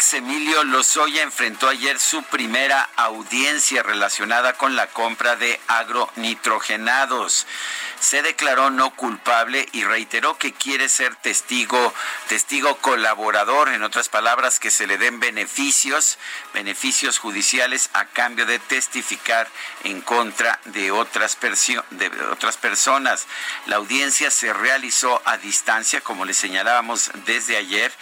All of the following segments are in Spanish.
Pemex, Emilio Lozoya, enfrentó ayer su primera audiencia relacionada con la compra de agronitrogenados. Se declaró no culpable y reiteró que quiere ser testigo, testigo colaborador, en otras palabras, que se le den beneficios, beneficios judiciales a cambio de testificar en contra de otras, de otras personas. La audiencia se realizó a distancia, como le señalábamos desde ayer,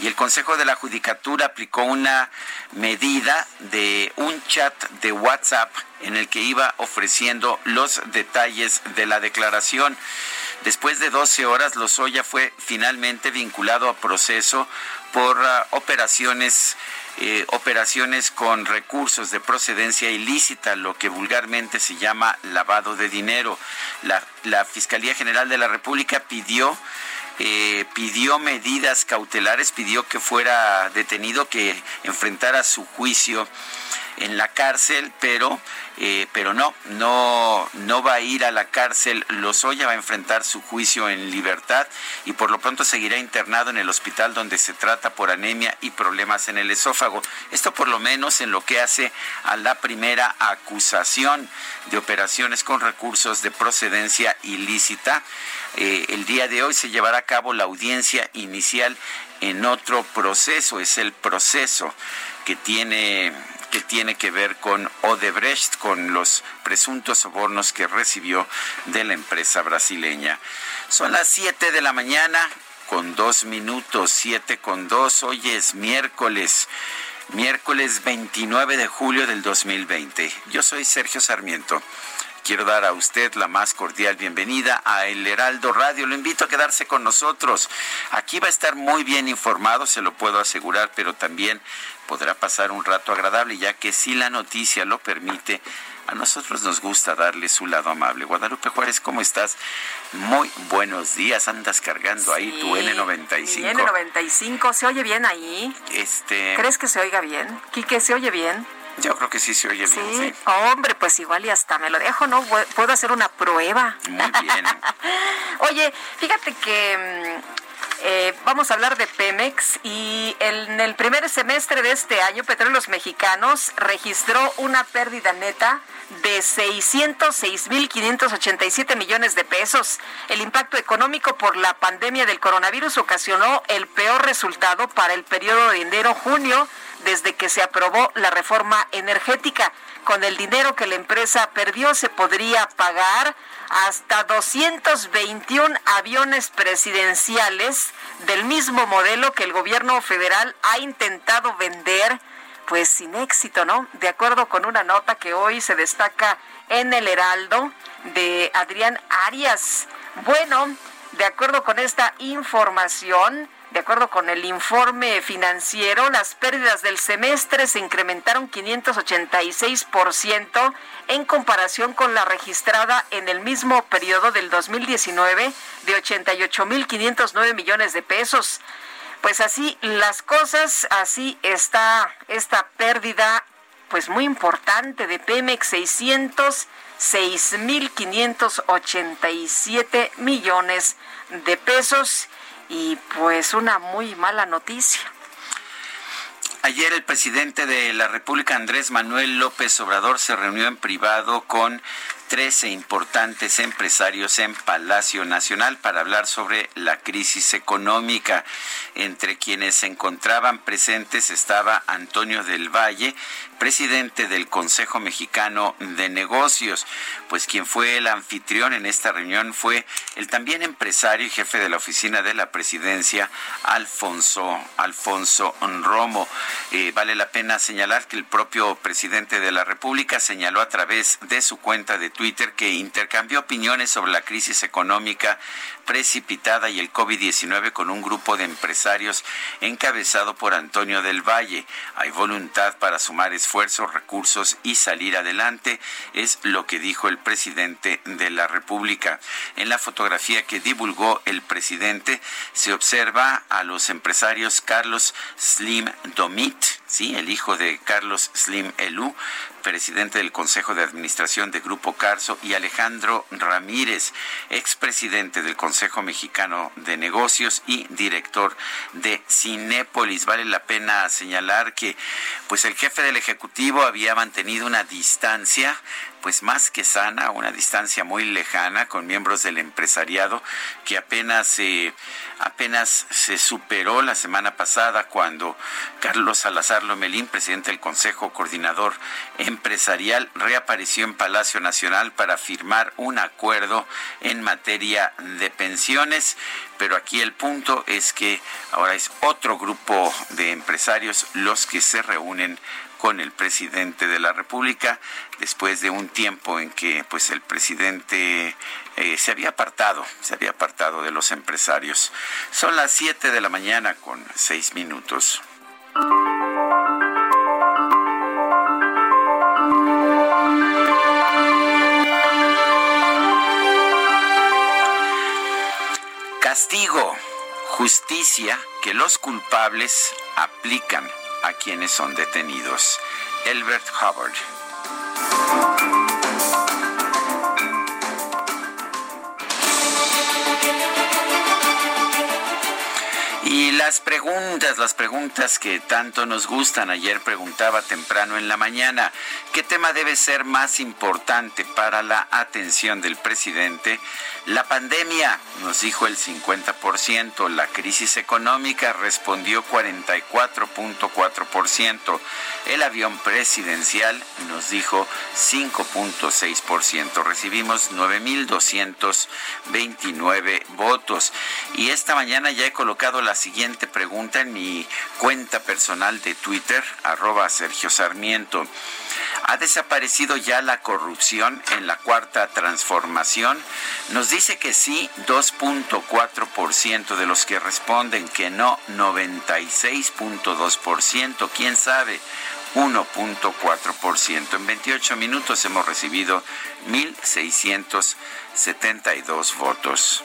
y el Consejo de la Judicatura aplicó una medida de un chat de WhatsApp en el que iba ofreciendo los detalles de la declaración. Después de 12 horas, Lozoya fue finalmente vinculado a proceso por ah, operaciones eh, operaciones con recursos de procedencia ilícita, lo que vulgarmente se llama lavado de dinero. La, Fiscalía General de la República pidió eh, pidió medidas cautelares, pidió que fuera detenido, que enfrentara su juicio en la cárcel, pero eh, pero no, no, no va a ir a la cárcel. Lozoya va a enfrentar su juicio en libertad y por lo pronto seguirá internado en el hospital donde se trata por anemia y problemas en el esófago. Esto por lo menos en lo que hace a la primera acusación de operaciones con recursos de procedencia ilícita. Eh, el día de hoy se llevará a cabo la audiencia inicial en otro proceso, es el proceso que tiene que tiene que ver con Odebrecht, con los presuntos sobornos que recibió de la empresa brasileña. Son las 7 de la mañana con dos minutos, 7 con dos. Hoy es miércoles, miércoles 29 de julio del 2020. Yo soy Sergio Sarmiento. Quiero dar a usted la más cordial bienvenida a El Heraldo Radio. Lo invito a quedarse con nosotros. Aquí va a estar muy bien informado, se lo puedo asegurar, pero también podrá pasar un rato agradable, ya que si la noticia lo permite, a nosotros nos gusta darle su lado amable. Guadalupe Juárez, ¿cómo estás? Muy buenos días. Andas cargando ahí tu Sí, N95. mi N95, ¿se oye bien ahí? Este, ¿Crees que se oiga bien? Quique, ¿se oye bien? yo creo que sí se oye Sí. bien. Hombre, pues igual y hasta me lo dejo, ¿no? Pu- Puedo hacer una prueba. sí. Muy bien. Oye, fíjate que mm, eh, vamos a hablar de Pemex y en el primer semestre de este año Petróleos Mexicanos registró una pérdida neta de 606.587 millones de pesos. El impacto económico por la pandemia del coronavirus ocasionó el peor resultado para el periodo de enero-junio desde que se aprobó la reforma energética. Con el dinero que la empresa perdió se podría pagar hasta 221 aviones presidenciales del mismo modelo que el gobierno federal ha intentado vender, pues sin éxito, ¿no? De acuerdo con una nota que hoy se destaca en el Heraldo de Adrián Arias. Bueno, de acuerdo con esta información, de acuerdo con el informe financiero, las pérdidas del semestre se incrementaron 586% en comparación con la registrada en el mismo periodo del 2019 de 88.509 millones de pesos. Pues así las cosas, así está esta pérdida pues muy importante de Pemex 606.587 millones de pesos y pues una muy mala noticia. Ayer el presidente de la República, Andrés Manuel López Obrador, se reunió en privado con 13 importantes empresarios en Palacio Nacional para hablar sobre la crisis económica. Entre quienes se encontraban presentes estaba Antonio del Valle, presidente del Consejo Mexicano de Negocios, pues quien fue el anfitrión en esta reunión fue el también empresario y jefe de la oficina de la presidencia, Alfonso, Alfonso Romo. Eh, vale la pena señalar que el propio presidente de la República señaló a través de su cuenta de Twitter que intercambió opiniones sobre la crisis económica precipitada y el COVID-19 con un grupo de empresarios encabezado por Antonio del Valle. Hay voluntad para sumar esfuerzos, recursos y salir adelante, es lo que dijo el presidente de la República. En la fotografía que divulgó el presidente se observa a los empresarios Carlos Slim Domit, sí, el hijo de Carlos Slim Elú, presidente del Consejo de Administración de Grupo Carso, y Alejandro Ramírez, expresidente del Consejo Mexicano de Negocios y director de Cinépolis. Vale la pena señalar que pues el jefe del Ejecutivo había mantenido una distancia pues más que sana, una distancia muy lejana con miembros del empresariado que apenas se apenas se superó la semana pasada cuando Carlos Salazar Lomelín, presidente del Consejo Coordinador Empresarial, reapareció en Palacio Nacional para firmar un acuerdo en materia de pensiones. Pero aquí el punto es que ahora es otro grupo de empresarios los que se reúnen con el presidente de la República después de un tiempo en que pues el presidente eh, se había apartado, se había apartado de los empresarios. Son las 7 de la mañana con 6 minutos. Castigo, justicia que los culpables aplican a quienes son detenidos. Elbert Hubbard. Y las preguntas, las preguntas que tanto nos gustan. Ayer preguntaba temprano en la mañana, ¿qué tema debe ser más importante para la atención del presidente? La pandemia, nos dijo el 50%, la crisis económica respondió 44.4%, el avión presidencial nos dijo 5.6%, recibimos 9.229 votos y esta mañana ya he colocado la siguiente pregunta en mi cuenta personal de Twitter, arroba Sergio Sarmiento. ¿Ha desaparecido ya la corrupción en la cuarta transformación? Nos dice que sí, 2.4% de los que responden que no, 96.2%, quién sabe, 1.4%. En 28 minutos hemos recibido 1.672 votos.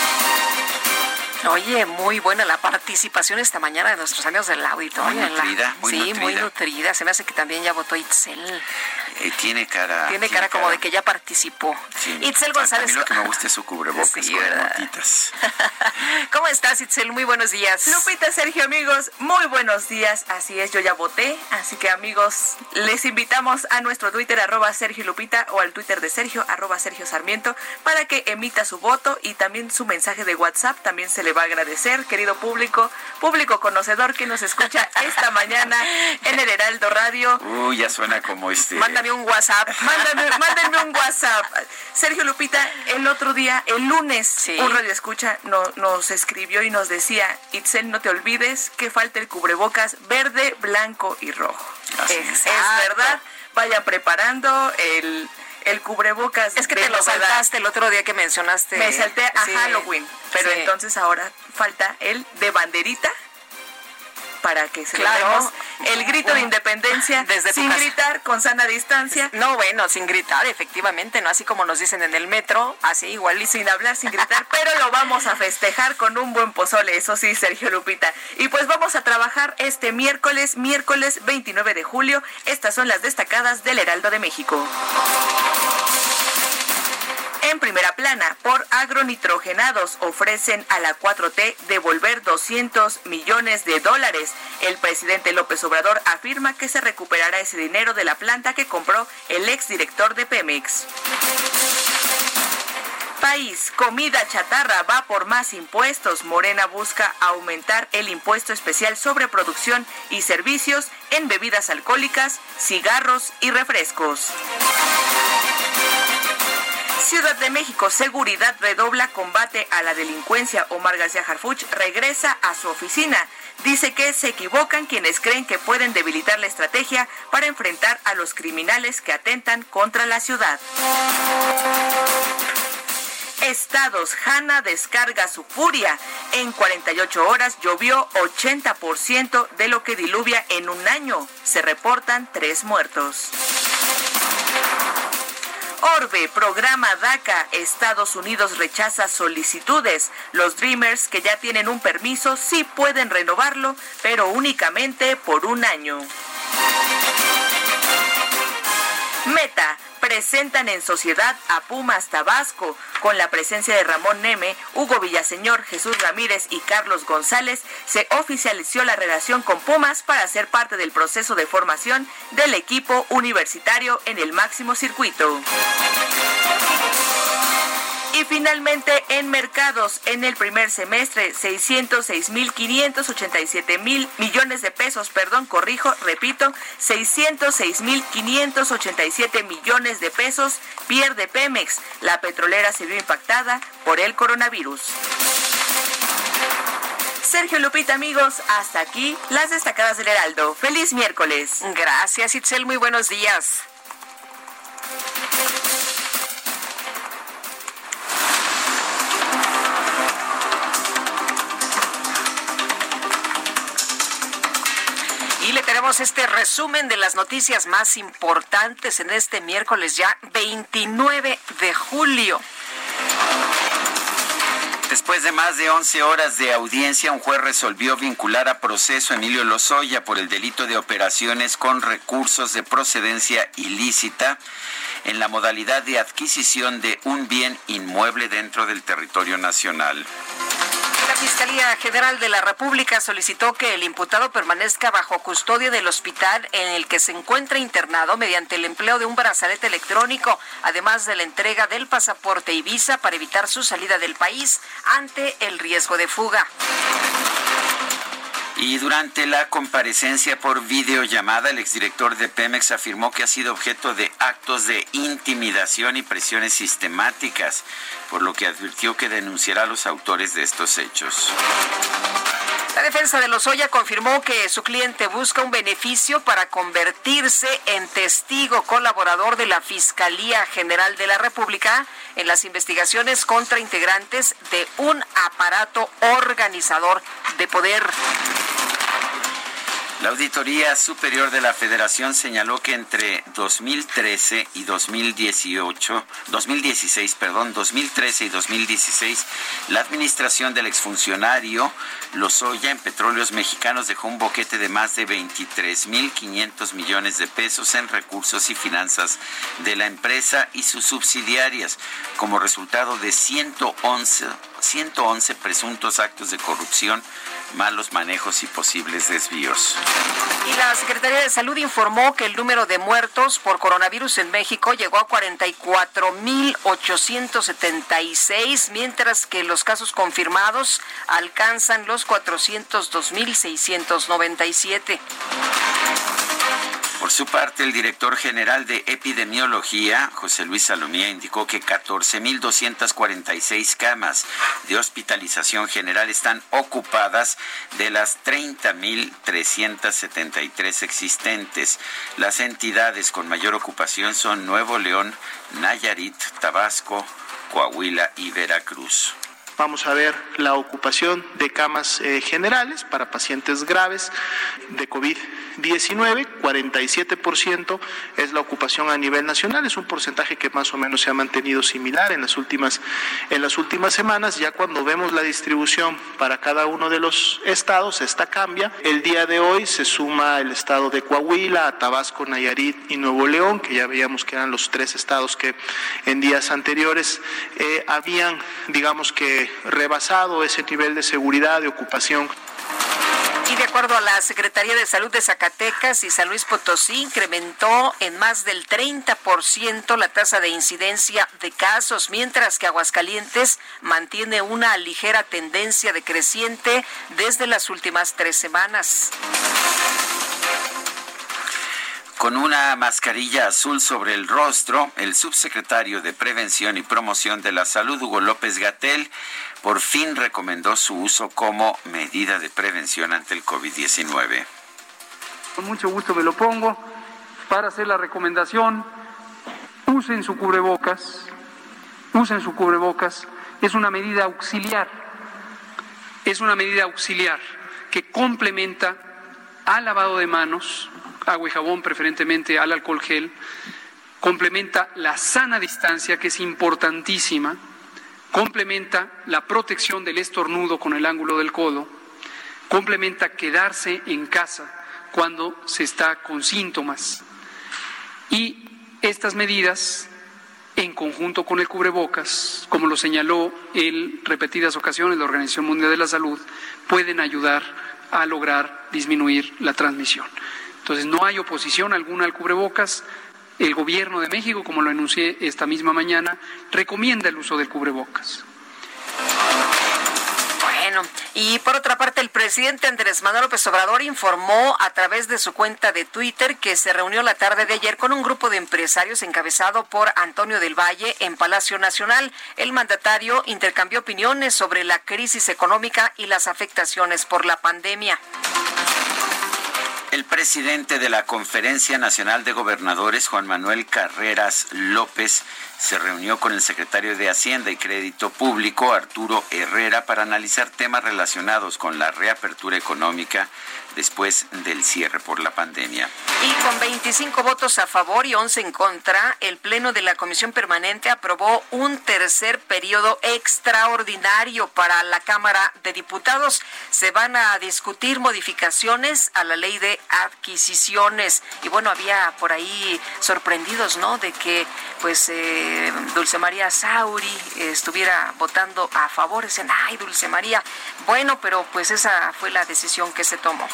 Oye, muy buena la participación esta mañana de nuestros amigos del auditorio. Muy nutrida, muy sí, nutrida. muy nutrida. Se me hace que también ya votó Itzel. Eh, tiene cara. Tiene cara como de que ya participó. Sí. Itzel A González. mí lo que me gusta es su cubrebocas Sí. ¿Cómo estás, Itzel? Muy buenos días. Lupita, Sergio, amigos, muy buenos días. Así es, yo ya voté. Así que, amigos, les invitamos a nuestro Twitter, arroba Sergio Lupita, o al Twitter de Sergio, arroba Sergio Sarmiento, para que emita su voto y también su mensaje de WhatsApp. También se le va a agradecer, querido público, público conocedor que nos escucha esta mañana en el Heraldo Radio. Uy, ya suena como este. Mándame un WhatsApp. Mándame, mándenme un WhatsApp. Sergio Lupita, el otro día, el lunes, Sí. un radio escucha nos escribió y nos decía, Itzel, no te olvides que falta el cubrebocas verde, blanco y rojo. Es. es verdad. Vayan preparando el, el cubrebocas. Es que te lo saltaste el otro día que mencionaste. Me salté a Sí. Halloween, pero Sí. entonces ahora falta el de banderita para que se Claro. el grito de independencia Desde sin gritar con sana distancia. No, bueno, sin gritar, efectivamente, no así como nos dicen en el metro, así igual y sin hablar, sin gritar, pero lo vamos a festejar con un buen pozole, eso sí, Sergio Lupita. Y pues vamos a trabajar este miércoles, miércoles 29 de julio. Estas son las destacadas del Heraldo de México. En primera plana, por agronitrogenados ofrecen a la 4T devolver 200 millones de dólares. El presidente López Obrador afirma que se recuperará ese dinero de la planta que compró el exdirector de Pemex. País, comida chatarra va por más impuestos. Morena busca aumentar el impuesto especial sobre producción y servicios en bebidas alcohólicas, cigarros y refrescos. Ciudad de México, seguridad redobla combate a la delincuencia. Omar García Harfuch regresa a su oficina. Dice que se equivocan quienes creen que pueden debilitar la estrategia para enfrentar a los criminales que atentan contra la ciudad. Estados, Hanna descarga su furia. En 48 horas llovió 80% de lo que diluvia en un año. Se reportan tres muertos. Orbe, programa DACA, Estados Unidos rechaza solicitudes. Los Dreamers que ya tienen un permiso sí pueden renovarlo, pero únicamente por un año. Meta, presentan en sociedad a Pumas Tabasco. Con la presencia de Ramón Neme, Hugo Villaseñor, Jesús Ramírez y Carlos González, se oficializó la relación con Pumas para ser parte del proceso de formación del equipo universitario en el máximo circuito. Y finalmente en mercados, en el primer semestre, 606 mil 587 mil millones de pesos, perdón, corrijo, repito, 606 mil 587 millones de pesos pierde Pemex. La petrolera se vio impactada por el coronavirus. Sergio Lupita, amigos, hasta aquí las destacadas del Heraldo. Feliz miércoles. Gracias, Itzel. Muy buenos días. Este resumen de las noticias más importantes en este miércoles ya 29 de julio. Después de más de 11 horas de audiencia, un juez resolvió vincular a proceso a Emilio Lozoya por el delito de operaciones con recursos de procedencia ilícita en la modalidad de adquisición de un bien inmueble dentro del territorio nacional. Fiscalía General de la República solicitó que el imputado permanezca bajo custodia del hospital en el que se encuentra internado mediante el empleo de un brazalete electrónico, además de la entrega del pasaporte y visa para evitar su salida del país ante el riesgo de fuga. Y durante la comparecencia por videollamada, el exdirector de Pemex afirmó que ha sido objeto de actos de intimidación y presiones sistemáticas, por lo que advirtió que denunciará a los autores de estos hechos. La defensa de Lozoya confirmó que su cliente busca un beneficio para convertirse en testigo colaborador de la Fiscalía General de la República en las investigaciones contra integrantes de un aparato organizador de poder. La Auditoría Superior de la Federación señaló que entre 2013 y 2018, 2016, perdón, 2013 y 2016, la administración del exfuncionario Lozoya en Petróleos Mexicanos dejó un boquete de más de 23.500 millones de pesos en recursos y finanzas de la empresa y sus subsidiarias, como resultado de 111, 111 presuntos actos de corrupción malos manejos y posibles desvíos. Y la Secretaría de Salud informó que el número de muertos por coronavirus en México llegó a 44.876, mientras que los casos confirmados alcanzan los 402.697. Por su parte, el director general de epidemiología, José Luis Salomía, indicó que 14.246 camas de hospitalización general están ocupadas de las 30.373 existentes. Las entidades con mayor ocupación son Nuevo León, Nayarit, Tabasco, Coahuila y Veracruz. Vamos a ver la ocupación de camas eh, generales para pacientes graves de COVID-19, 47% es la ocupación a nivel nacional, es un porcentaje que más o menos se ha mantenido similar en las últimas en las últimas semanas, ya cuando vemos la distribución para cada uno de los estados, esta cambia. El día de hoy se suma el estado de Coahuila, Tabasco, Nayarit y Nuevo León, que ya veíamos que eran los tres estados que en días anteriores eh, habían, digamos que, rebasado ese nivel de seguridad, de ocupación. Y de acuerdo a la Secretaría de Salud de Zacatecas y San Luis Potosí, incrementó en más del 30% la tasa de incidencia de casos, mientras que Aguascalientes mantiene una ligera tendencia decreciente desde las últimas tres semanas. Con una mascarilla azul sobre el rostro, el subsecretario de Prevención y Promoción de la Salud, Hugo López Gatel, por fin recomendó su uso como medida de prevención ante el COVID-19. Con mucho gusto me lo pongo para hacer la recomendación. Usen su cubrebocas, usen su cubrebocas. Es una medida auxiliar, es una medida auxiliar que complementa al lavado de manos, agua y jabón, preferentemente al alcohol gel, complementa la sana distancia, que es importantísima, complementa la protección del estornudo con el ángulo del codo, complementa quedarse en casa cuando se está con síntomas. Y estas medidas, en conjunto con el cubrebocas, como lo señaló en repetidas ocasiones la Organización Mundial de la Salud, pueden ayudar a lograr disminuir la transmisión. Entonces, no hay oposición alguna al cubrebocas. El Gobierno de México, como lo anuncié esta misma mañana, recomienda el uso del cubrebocas. Bueno, y por otra parte, el presidente Andrés Manuel López Obrador informó a través de su cuenta de Twitter que se reunió la tarde de ayer con un grupo de empresarios encabezado por Antonio del Valle en Palacio Nacional. El mandatario intercambió opiniones sobre la crisis económica y las afectaciones por la pandemia. El presidente de la Conferencia Nacional de Gobernadores, Juan Manuel Carreras López, se reunió con el secretario de Hacienda y Crédito Público, Arturo Herrera, para analizar temas relacionados con la reapertura económica después del cierre por la pandemia. Y con 25 votos a favor y 11 en contra, el Pleno de la Comisión Permanente aprobó un tercer periodo extraordinario para la Cámara de Diputados. Se van a discutir modificaciones a la ley de adquisiciones. Y bueno, había por ahí sorprendidos, ¿no? De que, pues, eh, Dulce María Sauri estuviera votando a favor. Dicen, ay, Dulce María. Bueno, pero pues esa fue la decisión que se tomó.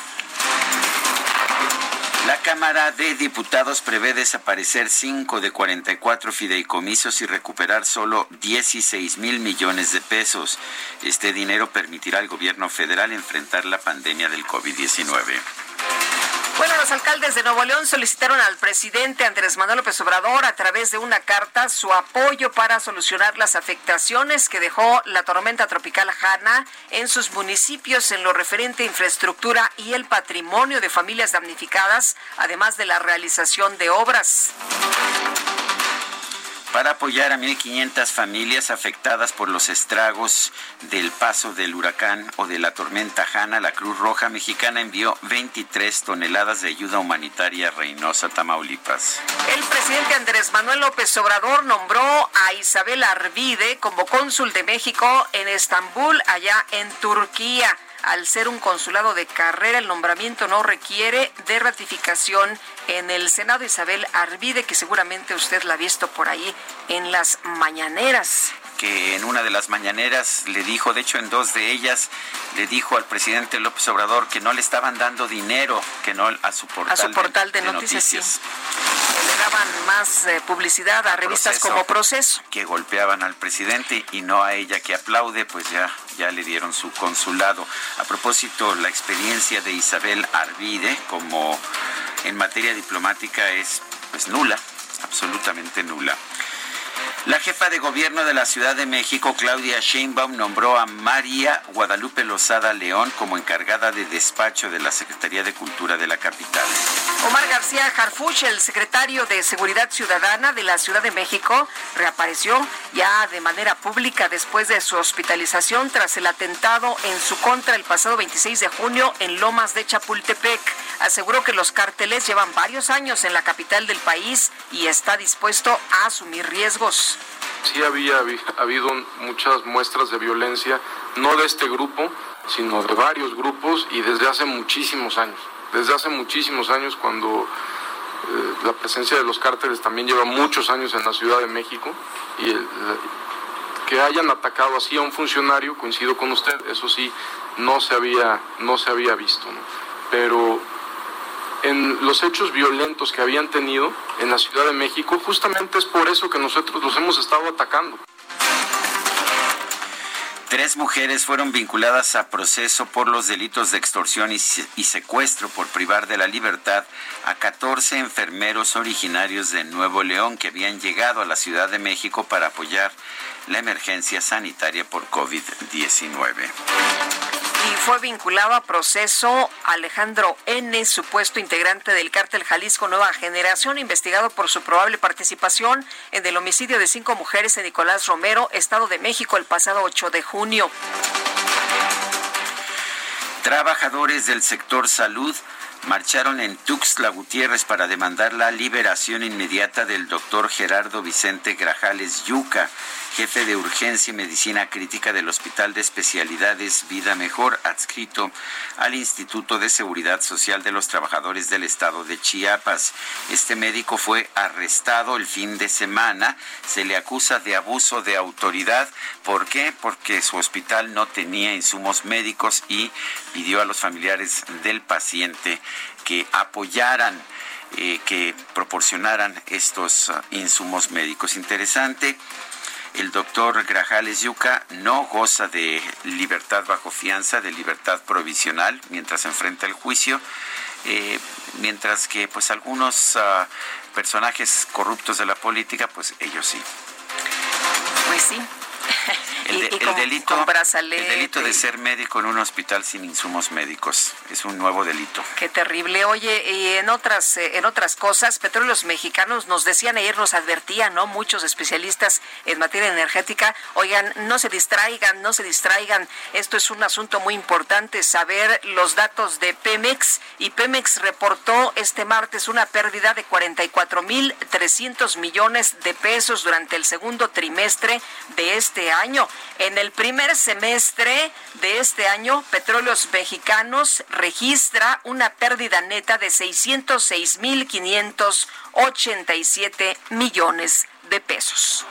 La Cámara de Diputados prevé desaparecer 5 de 44 fideicomisos y recuperar solo 16 mil millones de pesos. Este dinero permitirá al gobierno federal enfrentar la pandemia del COVID-19. Bueno, los alcaldes de Nuevo León solicitaron al presidente Andrés Manuel López Obrador a través de una carta su apoyo para solucionar las afectaciones que dejó la tormenta tropical Hanna en sus municipios en lo referente a infraestructura y el patrimonio de familias damnificadas, además de la realización de obras para apoyar a 1.500 familias afectadas por los estragos del paso del huracán o de la tormenta Hanna, la Cruz Roja Mexicana envió 23 toneladas de ayuda humanitaria a Reynosa, Tamaulipas. El presidente Andrés Manuel López Obrador nombró a Isabel Arvide como cónsul de México en Estambul, allá en Turquía al ser un consulado de carrera, el nombramiento no requiere de ratificación en el Senado. Isabel Arvide, que seguramente usted la ha visto por ahí en las mañaneras que en una de las mañaneras le dijo, de hecho en dos de ellas, le dijo al presidente López Obrador que no le estaban dando dinero, que no a su portal, a su portal de, noticias. Daban más eh, publicidad a revistas como Proceso. Que golpeaban al presidente y no a ella que aplaude, pues ya, ya le dieron su consulado. A propósito, la experiencia de Isabel Arvide como en materia diplomática es pues nula, absolutamente nula. La jefa de gobierno de la Ciudad de México, Claudia Sheinbaum, nombró a María Guadalupe Lozada León como encargada de despacho de la Secretaría de Cultura de la capital. Omar García Harfuch, el secretario de Seguridad Ciudadana de la Ciudad de México, reapareció ya de manera pública después de su hospitalización tras el atentado en su contra el pasado 26 de junio en Lomas de Chapultepec. Aseguró que los cárteles llevan varios años en la capital del país y está dispuesto a asumir riesgos sí había habido muchas muestras de violencia, no de este grupo, sino de varios grupos y desde hace muchísimos años. Desde hace muchísimos años cuando eh, la presencia de los cárteles también lleva muchos años en la Ciudad de México y que hayan atacado así a un funcionario, coincido con usted, eso sí, no se había, no se había visto. Pero en los hechos violentos que habían tenido en la Ciudad de México, justamente es por eso que nosotros los hemos estado atacando. Tres mujeres fueron vinculadas a proceso por los delitos de extorsión y, secuestro por privar de la libertad a 14 enfermeros originarios de Nuevo León que habían llegado a la Ciudad de México para apoyar la emergencia sanitaria por COVID-19 y fue vinculado a proceso Alejandro N., supuesto integrante del cártel Jalisco Nueva Generación, investigado por su probable participación en el homicidio de cinco mujeres en Nicolás Romero, Estado de México, el pasado 8 de junio. Trabajadores del sector salud marcharon en Tuxtla Gutiérrez para demandar la liberación inmediata del doctor Gerardo Vicente Grajales Yuca, jefe de urgencia y medicina crítica del Hospital de Especialidades Vida Mejor, adscrito al Instituto de Seguridad Social de los Trabajadores del Estado de Chiapas. Este médico fue arrestado el fin de semana. Se le acusa de abuso de autoridad. ¿Por qué? Porque su hospital no tenía insumos médicos y pidió a los familiares del paciente que apoyaran eh, que proporcionaran estos uh, insumos médicos. Interesante el doctor Grajales Yuca no goza de libertad bajo fianza, de libertad provisional mientras enfrenta el juicio, eh, mientras que pues algunos ah, personajes corruptos de la política, pues ellos sí. Pues sí, el, delito, el delito de ser médico en un hospital sin insumos médicos es un nuevo delito. Qué terrible. Oye, y en otras eh, en otras cosas, Petróleos Mexicanos nos decían ayer, nos advertían, ¿no? Muchos especialistas en materia energética, oigan, no se distraigan, no se distraigan. Esto es un asunto muy importante, saber los datos de Pemex. Y Pemex reportó este martes una pérdida de 44.300 millones de pesos durante el segundo trimestre de este año. En el primer semestre de este año, Petróleos Mexicanos registra una pérdida neta de 606.587 millones de pesos.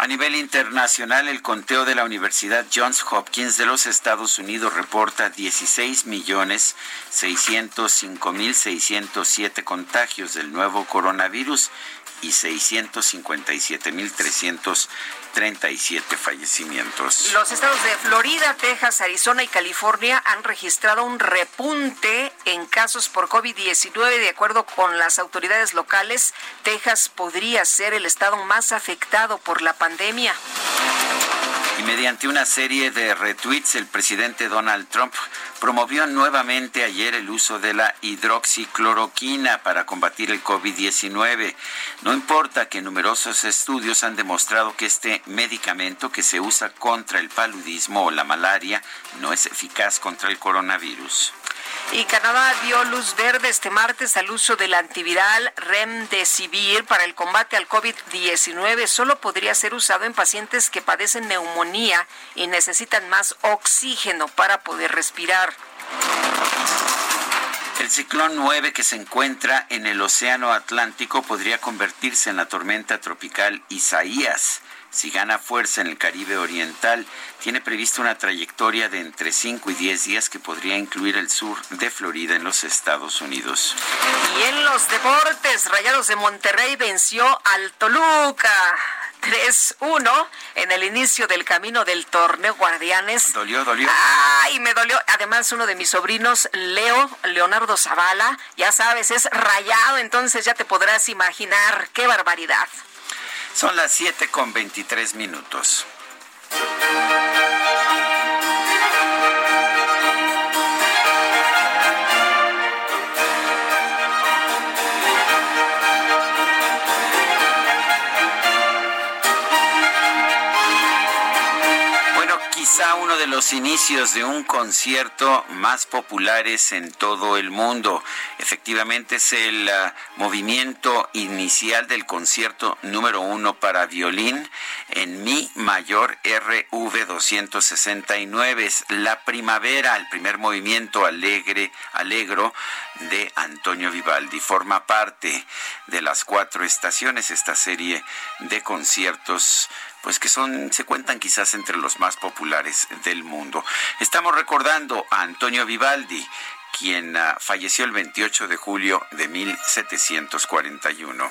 A nivel internacional, el conteo de la Universidad Johns Hopkins de los Estados Unidos reporta 16 millones 605 mil 607 contagios del nuevo coronavirus y 657.337 fallecimientos. Los estados de Florida, Texas, Arizona y California han registrado un repunte en casos por COVID-19. De acuerdo con las autoridades locales, Texas podría ser el estado más afectado por la pandemia. Y mediante una serie de retweets, el presidente Donald Trump promovió nuevamente ayer el uso de la hidroxicloroquina para combatir el COVID-19. No importa que numerosos estudios han demostrado que este medicamento que se usa contra el paludismo o la malaria no es eficaz contra el coronavirus. Y Canadá dio luz verde este martes al uso del antiviral Remdesivir para el combate al COVID-19. Solo podría ser usado en pacientes que padecen neumonía y necesitan más oxígeno para poder respirar. El ciclón 9 que se encuentra en el Océano Atlántico podría convertirse en la tormenta tropical Isaías si gana fuerza en el Caribe Oriental, tiene prevista una trayectoria de entre 5 y 10 días que podría incluir el sur de Florida en los Estados Unidos. Y en los deportes, Rayados de Monterrey venció al Toluca. 3-1 en el inicio del camino del torneo Guardianes. Dolió, dolió. Ay, me dolió. Además, uno de mis sobrinos, Leo, Leonardo Zavala, ya sabes, es rayado, entonces ya te podrás imaginar qué barbaridad. Son las 7 con 23 minutos. Quizá uno de los inicios de un concierto más populares en todo el mundo. Efectivamente es el uh, movimiento inicial del concierto número uno para violín en mi mayor RV 269. Es la primavera, el primer movimiento alegre, alegro de Antonio Vivaldi. Forma parte de las cuatro estaciones, esta serie de conciertos pues que son se cuentan quizás entre los más populares del mundo. Estamos recordando a Antonio Vivaldi, quien uh, falleció el 28 de julio de 1741.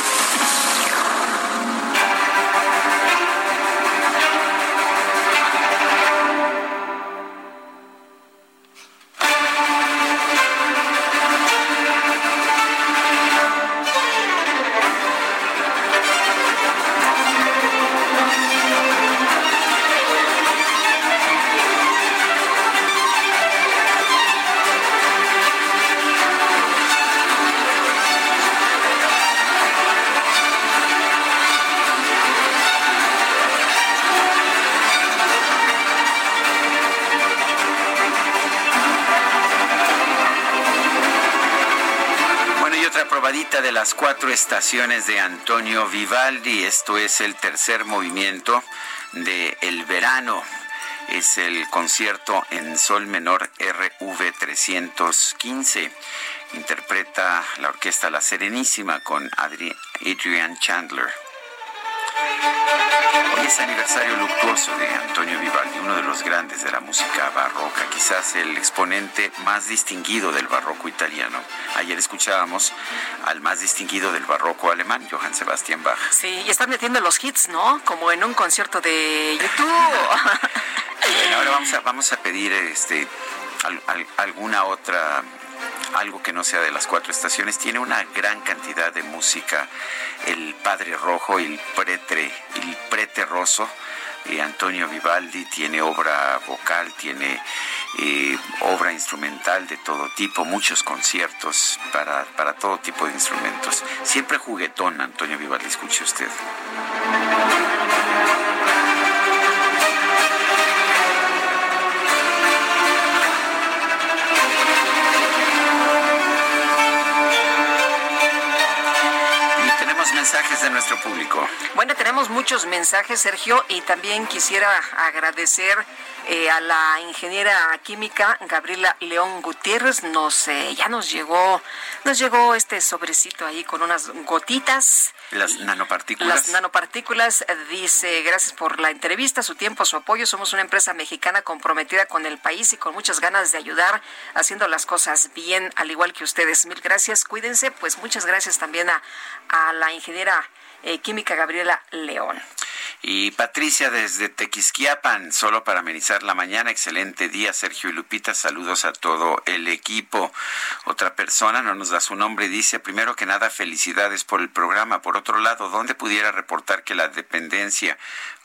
Cuatro estaciones de Antonio Vivaldi. Esto es el tercer movimiento de El Verano. Es el concierto en sol menor RV 315. Interpreta la orquesta La Serenísima con Adrian Chandler. Es aniversario luctuoso de Antonio Vivaldi, uno de los grandes de la música barroca, quizás el exponente más distinguido del barroco italiano. Ayer escuchábamos al más distinguido del barroco alemán, Johann Sebastian Bach. Sí, y están metiendo los hits, ¿no? Como en un concierto de YouTube. ahora vamos a, vamos a pedir este, alguna otra algo que no sea de las cuatro estaciones. Tiene una gran cantidad de música. El Padre Rojo, el Pretre, el Prete Rosso. Eh, Antonio Vivaldi tiene obra vocal, tiene eh, obra instrumental de todo tipo, muchos conciertos para, para todo tipo de instrumentos. Siempre juguetón, Antonio Vivaldi, escuche usted. Mensajes de nuestro público. Bueno, tenemos muchos mensajes, Sergio, y también quisiera agradecer eh, a la ingeniera química Gabriela León Gutiérrez. Nos eh, ya nos llegó, nos llegó este sobrecito ahí con unas gotitas. Las nanopartículas. Las nanopartículas. Eh, dice, gracias por la entrevista, su tiempo, su apoyo. Somos una empresa mexicana comprometida con el país y con muchas ganas de ayudar, haciendo las cosas bien, al igual que ustedes. Mil gracias, cuídense. Pues muchas gracias también a, a la ingeniera química Gabriela León. Y Patricia desde Tequisquiapan, solo para amenizar la mañana. Excelente día, Sergio y Lupita. Saludos a todo el equipo. Otra persona, no nos da su nombre, dice, primero que nada, felicidades por el programa. Por otro lado, ¿dónde pudiera reportar que la dependencia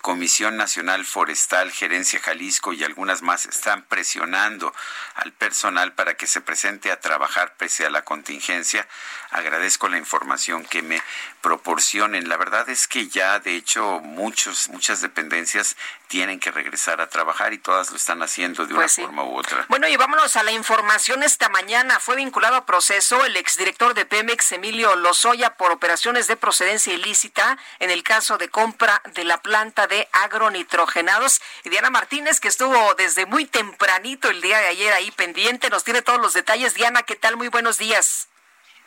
Comisión Nacional Forestal, Gerencia Jalisco y algunas más están presionando al personal para que se presente a trabajar pese a la contingencia. Agradezco la información que me proporcionen. La verdad es que ya, de hecho, muchos, muchas dependencias tienen que regresar a trabajar y todas lo están haciendo de una pues forma u otra. Bueno, y vámonos a la información esta mañana. Fue vinculado a proceso el exdirector de Pemex, Emilio Lozoya, por operaciones de procedencia ilícita en el caso de compra de la planta de agronitrogenados. Y Diana Martínez, que estuvo desde muy tempranito el día de ayer ahí pendiente, nos tiene todos los detalles. Diana, ¿qué tal? Muy buenos días.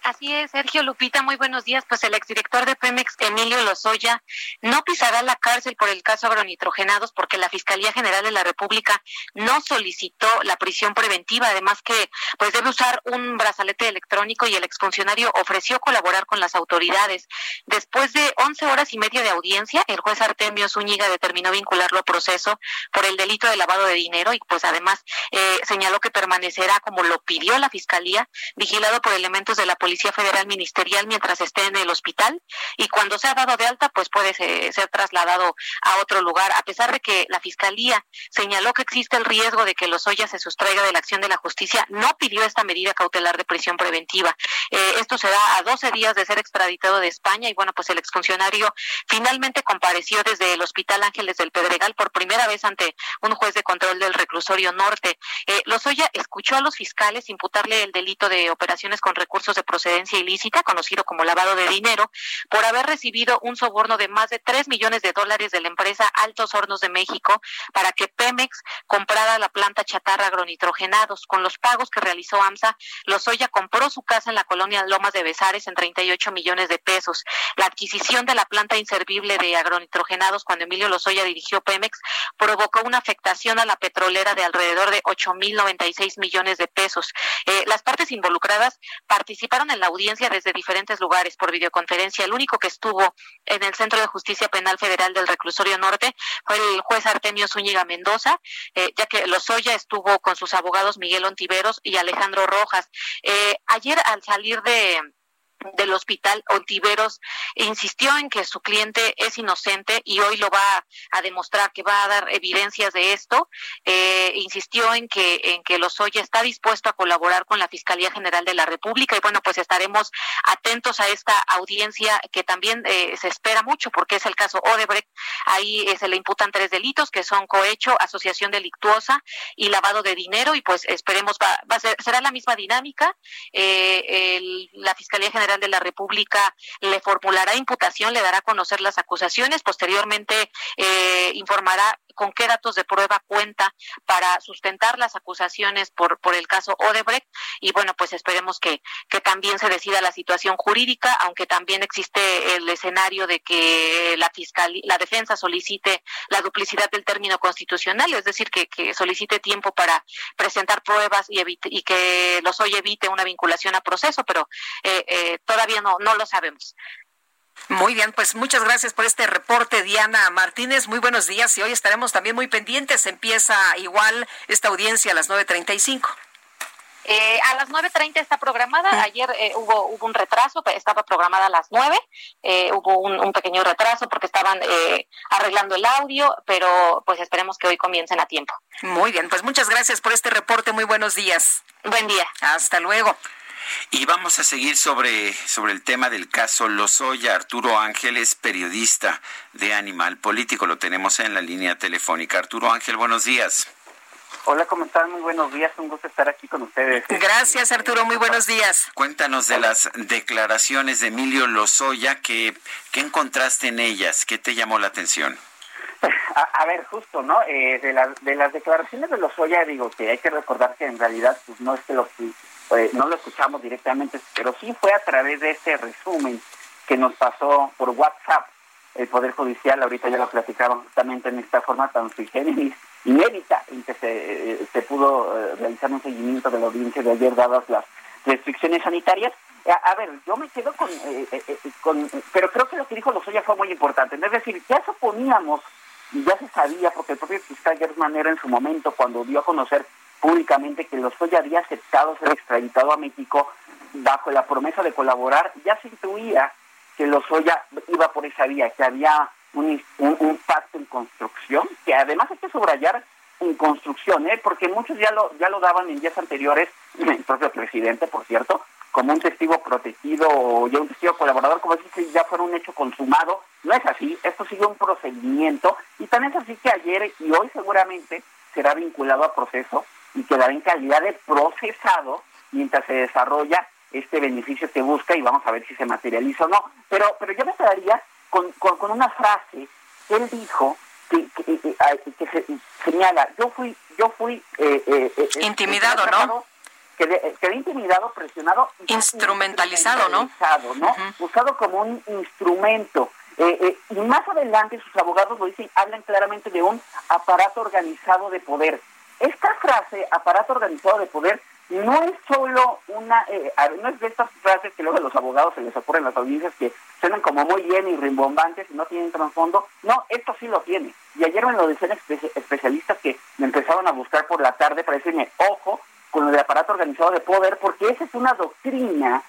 Así es, Sergio Lupita, muy buenos días. Pues el exdirector de Pemex, Emilio Lozoya, no pisará la cárcel por el caso agronitrogenados porque la Fiscalía General de la República no solicitó la prisión preventiva, además que pues debe usar un brazalete electrónico y el exfuncionario ofreció colaborar con las autoridades. Después de 11 horas y media de audiencia, el juez Artemio Zúñiga determinó vincularlo a proceso por el delito de lavado de dinero y pues además eh, señaló que permanecerá como lo pidió la Fiscalía, vigilado por elementos de la Policía Policía Federal Ministerial mientras esté en el hospital y cuando sea dado de alta, pues puede ser, trasladado a otro lugar, a pesar de que la Fiscalía señaló que existe el riesgo de que Lozoya se sustraiga de la acción de la justicia, no pidió esta medida cautelar de prisión preventiva. Eh, esto se da a 12 días de ser extraditado de España y bueno, pues el exfuncionario finalmente compareció desde el Hospital Ángeles del Pedregal por primera vez ante un juez de control del reclusorio norte. Eh, Lozoya escuchó a los fiscales imputarle el delito de operaciones con recursos de procedencia ilícita, conocido como lavado de dinero, por haber recibido un soborno de más de 3 millones de dólares de la empresa Altos Hornos de México para que Pemex comprara la planta chatarra agronitrogenados. Con los pagos que realizó AMSA, Lozoya compró su casa en la colonia Lomas de Besares en 38 millones de pesos. La adquisición de la planta inservible de agronitrogenados cuando Emilio Lozoya dirigió Pemex provocó una afectación a la petrolera de alrededor de 8.096 millones de pesos. Eh, las partes involucradas participaron en la audiencia desde diferentes lugares por videoconferencia. El único que estuvo en el Centro de Justicia Penal Federal del Reclusorio Norte fue el juez Artemio Zúñiga Mendoza, eh, ya que Lozoya estuvo con sus abogados Miguel Ontiveros y Alejandro Rojas. Eh, ayer al salir de del hospital Ontiveros insistió en que su cliente es inocente y hoy lo va a demostrar que va a dar evidencias de esto. Eh, insistió en que en que Lozoya está dispuesto a colaborar con la Fiscalía General de la República y bueno pues estaremos atentos a esta audiencia que también eh, se espera mucho porque es el caso Odebrecht. Ahí eh, se le imputan tres delitos que son cohecho asociación delictuosa y lavado de dinero y pues esperemos será la misma dinámica. La Fiscalía General de la República le formulará imputación, le dará a conocer las acusaciones, posteriormente eh, informará con qué datos de prueba cuenta para sustentar las acusaciones por, por el caso Odebrecht y bueno, pues esperemos que, que también se decida la situación jurídica, aunque también existe el escenario de que la fiscalía, la defensa solicite la duplicidad del término constitucional, es decir, que, que solicite tiempo para presentar pruebas y, evite, y que los hoy evite una vinculación a proceso, pero eh, eh, todavía no, no lo sabemos. Muy bien, pues muchas gracias por este reporte, Diana Martínez. Muy buenos días y hoy estaremos también muy pendientes. Empieza igual esta audiencia a las 9.35. Eh, a las 9.30 está programada. Ah. Ayer eh, hubo, hubo un retraso, estaba programada a las 9. Eh, hubo un, un, pequeño retraso porque estaban eh, arreglando el audio, pero pues esperemos que hoy comiencen a tiempo. Muy bien, pues muchas gracias por este reporte. Muy buenos días. Buen día. Hasta luego. Y vamos a seguir sobre, sobre el tema del caso Lozoya. Arturo Ángel es periodista de Animal Político. Lo tenemos en la línea telefónica. Arturo Ángel, buenos días. Hola, ¿cómo están? Muy buenos días. Un gusto estar aquí con ustedes. Gracias, Arturo. Muy buenos días. Cuéntanos de las declaraciones de Emilio Lozoya. ¿Qué, qué encontraste en ellas? ¿Qué te llamó la atención? A, ver, justo, ¿no? Eh, de, la, de las declaraciones de Lozoya, digo que hay que recordar que en realidad pues, no es que lo eh, no lo escuchamos directamente, pero sí fue a través de ese resumen que nos pasó por WhatsApp el Poder Judicial, ahorita ya lo platicaron justamente en esta forma tan sui generis, inédita, en que se, eh, se pudo eh, realizar un seguimiento de la audiencia de ayer dadas las restricciones sanitarias. A, a ver, yo me quedo con, con, pero creo que lo que dijo Lozoya fue muy importante, es decir, ya suponíamos y ya se sabía, porque el propio fiscal Gertz Manera en su momento, cuando dio a conocer públicamente que Lozoya había aceptado ser extraditado a México bajo la promesa de colaborar, ya se intuía que Lozoya iba por esa vía, que había un, pacto en construcción, que además hay que subrayar en construcción, ¿eh? porque muchos ya lo, ya lo daban en días anteriores, el propio presidente, por cierto, como un testigo protegido o ya un testigo colaborador, como si ya fuera un hecho consumado. No es así, esto sigue un procedimiento y también es así que ayer y hoy seguramente será vinculado a proceso y quedará en calidad de procesado mientras se desarrolla este beneficio que busca y vamos a ver si se materializa o no. Pero, pero yo me quedaría con, con, una frase que él dijo que, que, señala, yo fui, yo fui eh, eh, eh, intimidado, ¿no? Quedé, intimidado, presionado. Instrumentalizado, ¿no? ¿no? Usado como un instrumento. y más adelante sus abogados lo dicen, hablan claramente de un aparato organizado de poder. Esta frase, aparato organizado de poder, no es solo una, eh, no es de estas frases que luego a los abogados se les ocurren las audiencias que suenan como muy bien y rimbombantes y no tienen trasfondo. No, esto sí lo tiene. Y ayer me lo decían especialistas que me empezaron a buscar por la tarde para decirme, ojo, con el aparato organizado de poder, porque esa es una doctrina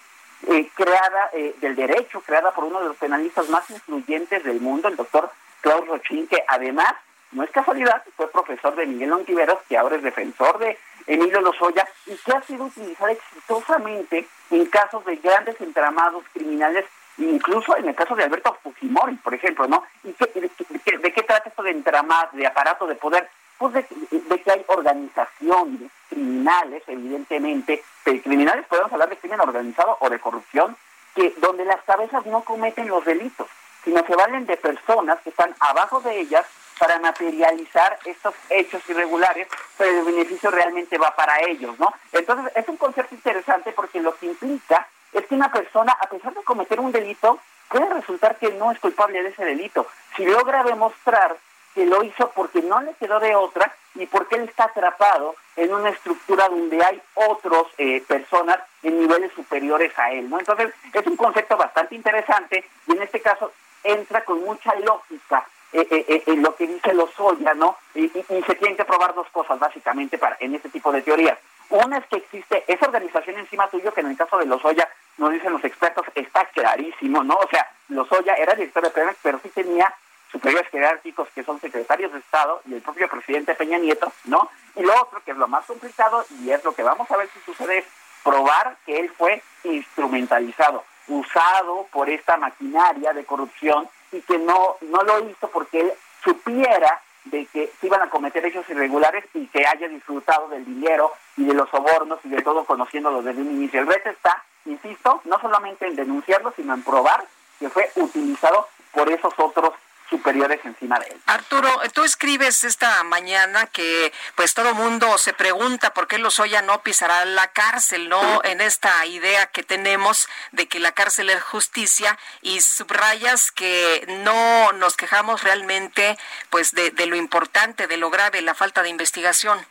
eh, creada eh, del derecho, creada por uno de los penalistas más influyentes del mundo, el doctor Claude Rochin, que además, no es casualidad, fue profesor de Miguel Ontiveros, que ahora es defensor de Emilio Lozoya, y que ha sido utilizada exitosamente en casos de grandes entramados criminales, incluso en el caso de Alberto Fujimori, por ejemplo, ¿no? ¿Y de, qué trata esto de entramado, de aparato de poder? Pues de, que hay organizaciones criminales, evidentemente, criminales podemos hablar de crimen organizado o de corrupción, que donde las cabezas no cometen los delitos, sino se valen de personas que están abajo de ellas para materializar estos hechos irregulares, pero el beneficio realmente va para ellos, ¿no? Entonces, es un concepto interesante porque lo que implica es que una persona, a pesar de cometer un delito, puede resultar que no es culpable de ese delito. Si logra demostrar que lo hizo porque no le quedó de otra y porque él está atrapado en una estructura donde hay otras eh, personas en niveles superiores a él, ¿no? Entonces, es un concepto bastante interesante y en este caso entra con mucha lógica eh, eh, eh, lo que dice Lozoya, ¿no? Y, se tienen que probar dos cosas básicamente para en este tipo de teorías. Una es que existe esa organización encima tuyo, que en el caso de Lozoya, nos dicen los expertos, está clarísimo, ¿no? O sea, Lozoya era director de Pemex, pero sí tenía superiores jerárquicos que son secretarios de Estado y el propio presidente Peña Nieto, ¿no? Y lo otro, que es lo más complicado, y es lo que vamos a ver si sucede, es probar que él fue instrumentalizado, usado por esta maquinaria de corrupción y que no, no lo hizo porque él supiera de que se iban a cometer hechos irregulares y que haya disfrutado del dinero y de los sobornos y de todo conociéndolo desde un inicio. El reto está, insisto, no solamente en denunciarlo, sino en probar que fue utilizado por esos otros superiores encima de él. Arturo, tú escribes esta mañana que pues todo mundo se pregunta por qué Lozoya no pisará la cárcel, ¿no? En esta idea que tenemos de que la cárcel es justicia y subrayas que no nos quejamos realmente pues de, de lo importante, de lo grave, la falta de investigación.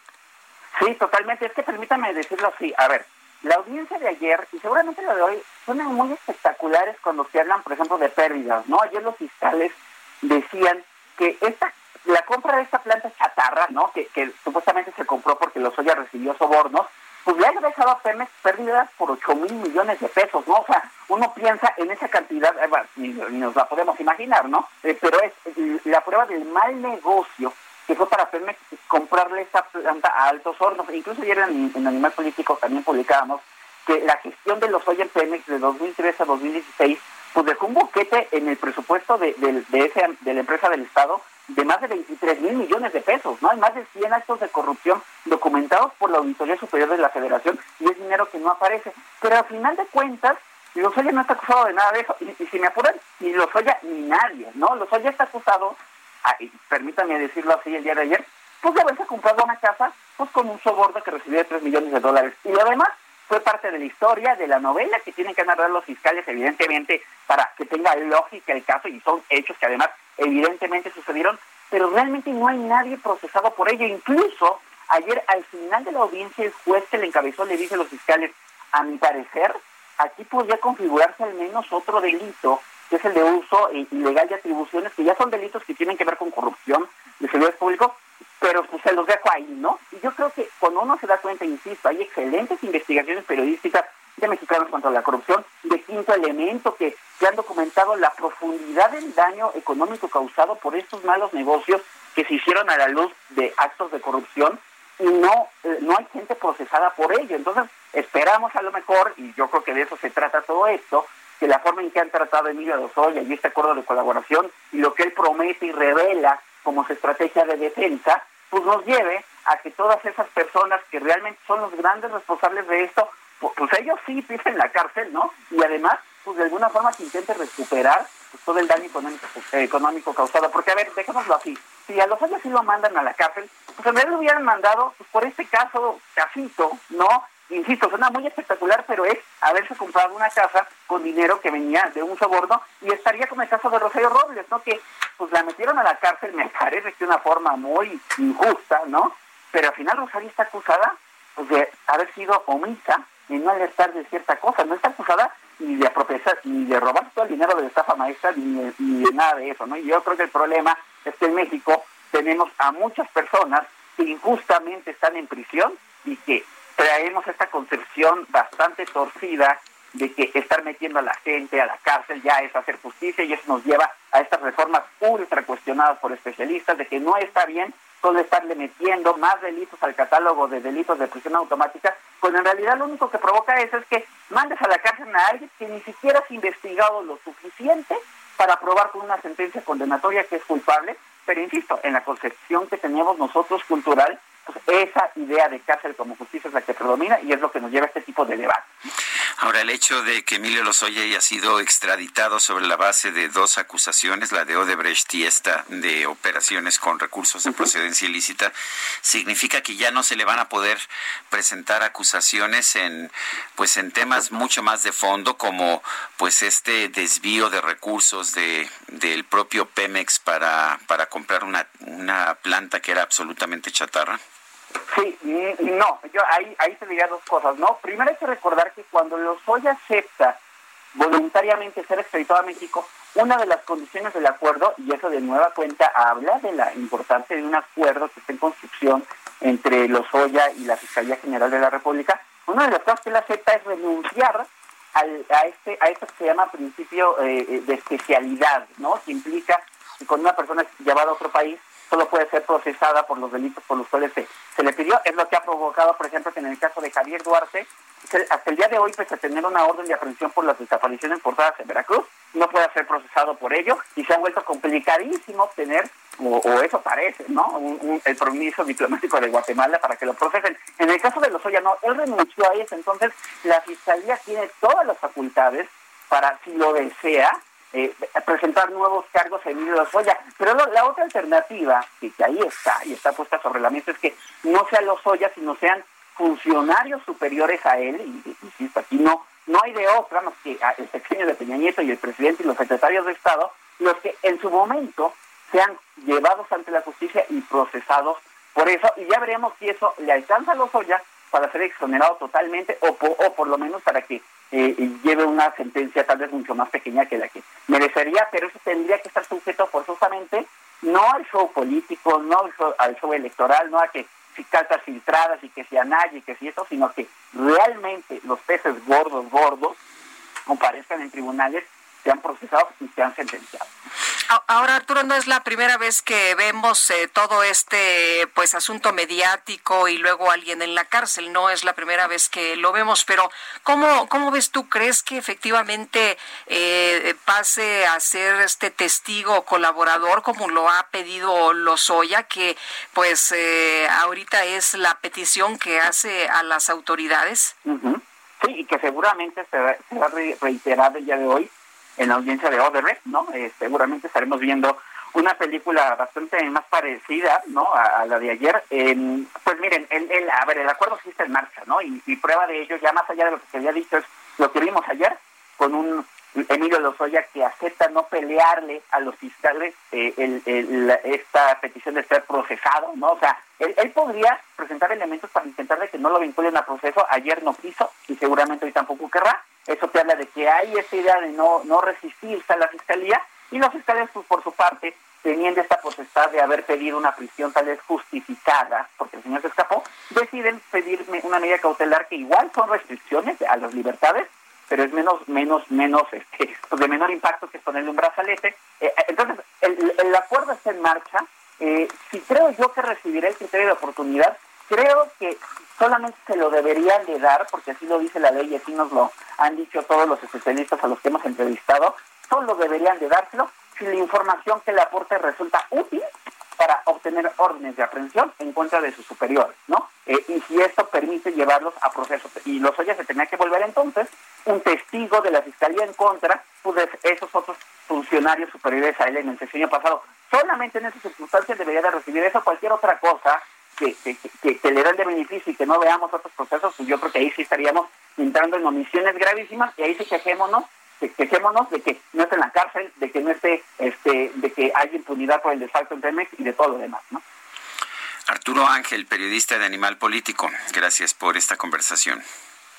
Sí, totalmente. Es que permítame decirlo así. A ver, la audiencia de ayer y seguramente la de hoy son muy espectaculares cuando se hablan, por ejemplo, de pérdidas, ¿no? Ayer los fiscales decían que esta la compra de esta planta chatarra, ¿no? Que, supuestamente se compró porque Lozoya recibió sobornos, pues le ha dejado a Pemex pérdidas por 8 mil millones de pesos, ¿no? O sea, uno piensa en esa cantidad, eh, ni, nos la podemos imaginar, ¿no? Eh, pero es la prueba del mal negocio que fue para Pemex comprarle esta planta a altos hornos. Incluso ayer en, en Animal Político también publicábamos que la gestión de Lozoya en Pemex de 2003 a 2016 pues dejó un en el presupuesto de, ese, de la empresa del Estado de más de 23 mil millones de pesos, ¿no? Hay más de 100 actos de corrupción documentados por la Auditoría Superior de la Federación y es dinero que no aparece. Pero al final de cuentas, Lozoya no está acusado de nada de eso. Y, si me apuran, ni Lozoya ni nadie, ¿no? Lozoya está acusado, ah, permítanme decirlo así el día de ayer, pues de haberse comprado una casa pues con un soborno que recibió de 3 millones de dólares. Y lo demás fue parte de la historia, de la novela que tienen que narrar los fiscales, evidentemente, para tenga lógica el caso, y son hechos que además evidentemente sucedieron, pero realmente no hay nadie procesado por ello. Incluso ayer al final de la audiencia el juez que le encabezó le dice a los fiscales, a mi parecer, aquí podría configurarse al menos otro delito, que es el de uso ilegal de atribuciones, que ya son delitos que tienen que ver con corrupción de servidores públicos, pero pues se los dejo ahí, ¿no? Y yo creo que cuando uno se da cuenta, insisto, hay excelentes investigaciones periodísticas de mexicanos contra la corrupción, de quinto elemento que que han documentado la profundidad del daño económico causado por estos malos negocios que se hicieron a la luz de actos de corrupción y no, eh, no hay gente procesada por ello. Entonces, esperamos a lo mejor, y yo creo que de eso se trata todo esto, que la forma en que han tratado Emilio Lozoya y este acuerdo de colaboración y lo que él promete y revela como su estrategia de defensa, pues nos lleve a que todas esas personas que realmente son los grandes responsables de esto, pues, ellos sí pisen la cárcel, ¿no? Y además, de alguna forma que intenten recuperar todo el daño económico, eh, económico causado. Porque, a ver, dejémoslo así. Si a los años sí lo mandan a la cárcel, pues en vez lo hubieran mandado pues, por este caso casito, ¿no? Insisto, suena muy espectacular, pero es haberse comprado una casa con dinero que venía de un soborno y estaría como el caso de Rosario Robles, ¿no? Que pues la metieron a la cárcel, me parece que de una forma muy injusta, ¿no? Pero al final Rosario está acusada pues, de haber sido omisa y no alertar de cierta cosa, no está acusada ni de apropiar, ni de robar todo el dinero de la estafa maestra, ni de, nada de eso, ¿no? Y yo creo que el problema es que en México tenemos a muchas personas que injustamente están en prisión y que traemos esta concepción bastante torcida de que estar metiendo a la gente a la cárcel ya es hacer justicia y eso nos lleva a estas reformas ultra cuestionadas por especialistas de que no está bien solo estarle metiendo más delitos al catálogo de delitos de prisión automática, pues en realidad lo único que provoca eso es que mandes a la cárcel a alguien que ni siquiera has investigado lo suficiente para probar con una sentencia condenatoria que es culpable, pero insisto, en la concepción que tenemos nosotros cultural, esa idea de cárcel como justicia es la que predomina y es lo que nos lleva a este tipo de debate. Ahora, el hecho de que Emilio Lozoya haya sido extraditado sobre la base de dos acusaciones, la de Odebrecht y esta de operaciones con recursos de procedencia ilícita, significa que ya no se le van a poder presentar acusaciones en pues en temas mucho más de fondo como pues este desvío de recursos de del propio Pemex para para comprar una una planta que era absolutamente chatarra. Sí, no, yo ahí, ahí te diría dos cosas, ¿no? Primero hay que recordar que cuando Lozoya acepta voluntariamente ser extraditado a México, una de las condiciones del acuerdo, y eso de nueva cuenta habla de la importancia de un acuerdo que está en construcción entre Lozoya y la Fiscalía General de la República, una de las cosas que él acepta es renunciar al, a este a esto que se llama principio eh, de especialidad, ¿no? Que implica que cuando una persona es llevada a otro país, solo puede ser procesada por los delitos por los cuales se, le pidió. Es lo que ha provocado, por ejemplo, que en el caso de Javier Duarte, hasta el día de hoy, pese a tener una orden de aprehensión por las desapariciones forzadas en Veracruz, no puede ser procesado por ello y se ha vuelto complicadísimo obtener, o, eso parece, ¿no? el permiso diplomático de Guatemala para que lo procesen. En el caso de Lozoya, no, él renunció a eso, entonces la Fiscalía tiene todas las facultades para, si lo desea, eh, presentar nuevos cargos a Emilio Lozoya. Pero la otra alternativa, que, ahí está y está puesta sobre la mesa, es que no sea Lozoya, sino sean funcionarios superiores a él, y insisto, aquí no, no hay de otra más que el pequeño de Peña Nieto y el presidente y los secretarios de Estado, los que en su momento sean llevados ante la justicia y procesados por eso, y ya veremos si eso le alcanza a Lozoya para ser exonerado totalmente o, o por lo menos para que eh, lleve una sentencia tal vez mucho más pequeña que la que merecería, pero eso tendría que estar sujeto forzosamente no al show político, no al show, electoral, no a que si cartas filtradas y que si nadie y que si eso, sino que realmente los peces gordos, gordos, comparezcan en tribunales, sean procesados y sean sentenciados. Ahora, Arturo, no es la primera vez que vemos eh, todo este pues asunto mediático y luego alguien en la cárcel. No es la primera vez que lo vemos, pero ¿cómo, cómo ves tú? ¿Crees que efectivamente eh, pase a ser este testigo colaborador como lo ha pedido Lozoya, que pues eh, ahorita es la petición que hace a las autoridades? Sí, y que seguramente se va, se va a reiterar el día de hoy en la audiencia de Odebrecht, ¿no? Eh, seguramente estaremos viendo una película bastante más parecida, ¿no? A, la de ayer. pues miren, el, el, a ver, el acuerdo sí está en marcha, ¿no? Y, prueba de ello, ya más allá de lo que se había dicho, es lo que vimos ayer con un Emilio Lozoya que acepta no pelearle a los fiscales eh, el, esta petición de ser procesado, ¿no? O sea, él, él, podría presentar elementos para intentar de que no lo vinculen a proceso. Ayer no quiso y seguramente hoy tampoco querrá. Eso te habla de que hay esa idea de no, no resistirse a la fiscalía y los fiscales, pues, por su parte, teniendo esta potestad de haber pedido una prisión tal vez justificada, porque el señor se escapó, deciden pedirme una medida cautelar que igual son restricciones a las libertades, pero es menos, menos, menos, este, pues de menor impacto que ponerle un brazalete. Eh, entonces, el, el, acuerdo está en marcha. Eh, si creo yo que recibiré el criterio de oportunidad, creo que solamente se lo deberían de dar, porque así lo dice la ley y así nos lo han dicho todos los especialistas a los que hemos entrevistado, solo deberían de dárselo si la información que le aporte resulta útil para obtener órdenes de aprehensión en contra de sus superiores, ¿no? Eh, y si esto permite llevarlos a procesos. Y los se tenía que volver entonces un testigo de la fiscalía en contra pues, de esos otros funcionarios superiores a él en el sexenio pasado. Solamente en esas circunstancias debería de recibir eso. Cualquier otra cosa que, que, le dan de beneficio y que no veamos otros procesos, pues yo creo que ahí sí estaríamos entrando en omisiones gravísimas y ahí sí quejémonos quejémonos de que no esté en la cárcel, de que no esté, este, de que haya impunidad por el desfalco en Pemex y de todo lo demás, ¿no? Arturo Ángel, periodista de Animal Político, gracias por esta conversación.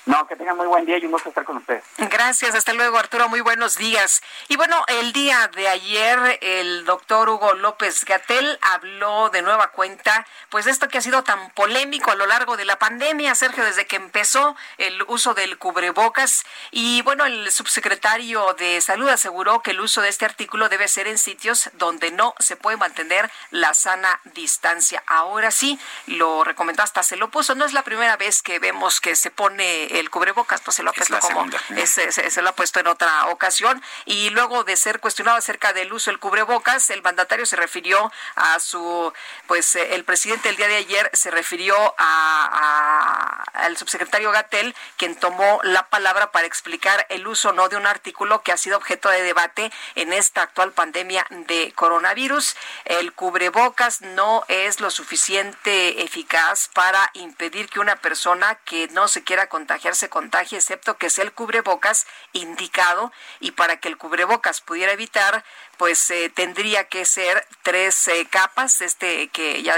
No, que tengan muy buen día y un gusto estar con ustedes. Gracias, hasta luego Arturo, muy buenos días. Y bueno, el día de ayer el doctor Hugo López Gatel habló de nueva cuenta, pues esto que ha sido tan polémico a lo largo de la pandemia, Sergio, desde que empezó el uso del cubrebocas. Y bueno, el subsecretario de Salud aseguró que el uso de este artículo debe ser en sitios donde no se puede mantener la sana distancia. Ahora sí, lo recomendó, hasta se lo puso. No es la primera vez que vemos que se pone el cubrebocas, pues se lo ha puesto como se, lo ha puesto en otra ocasión. Y luego de ser cuestionado acerca del uso del cubrebocas, el mandatario se refirió a su, pues eh, el presidente el día de ayer se refirió a, al subsecretario Gatel, quien tomó la palabra para explicar el uso no de un artículo que ha sido objeto de debate en esta actual pandemia de coronavirus. El cubrebocas no es lo suficiente eficaz para impedir que una persona que no se quiera contagiar se contagie, excepto que sea el cubrebocas indicado y para que el cubrebocas pudiera evitar, pues eh, tendría que ser tres eh, capas, este que ya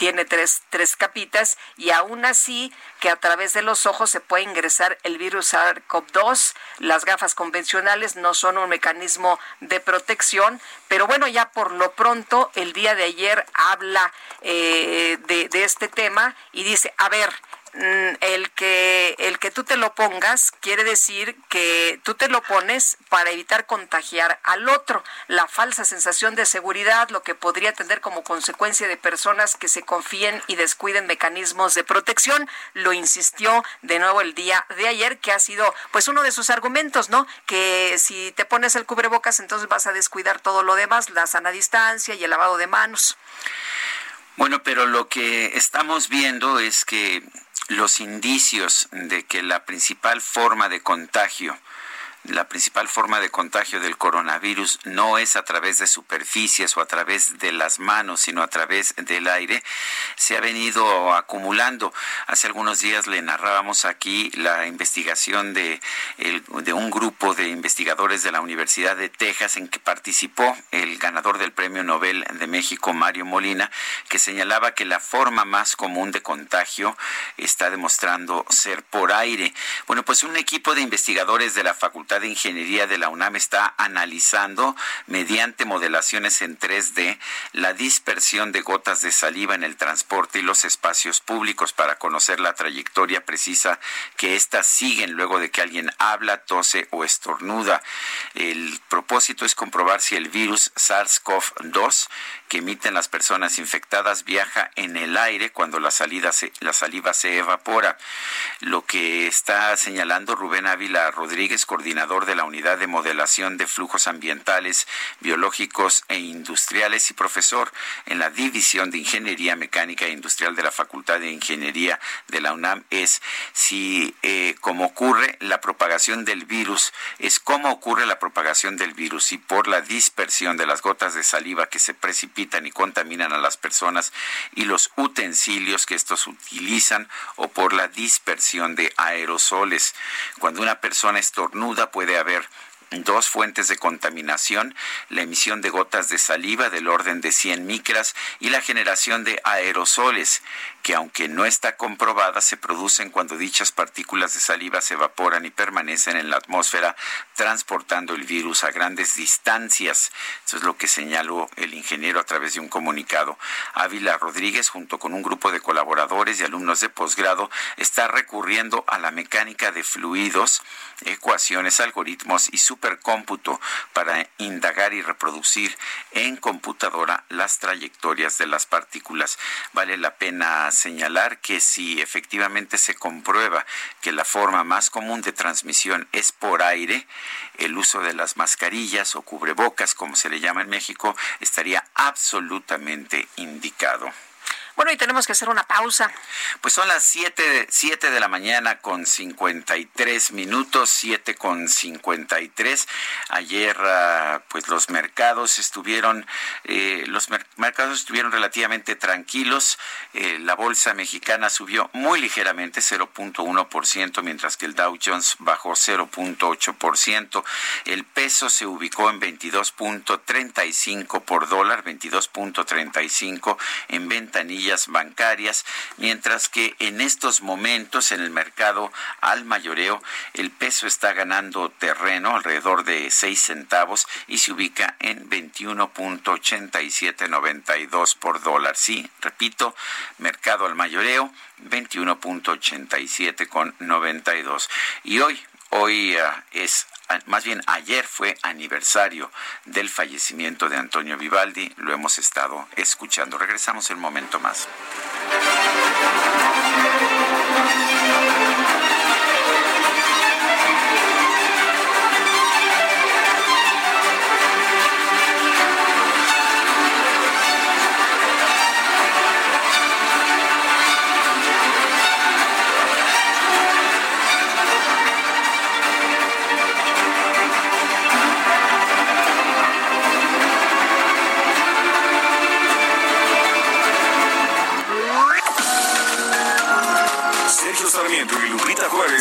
tiene tres, tres capitas y aún así que a través de los ojos se puede ingresar el virus SARS-CoV-2. Las gafas convencionales no son un mecanismo de protección, pero bueno, ya por lo pronto el día de ayer habla eh, de, de este tema y dice, a ver, el que el que tú te lo pongas quiere decir que tú te lo pones para evitar contagiar al otro. La falsa sensación de seguridad, lo que podría tener como consecuencia de personas que se confíen y descuiden mecanismos de protección, lo insistió de nuevo el día de ayer, que ha sido pues uno de sus argumentos, ¿no? Que si te pones el cubrebocas, entonces vas a descuidar todo lo demás, la sana distancia y el lavado de manos. Bueno, pero lo que estamos viendo es que los indicios de que la principal forma de contagio la principal forma de contagio del coronavirus no es a través de superficies o a través de las manos, sino a través del aire, se ha venido acumulando. Hace algunos días le narrábamos aquí la investigación de, de un grupo de investigadores de la Universidad de Texas en que participó el ganador del Premio Nobel de México, Mario Molina, que señalaba que la forma más común de contagio está demostrando ser por aire. Bueno, pues un equipo de investigadores de la Facultad de Ingeniería de la UNAM está analizando mediante modelaciones en 3D la dispersión de gotas de saliva en el transporte y los espacios públicos para conocer la trayectoria precisa que éstas siguen luego de que alguien habla, tose o estornuda. El propósito es comprobar si el virus SARS-CoV-2 que emiten las personas infectadas viaja en el aire cuando la, salida la saliva se evapora. Lo que está señalando Rubén Ávila Rodríguez, coordinador de la Unidad de Modelación de Flujos Ambientales, Biológicos e Industriales y profesor en la División de Ingeniería Mecánica e Industrial de la Facultad de Ingeniería de la UNAM, es si, eh, como ocurre la propagación del virus, es cómo ocurre la propagación del virus y por la dispersión de las gotas de saliva que se precipitan y contaminan a las personas y los utensilios que estos utilizan o por la dispersión de aerosoles. Cuando una persona estornuda puede haber dos fuentes de contaminación, la emisión de gotas de saliva del orden de 100 micras y la generación de aerosoles, que aunque no está comprobada, se producen cuando dichas partículas de saliva se evaporan y permanecen en la atmósfera, transportando el virus a grandes distancias. Eso es lo que señaló el ingeniero a través de un comunicado. Ávila Rodríguez, junto con un grupo de colaboradores y alumnos de posgrado, está recurriendo a la mecánica de fluidos, ecuaciones, algoritmos y su supercómputo para indagar y reproducir en computadora las trayectorias de las partículas. Vale la pena señalar que si efectivamente se comprueba que la forma más común de transmisión es por aire, el uso de las mascarillas o cubrebocas, como se le llama en México, estaría absolutamente indicado. Bueno, y tenemos que hacer una pausa. Pues son las 7, siete de la mañana con 53 minutos, 7 con 53. Ayer, ah, pues los mercados estuvieron, eh, los mercados estuvieron relativamente tranquilos. Eh, la bolsa mexicana subió muy ligeramente, 0.1%, mientras que el Dow Jones bajó 0.8%. El peso se ubicó en 22.35 por dólar, 22.35 en ventanilla bancarias, mientras que en estos momentos en el mercado al mayoreo el peso está ganando terreno alrededor de 6 centavos y se ubica en 21.8792 por dólar. Sí, repito, mercado al mayoreo 21.87 con 92. Y hoy Hoy ah, es más bien ayer fue aniversario del fallecimiento de Antonio Vivaldi, lo hemos estado escuchando. Regresamos en un momento más.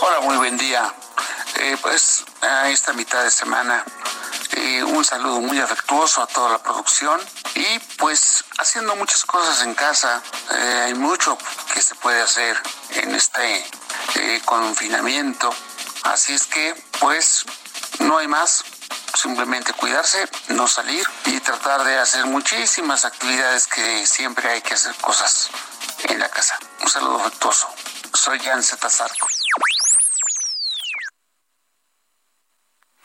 Hola, muy buen día. Eh, pues a esta mitad de semana eh, un saludo muy afectuoso a toda la producción y pues haciendo muchas cosas en casa. Eh, hay mucho que se puede hacer en este confinamiento. Así es que pues no hay más. Simplemente cuidarse, no salir y tratar de hacer muchísimas actividades que siempre hay que hacer cosas en la casa. Un saludo afectuoso. Soy Jan Zetazarco. de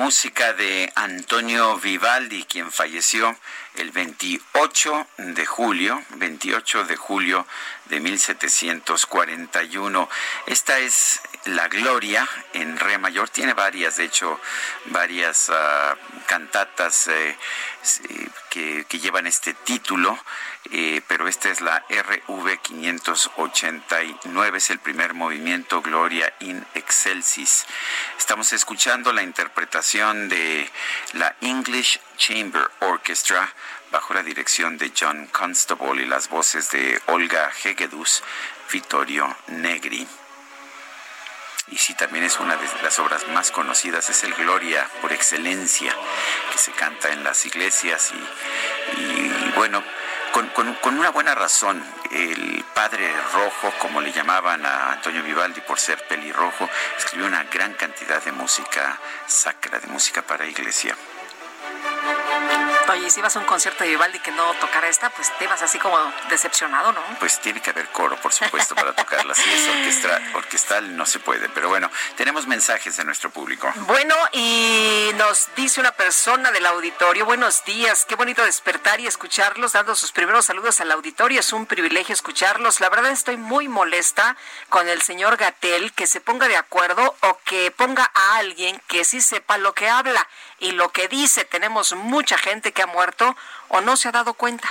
música de Antonio Vivaldi, quien falleció el 28 de julio, 28 de julio de 1741. Esta es la Gloria en Re mayor. Tiene varias, de hecho, varias ah, cantatas eh, que, llevan este título, eh, pero esta es la RV 589, es el primer movimiento Gloria in Excelsis. Estamos escuchando la interpretación de la English Chamber Orchestra bajo la dirección de John Constable y las voces de Olga Hegedus, Vittorio Negri. Y sí también es una de las obras más conocidas, es el Gloria por excelencia, que se canta en las iglesias y, bueno, con, con, una buena razón. El padre rojo, como le llamaban a Antonio Vivaldi por ser pelirrojo, escribió una gran cantidad de música sacra, de música para iglesia. Oye, si vas a un concierto de Vivaldi que no tocara esta, pues te vas así como decepcionado, ¿no? Pues tiene que haber coro, por supuesto, para tocarla. Si es orquestra, orquestal, no se puede. Pero bueno, tenemos mensajes de nuestro público. Bueno, y nos dice una persona del auditorio, buenos días, qué bonito despertar y escucharlos, dando sus primeros saludos al auditorio. Es un privilegio escucharlos. La verdad estoy muy molesta con el señor Gatel, que se ponga de acuerdo o que ponga a alguien que sí sepa lo que habla y lo que dice. Tenemos mucha gente que ha muerto o no se ha dado cuenta.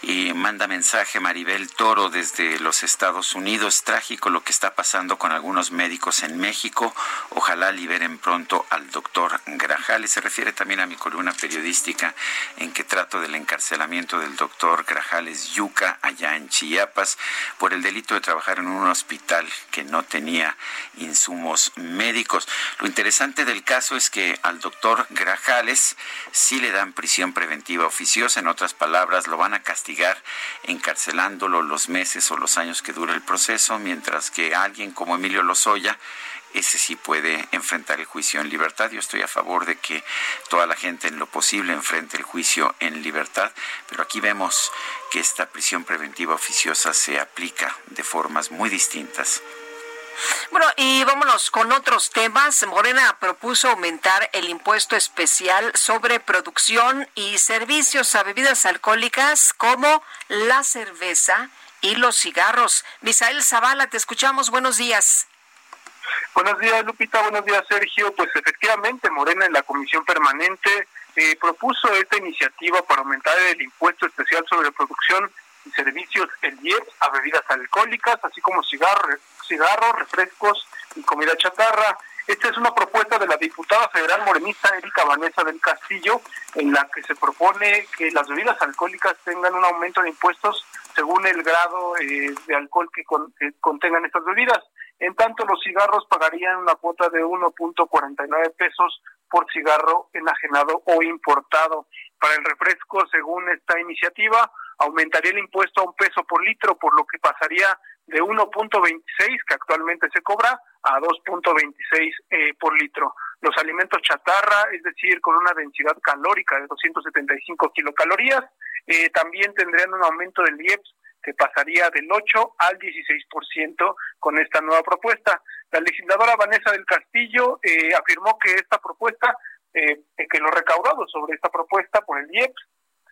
Y manda mensaje Maribel Toro desde los Estados Unidos. Trágico lo que está pasando con algunos médicos en México. Ojalá liberen pronto al doctor Grajales. Se refiere también a mi columna periodística en que trato del encarcelamiento del doctor Grajales Yuca allá en Chiapas por el delito de trabajar en un hospital que no tenía insumos médicos. Lo interesante del caso es que al doctor Grajales sí le dan prisión preventiva oficiosa. En otras palabras, lo van a castigar encarcelándolo los meses o los años que dura el proceso, mientras que alguien como Emilio Lozoya ese sí puede enfrentar el juicio en libertad. Yo estoy a favor de que toda la gente en lo posible enfrente el juicio en libertad, pero aquí vemos que esta prisión preventiva oficiosa se aplica de formas muy distintas bueno, y vámonos con otros temas. Morena propuso aumentar el impuesto especial sobre producción y servicios a bebidas alcohólicas como la cerveza y los cigarros. Misael Zavala, te escuchamos. Buenos días. Buenos días, Lupita. Buenos días, Sergio. Pues efectivamente, Morena en la comisión permanente eh, propuso esta iniciativa para aumentar el impuesto especial sobre producción y servicios, el IEPS, a bebidas alcohólicas, así como cigarros, cigarros, refrescos y comida chatarra. Esta es una propuesta de la diputada federal morenista Erika Vanessa del Castillo, en la que se propone que las bebidas alcohólicas tengan un aumento de impuestos según el grado eh, de alcohol que, contengan estas bebidas. En tanto, los cigarros pagarían una cuota de 1.49 pesos por cigarro enajenado o importado. Para el refresco, según esta iniciativa, aumentaría el impuesto a un peso por litro, por lo que pasaría de 1.26 que actualmente se cobra a 2.26 eh, por litro. Los alimentos chatarra, es decir, con una densidad calórica de 275 kilocalorías, eh, también tendrían un aumento del IEPS que pasaría del 8 al 16% con esta nueva propuesta. La legisladora Vanessa del Castillo eh, afirmó que esta propuesta, que lo recaudado sobre esta propuesta por el IEPS,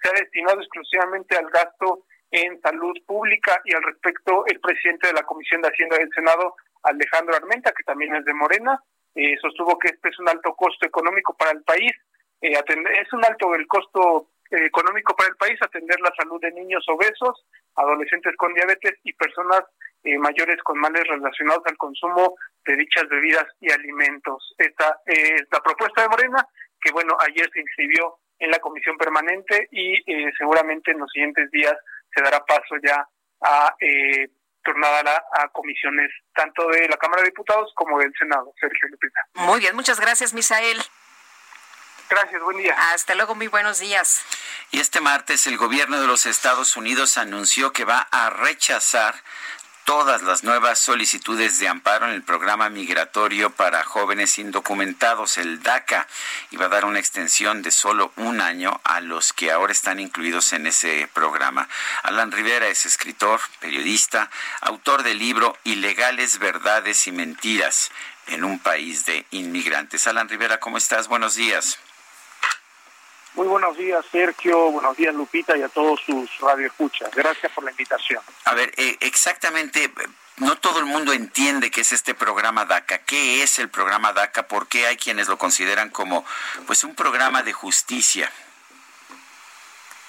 se ha destinado exclusivamente al gasto en salud pública y al respecto el presidente de la Comisión de Hacienda del Senado, Alejandro Armenta, que también es de Morena, eh, sostuvo que este es un alto costo económico para el país, eh, es un alto el costo eh, económico para el país atender la salud de niños obesos, adolescentes con diabetes y personas mayores con males relacionados al consumo de dichas bebidas y alimentos. Esta es la propuesta de Morena, que bueno, ayer se inscribió en la comisión permanente y seguramente en los siguientes días se dará paso ya a eh, tornada a, comisiones tanto de la Cámara de Diputados como del Senado. Sergio Lupita. Muy bien, muchas gracias, Misael. Gracias, buen día. Hasta luego, muy buenos días. Y este martes el gobierno de los Estados Unidos anunció que va a rechazar todas las nuevas solicitudes de amparo en el programa migratorio para jóvenes indocumentados, el DACA, y va a dar una extensión de solo un año a los que ahora están incluidos en ese programa. Alan Rivera es escritor, periodista, autor del libro Ilegales Verdades y Mentiras en un país de inmigrantes. Alan Rivera, ¿cómo estás? Buenos días. Muy buenos días, Sergio. Buenos días, Lupita, y a todos sus radioescuchas. Gracias por la invitación. A ver, eh, exactamente, no todo el mundo entiende qué es este programa DACA. ¿Qué es el programa DACA? ¿Por qué hay quienes lo consideran como pues un programa de justicia?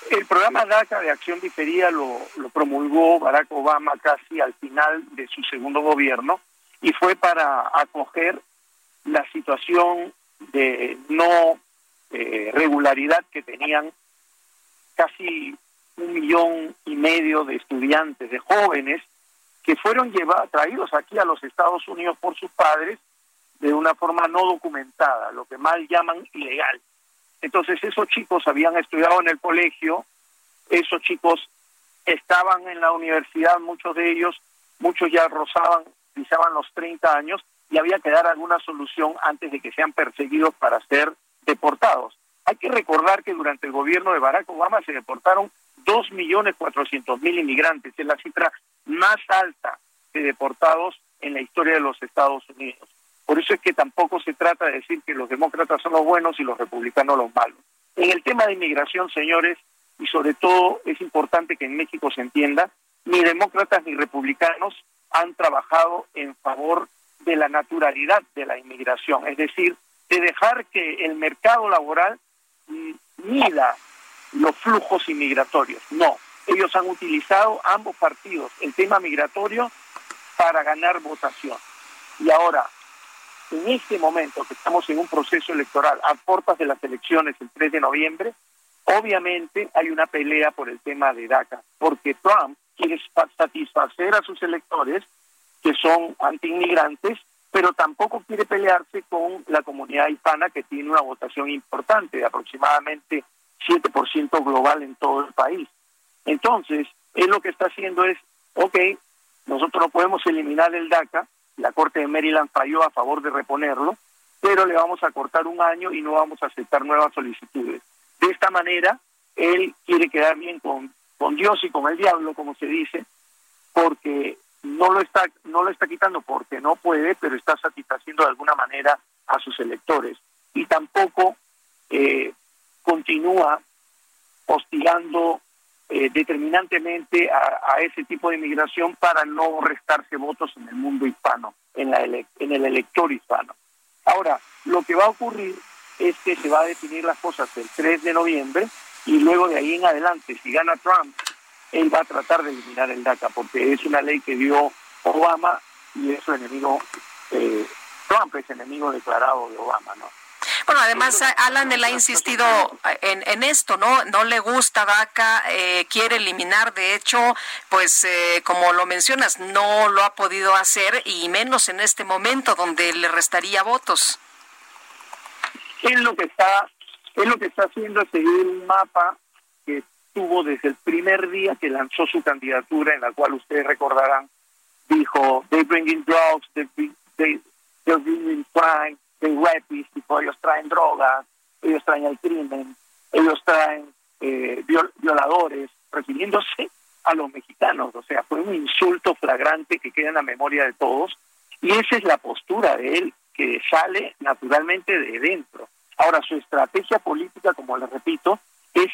El programa DACA de acción diferida lo, lo promulgó Barack Obama casi al final de su segundo gobierno y fue para acoger la situación de no eh, regularidad que tenían casi un millón y medio de estudiantes, de jóvenes que fueron llevados, traídos aquí a los Estados Unidos por sus padres de una forma no documentada, lo que mal llaman ilegal. Entonces esos chicos habían estudiado en el colegio, esos chicos estaban en la universidad, muchos de ellos, muchos ya rozaban, pisaban los 30 años y había que dar alguna solución antes de que sean perseguidos para ser deportados. Hay que recordar que durante el gobierno de Barack Obama se deportaron 2.400.000 inmigrantes, es la cifra más alta de deportados en la historia de los Estados Unidos. Por eso es que tampoco se trata de decir que los demócratas son los buenos y los republicanos los malos. En el tema de inmigración, señores, y sobre todo es importante que en México se entienda, ni demócratas ni republicanos han trabajado en favor de la naturalidad de la inmigración, es decir, de dejar que el mercado laboral mida los flujos inmigratorios. No, ellos han utilizado ambos partidos el tema migratorio para ganar votación. Y ahora, en este momento que estamos en un proceso electoral a puertas de las elecciones el 3 de noviembre, obviamente hay una pelea por el tema de DACA, porque Trump quiere satisfacer a sus electores que son antiinmigrantes, pero tampoco quiere pelearse con la comunidad hispana que tiene una votación importante, de aproximadamente 7% global en todo el país. Entonces, él lo que está haciendo es, ok, nosotros no podemos eliminar el DACA, la Corte de Maryland falló a favor de reponerlo, pero le vamos a cortar un año y no vamos a aceptar nuevas solicitudes. De esta manera, él quiere quedar bien con, con Dios y con el diablo, como se dice, porque no lo está no lo está quitando porque no puede, pero está satisfaciendo de alguna manera a sus electores y tampoco eh, continúa hostigando eh, determinantemente a, ese tipo de inmigración para no restarse votos en el mundo hispano, en, la en el elector hispano. Ahora, lo que va a ocurrir es que se va a definir las cosas el 3 de noviembre y luego de ahí en adelante, si gana Trump, él va a tratar de eliminar el DACA porque es una ley que dio Obama y es su enemigo, eh, Trump es enemigo declarado de Obama, ¿no? Bueno, además Alan él ha insistido en, en esto, ¿no? No le gusta DACA, eh, quiere eliminar, de hecho, pues eh, como lo mencionas, no lo ha podido hacer y menos en este momento donde le restaría votos. Él lo que está, él lo que está haciendo es seguir un mapa que tuvo desde el primer día que lanzó su candidatura, en la cual ustedes recordarán, dijo, they bringing drugs, they, they, they're bringing crime, they rapists, tipo, ellos traen drogas, ellos traen el crimen, ellos traen eh, violadores, refiriéndose a los mexicanos. O sea, fue un insulto flagrante que queda en la memoria de todos. Y esa es la postura de él que sale naturalmente de dentro. Ahora, su estrategia política, como le repito, es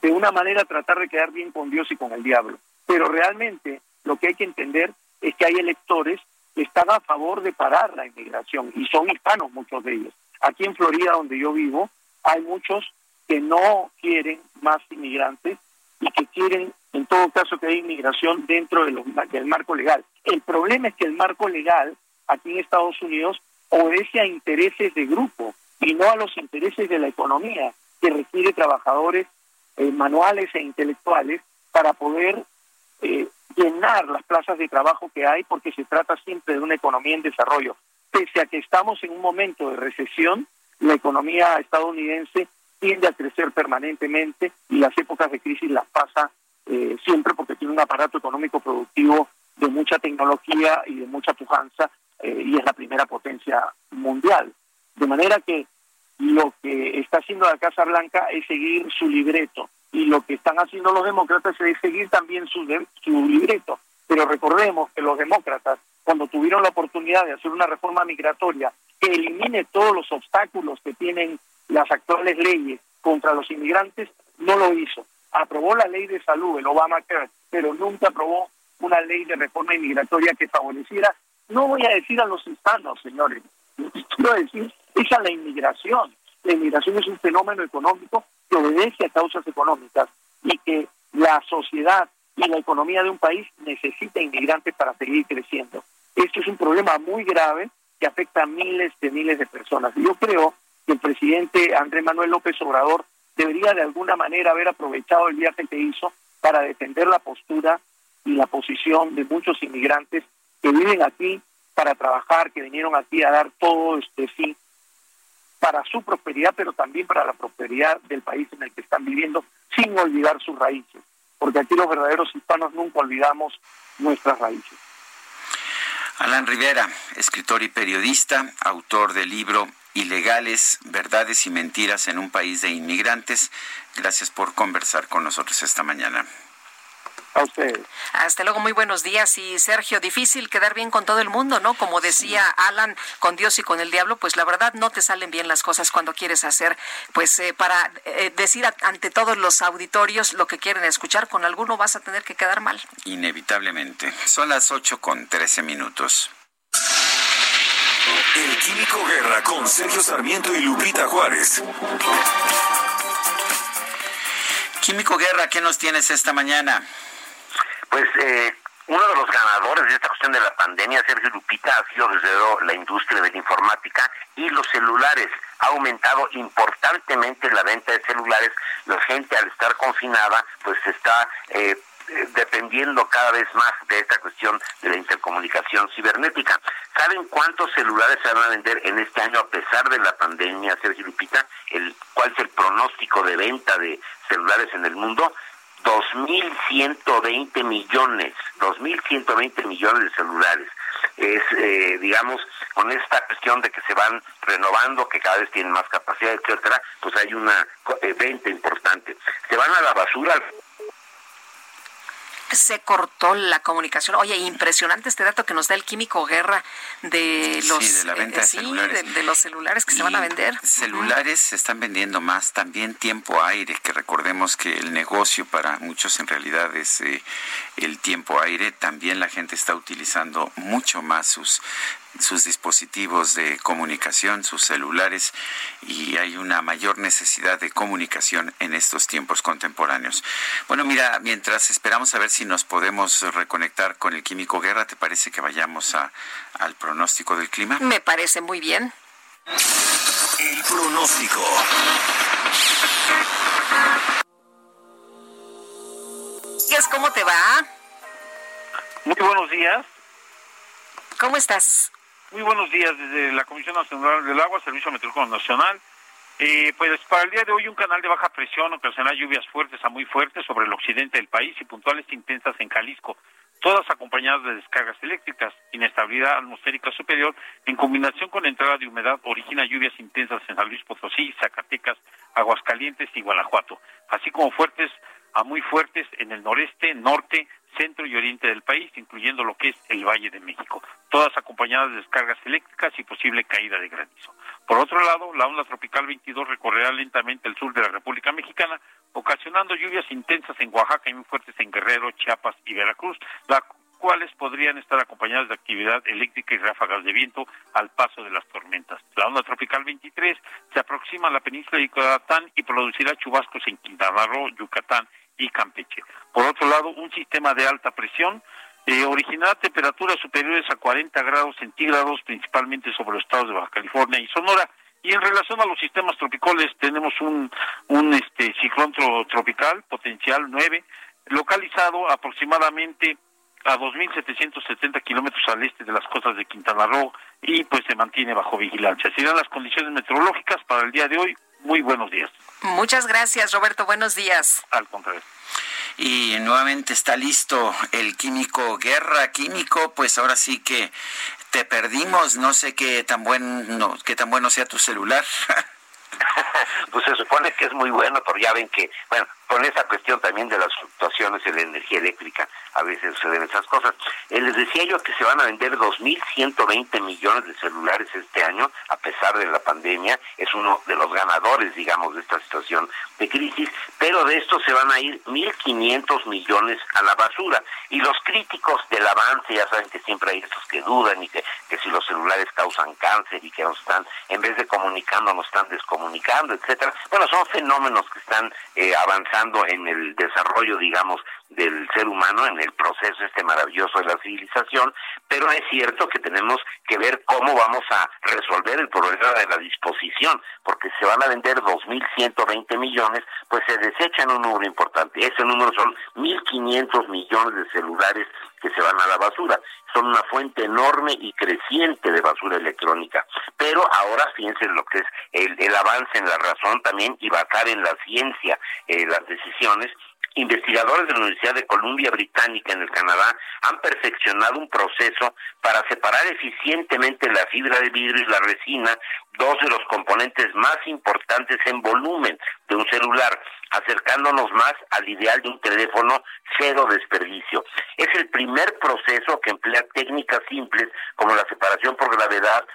de una manera tratar de quedar bien con Dios y con el diablo. Pero realmente lo que hay que entender es que hay electores que están a favor de parar la inmigración y son hispanos muchos de ellos. Aquí en Florida, donde yo vivo, hay muchos que no quieren más inmigrantes y que quieren, en todo caso, que haya inmigración dentro de del marco legal. El problema es que el marco legal aquí en Estados Unidos obedece a intereses de grupo y no a los intereses de la economía, que requiere trabajadores eh, manuales e intelectuales para poder eh, llenar las plazas de trabajo que hay porque se trata siempre de una economía en desarrollo. Pese a que estamos en un momento de recesión, la economía estadounidense tiende a crecer permanentemente y las épocas de crisis las pasa eh, siempre porque tiene un aparato económico productivo de mucha tecnología y de mucha pujanza y es la primera potencia mundial. De manera que lo que está haciendo la Casa Blanca es seguir su libreto y lo que están haciendo los demócratas es seguir también su, su libreto. Pero recordemos que los demócratas, cuando tuvieron la oportunidad de hacer una reforma migratoria que elimine todos los obstáculos que tienen las actuales leyes contra los inmigrantes, no lo hizo. Aprobó la ley de salud, el Obamacare, pero nunca aprobó una ley de reforma inmigratoria que favoreciera, no voy a decir a los hispanos, señores, quiero decir la inmigración. La inmigración es un fenómeno económico que obedece a causas económicas y que la sociedad y la economía de un país necesita inmigrantes para seguir creciendo. Esto es un problema muy grave que afecta a miles de miles de personas. Yo creo que el presidente Andrés Manuel López Obrador debería de alguna manera haber aprovechado el viaje que hizo para defender la postura y la posición de muchos inmigrantes que viven aquí para trabajar, que vinieron aquí a dar todo este sí para su prosperidad, pero también para la prosperidad del país en el que están viviendo, sin olvidar sus raíces, porque aquí los verdaderos hispanos nunca olvidamos nuestras raíces. Alan Rivera, escritor y periodista, autor del libro Ilegales, Verdades y Mentiras en un País de Inmigrantes. Gracias por conversar con nosotros esta mañana. A ustedes. Hasta luego, muy buenos días. Y Sergio, difícil quedar bien con todo el mundo, ¿no? Como decía Alan, con Dios y con el diablo, pues la verdad no te salen bien las cosas cuando quieres hacer, pues eh, para eh, decir ante todos los auditorios lo que quieren escuchar, con alguno vas a tener que quedar mal. Inevitablemente. Son las 8 con 13 minutos. El Químico Guerra con Sergio Sarmiento y Lupita Juárez. Químico Guerra, ¿qué nos tienes esta mañana? Pues eh, uno de los ganadores de esta cuestión de la pandemia, Sergio Lupita, ha sido desde luego la industria de la informática y los celulares. Ha aumentado importantemente la venta de celulares. La gente al estar confinada, pues está eh, dependiendo cada vez más de esta cuestión de la intercomunicación cibernética. ¿Saben cuántos celulares se van a vender en este año a pesar de la pandemia, Sergio Lupita? El, ¿Cuál es el pronóstico de venta de celulares en el mundo? 2.120 millones, 2.120 millones de celulares. Es, eh, digamos, con esta cuestión de que se van renovando, que cada vez tienen más capacidad, etcétera, pues hay una eh, venta importante. Se van a la basura se cortó la comunicación. Oye, impresionante este dato que nos da el químico Guerra de los, sí, de, la venta de, celulares. De, los celulares que se van a vender. Celulares se están vendiendo más, también tiempo aire, que recordemos que el negocio para muchos en realidad es eh, el tiempo aire. También la gente está utilizando mucho más sus sus dispositivos de comunicación, sus celulares, y hay una mayor necesidad de comunicación en estos tiempos contemporáneos. Bueno, mira, mientras esperamos a ver si nos podemos reconectar con el químico Guerra, ¿te parece que vayamos a, al pronóstico del clima? Me parece muy bien. El pronóstico. ¿Cómo te va? Muy buenos días. ¿Cómo estás? Muy buenos días desde la Comisión Nacional del Agua, Servicio Meteorológico Nacional. Eh, pues para el día de hoy un canal de baja presión ocasionará lluvias fuertes a muy fuertes sobre el occidente del país y puntuales intensas en Jalisco, todas acompañadas de descargas eléctricas. Inestabilidad atmosférica superior en combinación con entrada de humedad origina lluvias intensas en San Luis Potosí, Zacatecas, Aguascalientes y Guanajuato, así como fuertes a muy fuertes en el noreste, norte, centro y oriente del país, incluyendo lo que es el Valle de México, todas acompañadas de descargas eléctricas y posible caída de granizo. Por otro lado, la onda tropical 22 recorrerá lentamente el sur de la República Mexicana, ocasionando lluvias intensas en Oaxaca y muy fuertes en Guerrero, Chiapas y Veracruz, las cuales podrían estar acompañadas de actividad eléctrica y ráfagas de viento al paso de las tormentas. La onda tropical 23 se aproxima a la península de Yucatán y producirá chubascos en Quintana Roo, Yucatán y Campeche. Por otro lado, un sistema de alta presión eh, originará temperaturas superiores a 40 grados centígrados, principalmente sobre los estados de Baja California y Sonora. Y en relación a los sistemas tropicales, tenemos un, un este, ciclón tropical potencial 9, localizado aproximadamente a 2.770 kilómetros al este de las costas de Quintana Roo y pues se mantiene bajo vigilancia. Serán las condiciones meteorológicas para el día de hoy. Muy buenos días. Muchas gracias, Roberto. Buenos días. Al contrario. Y nuevamente está listo el químico Guerra Químico, pues ahora sí que te perdimos, no sé qué tan bueno, qué tan bueno sea tu celular. pues se supone que es muy bueno, pero ya ven que, bueno, con esa cuestión también de las fluctuaciones en la energía eléctrica, a veces suceden esas cosas. Eh, les decía yo que se van a vender 2.120 millones de celulares este año, a pesar de la pandemia, es uno de los ganadores, digamos, de esta situación de crisis, pero de esto se van a ir 1.500 millones a la basura. Y los críticos del avance, ya saben que siempre hay estos que dudan y que, que si los celulares causan cáncer y que nos están, en vez de comunicando, nos están descomunicando, etcétera. Bueno, son fenómenos que están eh, avanzando en el desarrollo, digamos, del ser humano, en el proceso este maravilloso de la civilización, pero es cierto que tenemos que ver cómo vamos a resolver el problema de la disposición, porque se van a vender 2.120 millones, pues se desechan un número importante. Ese número son 1.500 millones de celulares que se van a la basura. Son una fuente enorme y creciente de basura electrónica. Pero ahora fíjense lo que es el, avance en la razón también y basar en la ciencia eh, las decisiones investigadores de la Universidad de Columbia Británica en el Canadá han perfeccionado un proceso para separar eficientemente la fibra de vidrio y la resina, dos de los componentes más importantes en volumen de un celular, acercándonos más al ideal de un teléfono cero desperdicio. Es el primer proceso que emplea técnicas simples como la separación por gravedad,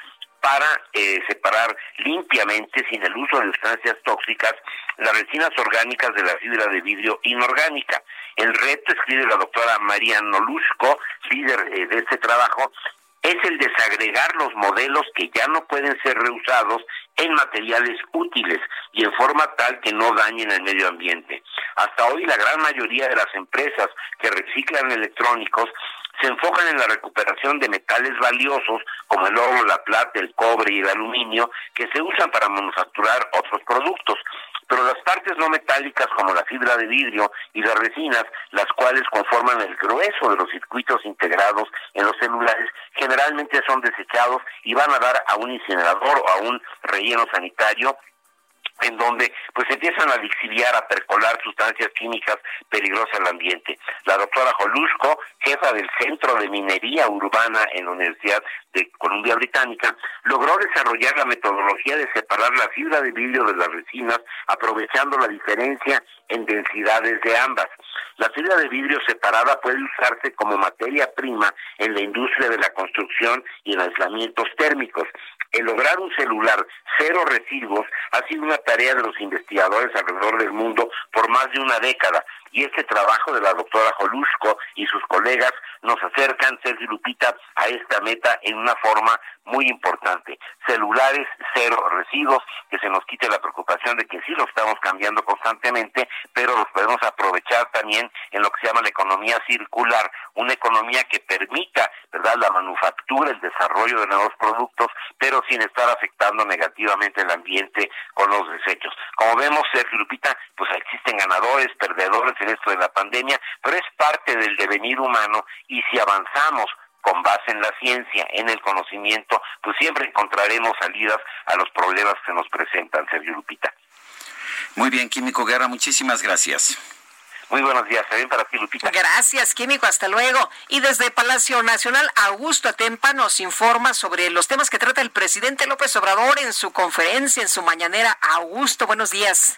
para eh, separar limpiamente, sin el uso de sustancias tóxicas, las resinas orgánicas de la fibra de vidrio inorgánica. El reto, escribe la doctora María Nolusco, líder eh, de este trabajo, es el desagregar los modelos que ya no pueden ser reusados en materiales útiles y en forma tal que no dañen el medio ambiente. Hasta hoy la gran mayoría de las empresas que reciclan electrónicos se enfocan en la recuperación de metales valiosos como el oro, la plata, el cobre y el aluminio que se usan para manufacturar otros productos. Pero las partes no metálicas como la fibra de vidrio y las resinas, las cuales conforman el grueso de los circuitos integrados en los celulares, generalmente son desechados y van a dar a un incinerador o a un relleno sanitario en donde pues empiezan a lixiviar, a percolar sustancias químicas peligrosas al ambiente. La doctora Jolusco, jefa del Centro de Minería Urbana en la Universidad de Columbia Británica, logró desarrollar la metodología de separar la fibra de vidrio de las resinas, aprovechando la diferencia en densidades de ambas. La fibra de vidrio separada puede usarse como materia prima en la industria de la construcción y en aislamientos térmicos. El lograr un celular cero residuos ha sido una tarea de los investigadores alrededor del mundo por más de una década y este trabajo de la doctora Jolusco y sus colegas nos acercan, Sergio Lupita, a esta meta en una forma muy importante. Celulares cero residuos, que se nos quite la preocupación de que sí lo estamos cambiando constantemente, pero los podemos aprovechar también en lo que se llama la economía circular, una economía que permita, ¿verdad?, la manufactura, el desarrollo de nuevos productos, pero sin estar afectando negativamente el ambiente con los desechos. Como vemos, Sergio Lupita, pues existen ganadores, perdedores en esto de la pandemia, pero es parte del devenir humano y si avanzamos con base en la ciencia, en el conocimiento, pues siempre encontraremos salidas a los problemas que nos presentan, Sergio Lupita. Muy bien, Químico Guerra, muchísimas gracias. Muy buenos días, bien para ti, Lupita. Gracias, Químico, hasta luego. Y desde Palacio Nacional, Augusto Atempa nos informa sobre los temas que trata el presidente López Obrador en su conferencia, en su mañanera. Augusto, buenos días.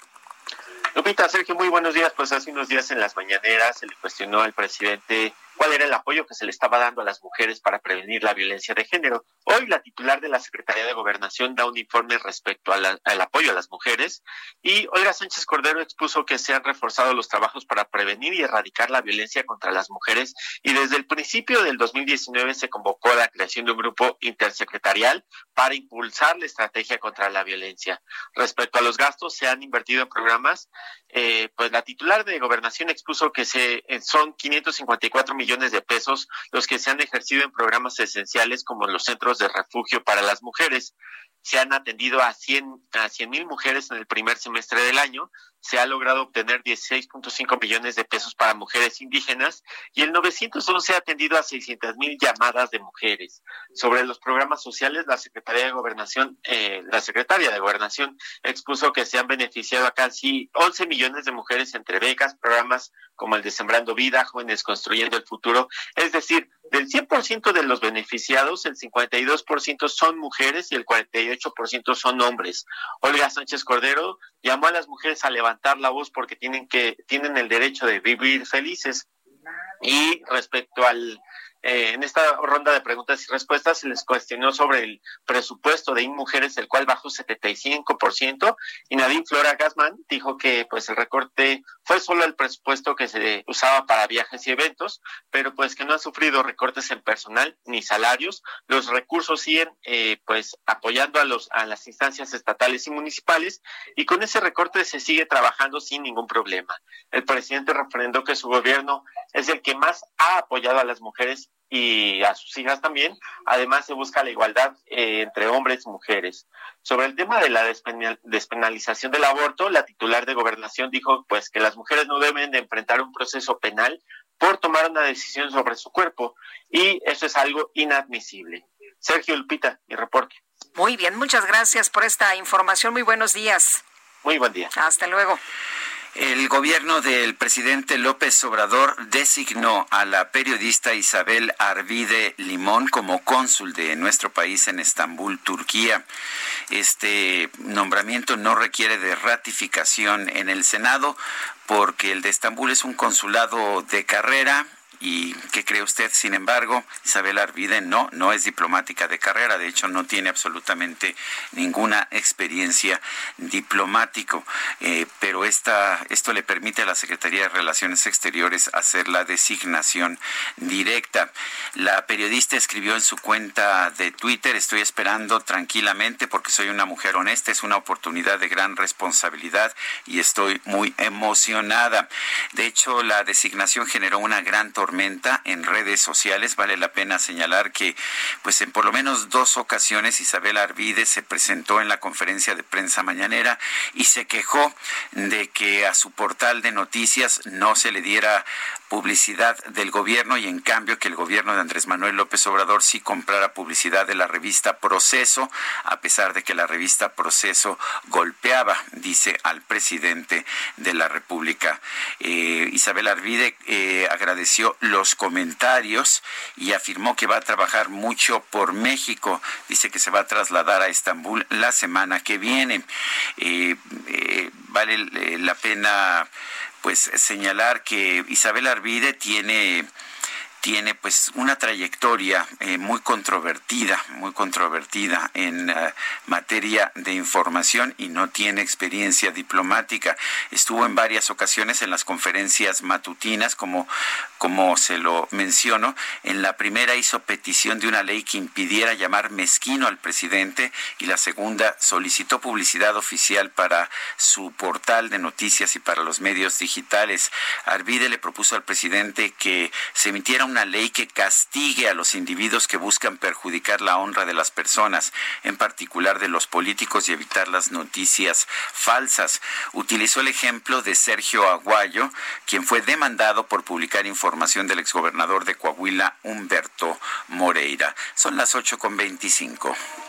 Lupita, Sergio, muy buenos días. Pues hace unos días en las mañaneras se le cuestionó al presidente cuál era el apoyo que se le estaba dando a las mujeres para prevenir la violencia de género. Hoy la titular de la Secretaría de Gobernación da un informe respecto al apoyo a las mujeres y Olga Sánchez Cordero expuso que se han reforzado los trabajos para prevenir y erradicar la violencia contra las mujeres y desde el principio del 2019 se convocó a la creación de un grupo intersecretarial para impulsar la estrategia contra la violencia. Respecto a los gastos, se han invertido en programas, eh, pues la titular de Gobernación expuso que se, son 554 millones millones de pesos los que se han ejercido en programas esenciales como los centros de refugio para las mujeres. Se han atendido a 100 a 100 mil mujeres en el primer semestre del año, se ha logrado obtener 16.5 millones de pesos para mujeres indígenas y el 911 ha atendido a 600 mil llamadas de mujeres. Sobre los programas sociales, la Secretaría de Gobernación, eh, la Secretaria de Gobernación expuso que se han beneficiado a casi 11 millones de mujeres entre becas, programas como el de Sembrando Vida, Jóvenes Construyendo el Futuro, es decir, del 100% de los beneficiados, el 52% son mujeres y el 48% son hombres. Olga Sánchez Cordero llamó a las mujeres a levantar la voz porque tienen que tienen el derecho de vivir felices. Y respecto al eh, en esta ronda de preguntas y respuestas se les cuestionó sobre el presupuesto de InMujeres, el cual bajó 75%, y Nadine Flora Gassman dijo que pues el recorte fue solo el presupuesto que se usaba para viajes y eventos, pero pues que no ha sufrido recortes en personal ni salarios. Los recursos siguen eh, pues apoyando a los a las instancias estatales y municipales y con ese recorte se sigue trabajando sin ningún problema. El presidente refrendó que su gobierno es el que más ha apoyado a las mujeres y a sus hijas también. Además, se busca la igualdad eh, entre hombres y mujeres. Sobre el tema de la despenalización del aborto, la titular de gobernación dijo pues que las mujeres no deben de enfrentar un proceso penal por tomar una decisión sobre su cuerpo y eso es algo inadmisible. Sergio Lupita, mi reporte. Muy bien, muchas gracias por esta información. Muy buenos días. Muy buen día. Hasta luego. El gobierno del presidente López Obrador designó a la periodista Isabel Arvide Limón como cónsul de nuestro país en Estambul, Turquía. Este nombramiento no requiere de ratificación en el Senado porque el de Estambul es un consulado de carrera ¿Y qué cree usted? Sin embargo, Isabel Arvide no, no es diplomática de carrera, de hecho no tiene absolutamente ninguna experiencia diplomático, eh, pero esta, esto le permite a la Secretaría de Relaciones Exteriores hacer la designación directa. La periodista escribió en su cuenta de Twitter, estoy esperando tranquilamente porque soy una mujer honesta, es una oportunidad de gran responsabilidad y estoy muy emocionada. De hecho, la designación generó una gran tormenta en redes sociales. Vale la pena señalar que, pues en por lo menos dos ocasiones, Isabel Arvide se presentó en la conferencia de prensa mañanera y se quejó de que a su portal de noticias no se le diera publicidad del gobierno y en cambio que el gobierno de Andrés Manuel López Obrador sí comprara publicidad de la revista Proceso, a pesar de que la revista Proceso golpeaba, dice, al presidente de la República. Eh, Isabel Arvide eh, agradeció los comentarios y afirmó que va a trabajar mucho por México. Dice que se va a trasladar a Estambul la semana que viene. Eh, vale la pena pues señalar que Isabel Arvide tiene tiene pues una trayectoria eh, muy controvertida, muy controvertida en eh, materia de información y no tiene experiencia diplomática. Estuvo en varias ocasiones en las conferencias matutinas, como, como se lo menciono. En la primera hizo petición de una ley que impidiera llamar mezquino al presidente y la segunda solicitó publicidad oficial para su portal de noticias y para los medios digitales. Arvide le propuso al presidente que se emitiera una ley que castigue a los individuos que buscan perjudicar la honra de las personas, en particular de los políticos, y evitar las noticias falsas. Utilizó el ejemplo de Sergio Aguayo, quien fue demandado por publicar información del exgobernador de Coahuila, Humberto Moreira. Son las 8.25.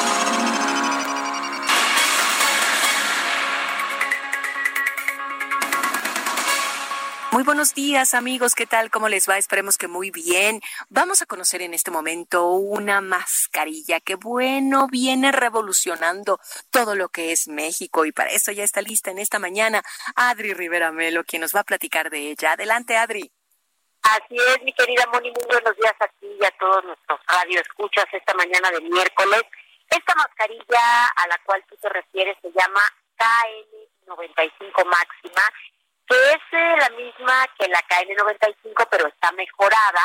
Muy buenos días amigos, ¿qué tal? ¿Cómo les va? Esperemos que muy bien. Vamos a conocer en este momento una mascarilla que bueno, viene revolucionando todo lo que es México y para eso ya está lista en esta mañana Adri Rivera Melo, quien nos va a platicar de ella. Adelante Adri. Así es, mi querida Moni, muy buenos días a ti y a todos nuestros radioescuchas esta mañana de miércoles. Esta mascarilla a la cual tú te refieres se llama KN95 máxima que es la misma que la KN95, pero está mejorada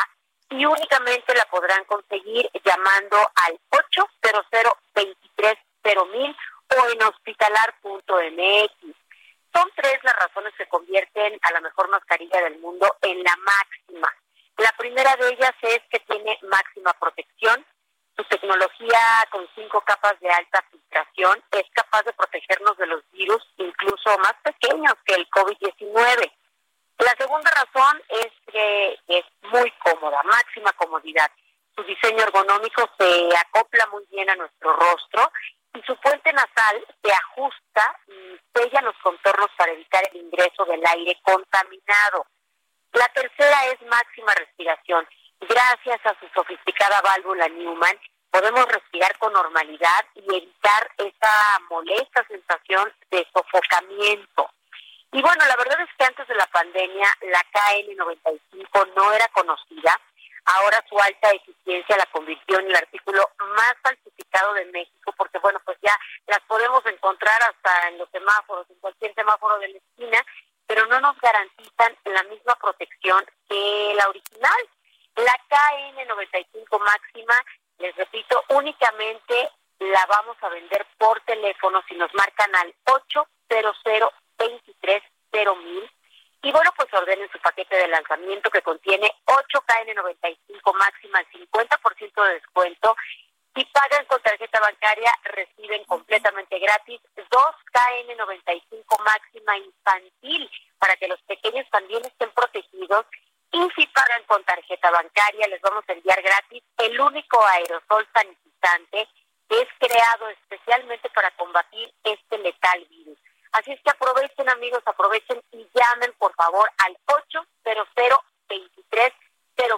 y únicamente la podrán conseguir llamando al 800 230 o en hospitalar.mx. Son tres las razones que convierten a la mejor mascarilla del mundo en la máxima. La primera de ellas es que tiene máxima protección, su tecnología con cinco capas de alta filtración es capaz de protegernos de los virus incluso más pequeños que el COVID-19. La segunda razón es que es muy cómoda, máxima comodidad. Su diseño ergonómico se acopla muy bien a nuestro rostro y su puente nasal se ajusta y sella los contornos para evitar el ingreso del aire contaminado. La tercera es máxima respiración. Gracias a su sofisticada válvula Newman, podemos respirar con normalidad y evitar esa molesta sensación de sofocamiento. Y bueno, la verdad es que antes de la pandemia la KN95 no era conocida. Ahora su alta eficiencia la convirtió en el artículo más falsificado de México, porque bueno, pues ya las podemos encontrar hasta en los semáforos, en cualquier semáforo de la esquina, pero no nos garantizan la misma protección que la original. La KN95 máxima, les repito, únicamente la vamos a vender por teléfono si nos marcan al 800 mil y bueno, pues ordenen su paquete de lanzamiento que contiene 8 KN95 máxima al 50% de descuento. Si pagan con tarjeta bancaria, reciben completamente gratis 2 KN95 máxima infantil para que los pequeños también estén protegidos. Y si pagan con tarjeta bancaria, les vamos a enviar gratis el único aerosol sanitizante que es creado especialmente para combatir este letal virus. Así es que aprovechen amigos, aprovechen y llamen por favor al 800 23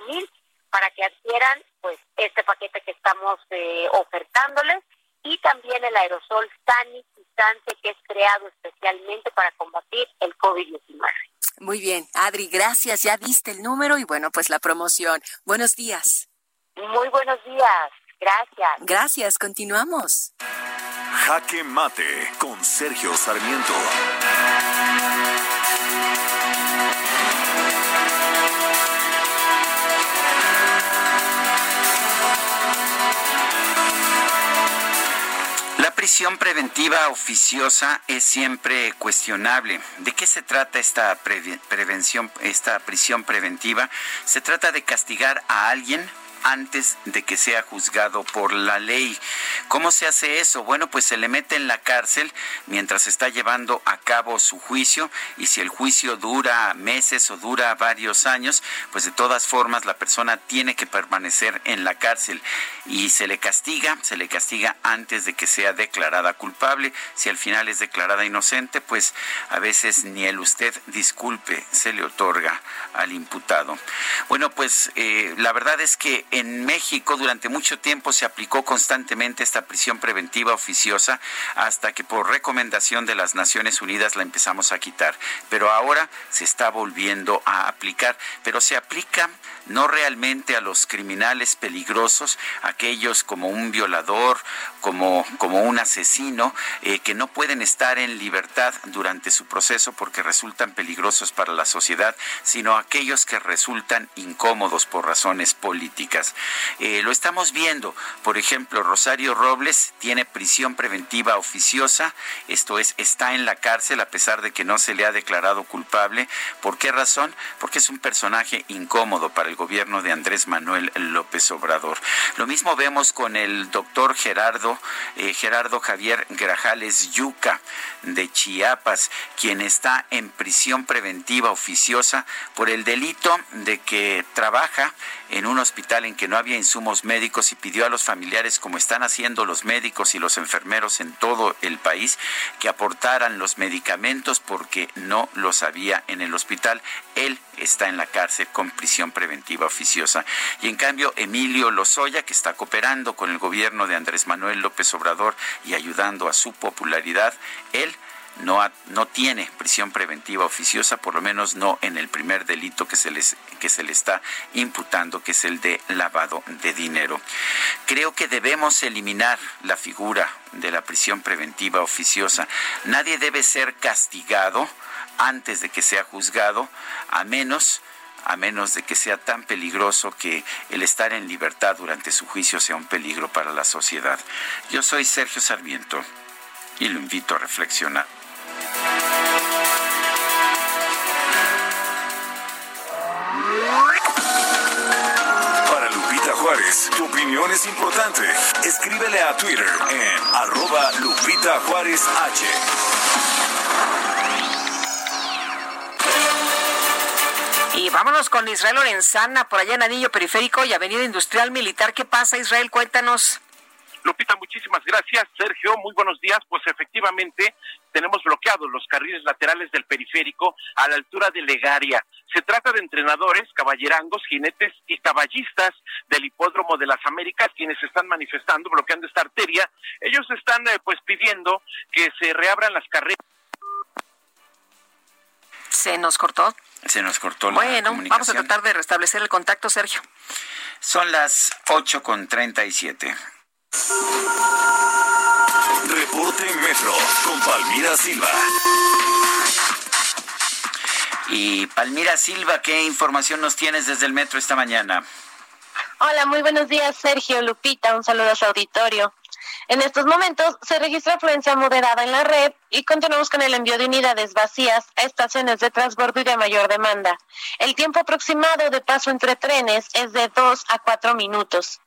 mil para que adquieran pues este paquete que estamos eh, ofertándoles y también el aerosol sanitizante que es creado especialmente para combatir el COVID-19. Muy bien, Adri, gracias. Ya viste el número y bueno, pues la promoción. Buenos días. Muy buenos días. Gracias. Gracias, continuamos. Jaque Mate con Sergio Sarmiento. Prisión preventiva oficiosa es siempre cuestionable. ¿De qué se trata esta prevención, esta prisión preventiva? Se trata de castigar a alguien antes de que sea juzgado por la ley. ¿Cómo se hace eso? Bueno, pues se le mete en la cárcel mientras está llevando a cabo su juicio y si el juicio dura meses o dura varios años, pues de todas formas la persona tiene que permanecer en la cárcel y se le castiga, se le castiga antes de que sea declarada culpable. Si al final es declarada inocente, pues a veces ni el usted disculpe se le otorga al imputado. Bueno, pues eh, la verdad es que en México durante mucho tiempo se aplicó constantemente esta prisión preventiva oficiosa hasta que por recomendación de las Naciones Unidas la empezamos a quitar. Pero ahora se está volviendo a aplicar, pero se aplica no realmente a los criminales peligrosos, aquellos como un violador, como, como un asesino, eh, que no pueden estar en libertad durante su proceso porque resultan peligrosos para la sociedad, sino aquellos que resultan incómodos por razones políticas. Eh, lo estamos viendo. Por ejemplo, Rosario Robles tiene prisión preventiva oficiosa, esto es, está en la cárcel a pesar de que no se le ha declarado culpable. ¿Por qué razón? Porque es un personaje incómodo para el gobierno de Andrés Manuel López Obrador. Lo mismo vemos con el doctor Gerardo, eh, Gerardo Javier Grajales Yuca de Chiapas, quien está en prisión preventiva oficiosa por el delito de que trabaja en un hospital en que no había insumos médicos y pidió a los familiares, como están haciendo los médicos y los enfermeros en todo el país, que aportaran los medicamentos porque no los había en el hospital. Él está en la cárcel con prisión preventiva oficiosa. Y en cambio, Emilio Lozoya, que está cooperando con el gobierno de Andrés Manuel López Obrador y ayudando a su popularidad, él no, tiene prisión preventiva oficiosa, por lo menos no en el primer delito que se, que se le está imputando, que es el de lavado de dinero. Creo que debemos eliminar la figura de la prisión preventiva oficiosa. Nadie debe ser castigado antes de que sea juzgado, a menos a menos de que sea tan peligroso que el estar en libertad durante su juicio sea un peligro para la sociedad. Yo soy Sergio Sarmiento y lo invito a reflexionar. Para Lupita Juárez, tu opinión es importante. Escríbele a Twitter en arroba Lupita Juárez H. Y vámonos con Israel Lorenzana, por allá en Anillo Periférico y Avenida Industrial Militar. ¿Qué pasa, Israel? Cuéntanos. Lupita, muchísimas gracias. Sergio, muy buenos días. Pues efectivamente tenemos bloqueados los carriles laterales del periférico a la altura de Legaria. Se trata de entrenadores, caballerangos, jinetes y caballistas del Hipódromo de las Américas quienes están manifestando, bloqueando esta arteria. Ellos están eh, pues pidiendo que se reabran las carreras. Se nos cortó. Se nos cortó la bueno, vamos a tratar de restablecer el contacto, Sergio. Son las 8.37. Reporte Metro con Palmira Silva. Y Palmira Silva, ¿qué información nos tienes desde el metro esta mañana? Hola, muy buenos días, Sergio Lupita. Un saludo a su auditorio. En estos momentos se registra afluencia moderada en la red y continuamos con el envío de unidades vacías a estaciones de transbordo y de mayor demanda. El tiempo aproximado de paso entre trenes es de 2 a 4 minutos.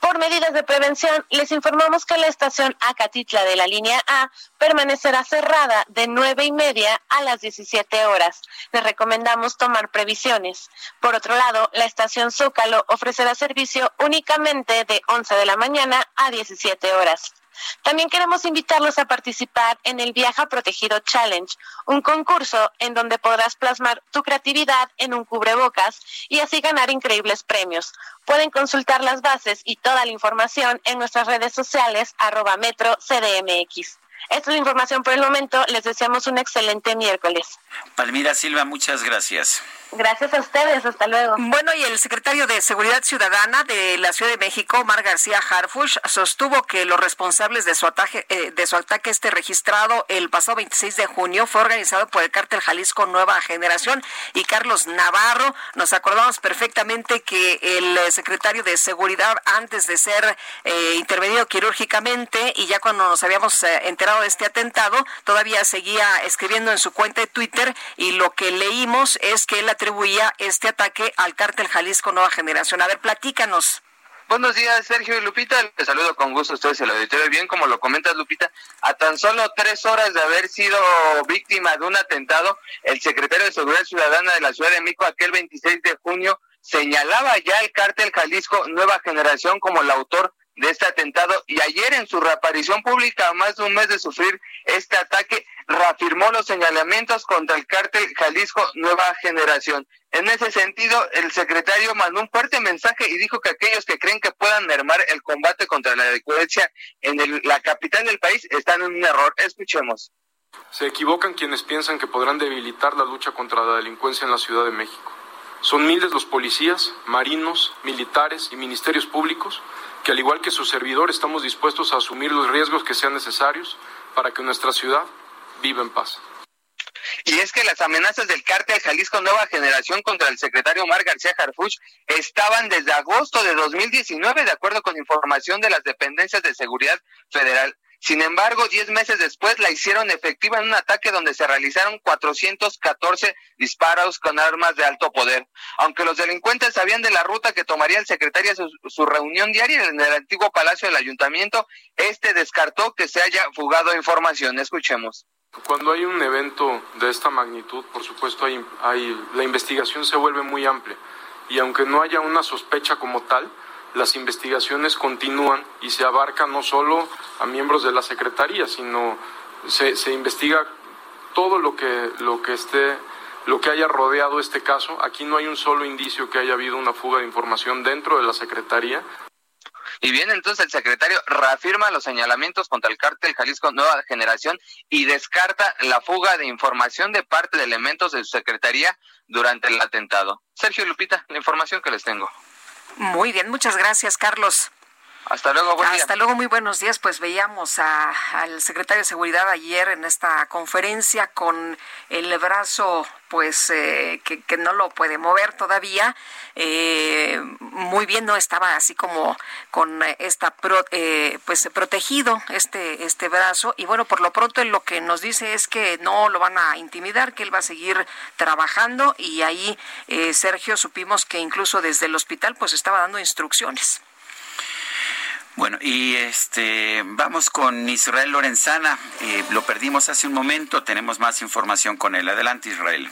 Por medidas de prevención, les informamos que la estación Acatitla de la línea A permanecerá cerrada de 9 y media a las 17 horas. Les recomendamos tomar previsiones. Por otro lado, la estación Zócalo ofrecerá servicio únicamente de 11 de la mañana a 17 horas. También queremos invitarlos a participar en el Viaja Protegido Challenge, un concurso en donde podrás plasmar tu creatividad en un cubrebocas y así ganar increíbles premios. Pueden consultar las bases y toda la información en nuestras redes sociales arroba metro CDMX. Esta es la información por el momento. Les deseamos un excelente miércoles. Palmira Silva, muchas gracias. Gracias a ustedes, hasta luego. Bueno, y el secretario de Seguridad Ciudadana de la Ciudad de México, Omar García Harfush, sostuvo que los responsables de su ataque, eh, de su ataque este registrado el pasado 26 de junio fue organizado por el cártel Jalisco Nueva Generación y Carlos Navarro. Nos acordamos perfectamente que el eh, secretario de Seguridad, antes de ser eh, intervenido quirúrgicamente y ya cuando nos habíamos enterado de este atentado, todavía seguía escribiendo en su cuenta de Twitter y lo que leímos es que él atribuía este ataque al cártel Jalisco Nueva Generación. A ver, platícanos. Buenos días, Sergio y Lupita. Les saludo con gusto a ustedes el auditorio. Bien, como lo comentas, Lupita, a tan solo tres horas de haber sido víctima de un atentado, el secretario de Seguridad Ciudadana de la Ciudad de México, aquel 26 de junio, señalaba ya el cártel Jalisco Nueva Generación como el autor de este atentado y ayer en su reaparición pública, a más de un mes de sufrir este ataque, reafirmó los señalamientos contra el cártel Jalisco Nueva Generación. En ese sentido, el secretario mandó un fuerte mensaje y dijo que aquellos que creen que puedan mermar el combate contra la delincuencia en la capital del país están en un error. Escuchemos. Se equivocan quienes piensan que podrán debilitar la lucha contra la delincuencia en la Ciudad de México. Son miles los policías, marinos, militares y ministerios públicos que al igual que su servidor estamos dispuestos a asumir los riesgos que sean necesarios para que nuestra ciudad viva en paz. Y es que las amenazas del cártel Jalisco Nueva Generación contra el secretario Omar García Harfuch estaban desde agosto de 2019, de acuerdo con información de las dependencias de seguridad federal. Sin embargo, diez meses después la hicieron efectiva en un ataque donde se realizaron 414 disparos con armas de alto poder. Aunque los delincuentes sabían de la ruta que tomaría el secretario su reunión diaria en el antiguo palacio del ayuntamiento, este descartó que se haya fugado información. Escuchemos. Cuando hay un evento de esta magnitud, por supuesto, hay, hay, la investigación se vuelve muy amplia y aunque no haya una sospecha como tal, las investigaciones continúan y se abarca no solo a miembros de la Secretaría, sino se, se investiga todo lo que, lo que esté lo que haya rodeado este caso. Aquí no hay un solo indicio que haya habido una fuga de información dentro de la Secretaría. Y bien, entonces el secretario reafirma los señalamientos contra el cártel Jalisco Nueva Generación y descarta la fuga de información de parte de elementos de su secretaría durante el atentado. Sergio Lupita, la información que les tengo. Muy bien, muchas gracias, Carlos. Hasta luego, buen Hasta luego, muy buenos días. Pues veíamos a, al secretario de Seguridad ayer en esta conferencia con el brazo, pues, eh, que, que, no lo puede mover todavía. Eh, muy bien, no estaba así como con esta, pro, eh, pues, protegido este, este brazo. Y bueno, por lo pronto lo que nos dice es que no lo van a intimidar, que él va a seguir trabajando. Y ahí, eh, Sergio, supimos que incluso desde el hospital, pues, estaba dando instrucciones. Bueno, y este vamos con Israel Lorenzana. Eh, lo perdimos hace un momento, tenemos más información con él. Adelante, Israel.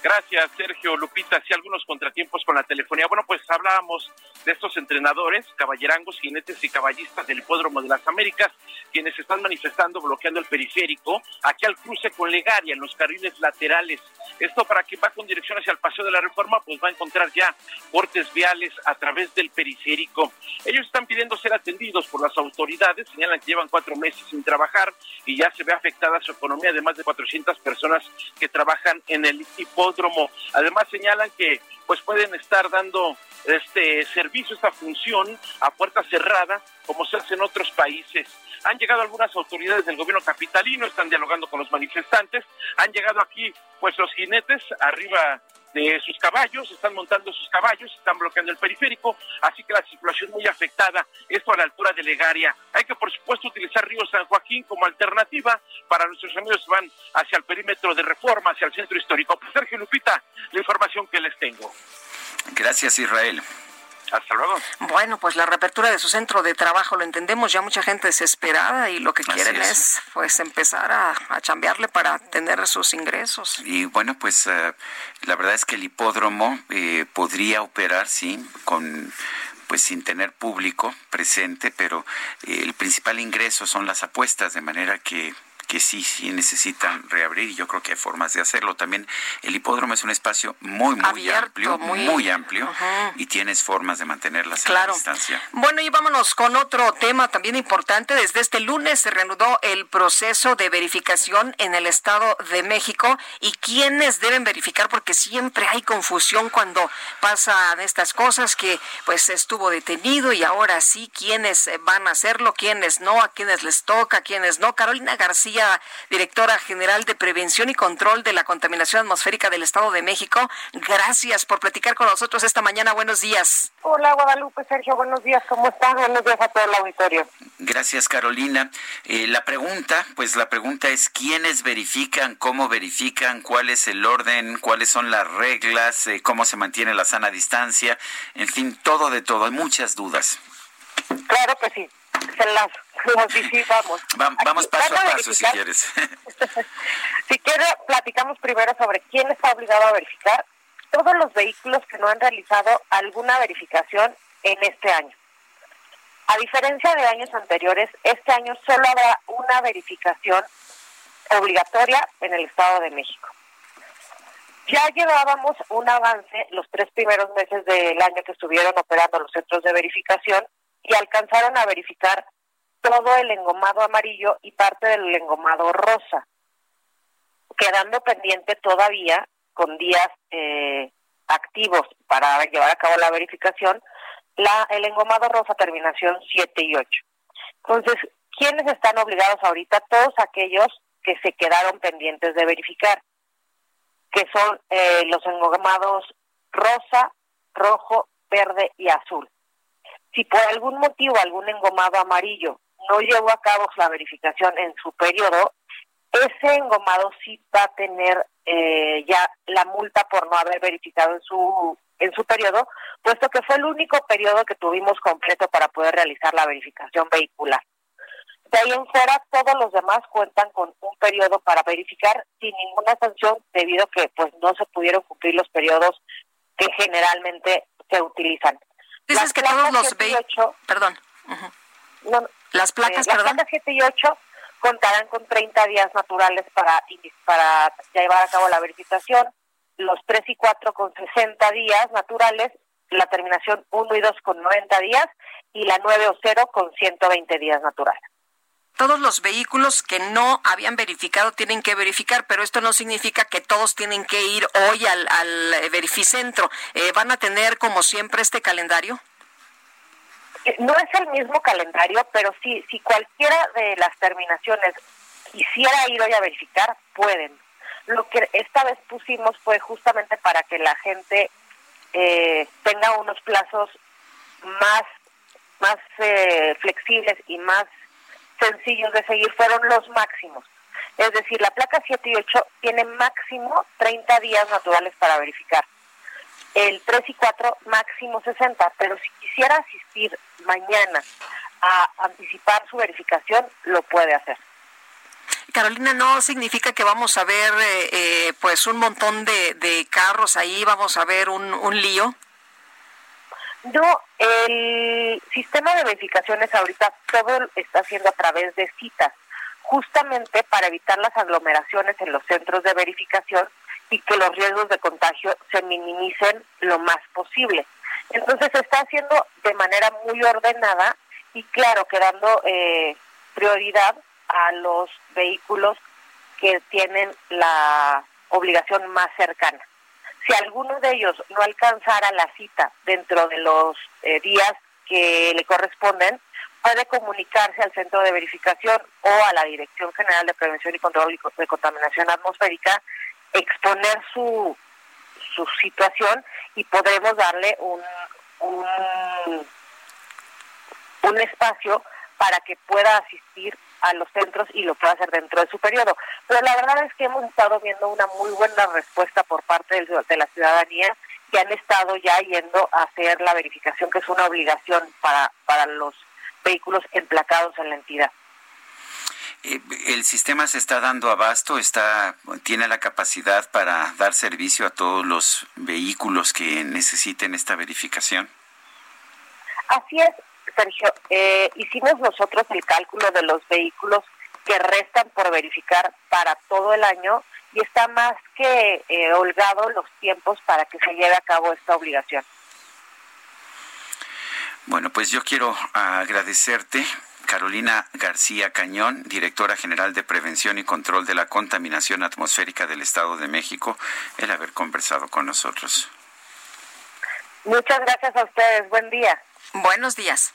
Gracias, Sergio Lupita. Sí, algunos contratiempos con la telefonía. Bueno, pues hablábamos de estos entrenadores, caballerangos, jinetes y caballistas del Hipódromo de las Américas, quienes están manifestando, bloqueando el periférico, aquí al cruce con Legaria, en los carriles laterales. Esto para quien va con dirección hacia el Paseo de la Reforma, pues va a encontrar ya cortes viales a través del periférico. Ellos están pidiendo ser atendidos por las autoridades, señalan que llevan cuatro meses sin trabajar y ya se ve afectada su economía de más de 400 personas que trabajan en el hipódromo. Además señalan que pues pueden estar dando este servicio, esta función a puerta cerrada, como se hace en otros países. Han llegado algunas autoridades del gobierno capitalino, están dialogando con los manifestantes, han llegado aquí pues jinetes arriba de sus caballos, están montando sus caballos, están bloqueando el periférico, así que la circulación muy afectada, esto a la altura de Legaria. Hay que, por supuesto, utilizar Río San Joaquín como alternativa para nuestros amigos que van hacia el perímetro de reforma, hacia el centro histórico. Pues Sergio Lupita, la información que les tengo. Gracias, Israel. Hasta luego. Bueno, pues la reapertura de su centro de trabajo lo entendemos, ya mucha gente desesperada y lo que quieren es. pues empezar a, a, chambearle para tener sus ingresos. Y bueno, pues uh, la verdad es que el hipódromo eh, podría operar, sí, con pues sin tener público presente, pero eh, el principal ingreso son las apuestas, de manera que que sí, sí necesitan reabrir y yo creo que hay formas de hacerlo. También el hipódromo es un espacio muy, muy amplio, muy, amplio Ajá. y tienes formas de mantenerlas claro. a distancia. Bueno, y vámonos con otro tema también importante. Desde este lunes se reanudó el proceso de verificación en el Estado de México y quiénes deben verificar porque siempre hay confusión cuando pasan estas cosas que pues estuvo detenido y ahora sí quiénes van a hacerlo, quiénes no, a quiénes les toca, a quiénes no. Carolina García directora general de Prevención y Control de la Contaminación Atmosférica del Estado de México. Gracias por platicar con nosotros esta mañana. Buenos días. Hola, Guadalupe, Sergio, buenos días. ¿Cómo están? Buenos días a todo el auditorio. Gracias, Carolina. Eh, la pregunta, pues la pregunta es, ¿quiénes verifican, cómo verifican, cuál es el orden, cuáles son las reglas, eh, cómo se mantiene la sana distancia? En fin, todo de todo. Hay muchas dudas. Claro que sí. Se las nos disipamos. Va, vamos paso a paso si quieres. si quiere, platicamos primero sobre quién está obligado a verificar todos los vehículos que no han realizado alguna verificación en este año. A diferencia de años anteriores, este año solo habrá una verificación obligatoria en el Estado de México. Ya llevábamos un avance los tres primeros meses del año que estuvieron operando los centros de verificación y alcanzaron a verificar todo el engomado amarillo y parte del engomado rosa, quedando pendiente todavía con días eh, activos para llevar a cabo la verificación, la el engomado rosa terminación 7 y 8. Entonces, ¿quiénes están obligados ahorita? Todos aquellos que se quedaron pendientes de verificar, que son eh, los engomados rosa, rojo, verde y azul. Si por algún motivo algún engomado amarillo no llevó a cabo la verificación en su periodo, ese engomado sí va a tener eh, ya la multa por no haber verificado en su en su periodo, puesto que fue el único periodo que tuvimos completo para poder realizar la verificación vehicular. De ahí en fuera, todos los demás cuentan con un periodo para verificar sin ninguna sanción, debido a que pues no se pudieron cumplir los periodos que generalmente se utilizan. Dices Las que todos los vehículos... Perdón. Uh -huh. no, las placas, eh, las perdón. placas 7 y 8 contarán con 30 días naturales para, para llevar a cabo la verificación, los 3 y 4 con 60 días naturales, la terminación 1 y 2 con 90 días y la 9 o 0 con 120 días naturales. Todos los vehículos que no habían verificado tienen que verificar, pero esto no significa que todos tienen que ir hoy al, al verificentro. Eh, ¿Van a tener, como siempre, este calendario? no es el mismo calendario, pero sí, si cualquiera de las terminaciones quisiera ir hoy a verificar, pueden. Lo que esta vez pusimos fue justamente para que la gente eh, tenga unos plazos más, más eh, flexibles y más sencillos de seguir, fueron los máximos. Es decir, la placa 7 y 8 tiene máximo 30 días naturales para verificar el 3 y 4 máximo 60, pero si quisiera asistir mañana a anticipar su verificación, lo puede hacer. Carolina, ¿no significa que vamos a ver eh, eh, pues un montón de, de, carros ahí, vamos a ver un, un lío? No, el sistema de verificaciones ahorita todo está haciendo a través de citas, justamente para evitar las aglomeraciones en los centros de verificación y que los riesgos de contagio se minimicen lo más posible. Entonces se está haciendo de manera muy ordenada y claro, quedando eh, prioridad a los vehículos que tienen la obligación más cercana. Si alguno de ellos no alcanzara la cita dentro de los eh, días que le corresponden, puede comunicarse al centro de verificación o a la Dirección General de Prevención y Control de Contaminación Atmosférica, exponer su, su situación y podremos darle un, un, un espacio para que pueda asistir a los centros y lo pueda hacer dentro de su periodo. Pero la verdad es que hemos estado viendo una muy buena respuesta por parte de la ciudadanía que han estado ya yendo a hacer la verificación, que es una obligación para, para los vehículos emplacados en la entidad. Eh, ¿El sistema se está dando abasto? Está, ¿Tiene la capacidad para dar servicio a todos los vehículos que necesiten esta verificación? Así es, Sergio. Eh, hicimos nosotros el cálculo de los vehículos que restan por verificar para todo el año y está más que eh, holgado los tiempos para que se lleve a cabo esta obligación. Bueno, pues yo quiero agradecerte Carolina García Cañón, directora general de Prevención y Control de la Contaminación Atmosférica del Estado de México, el haber conversado con nosotros. Muchas gracias a ustedes. Buen día. Buenos días.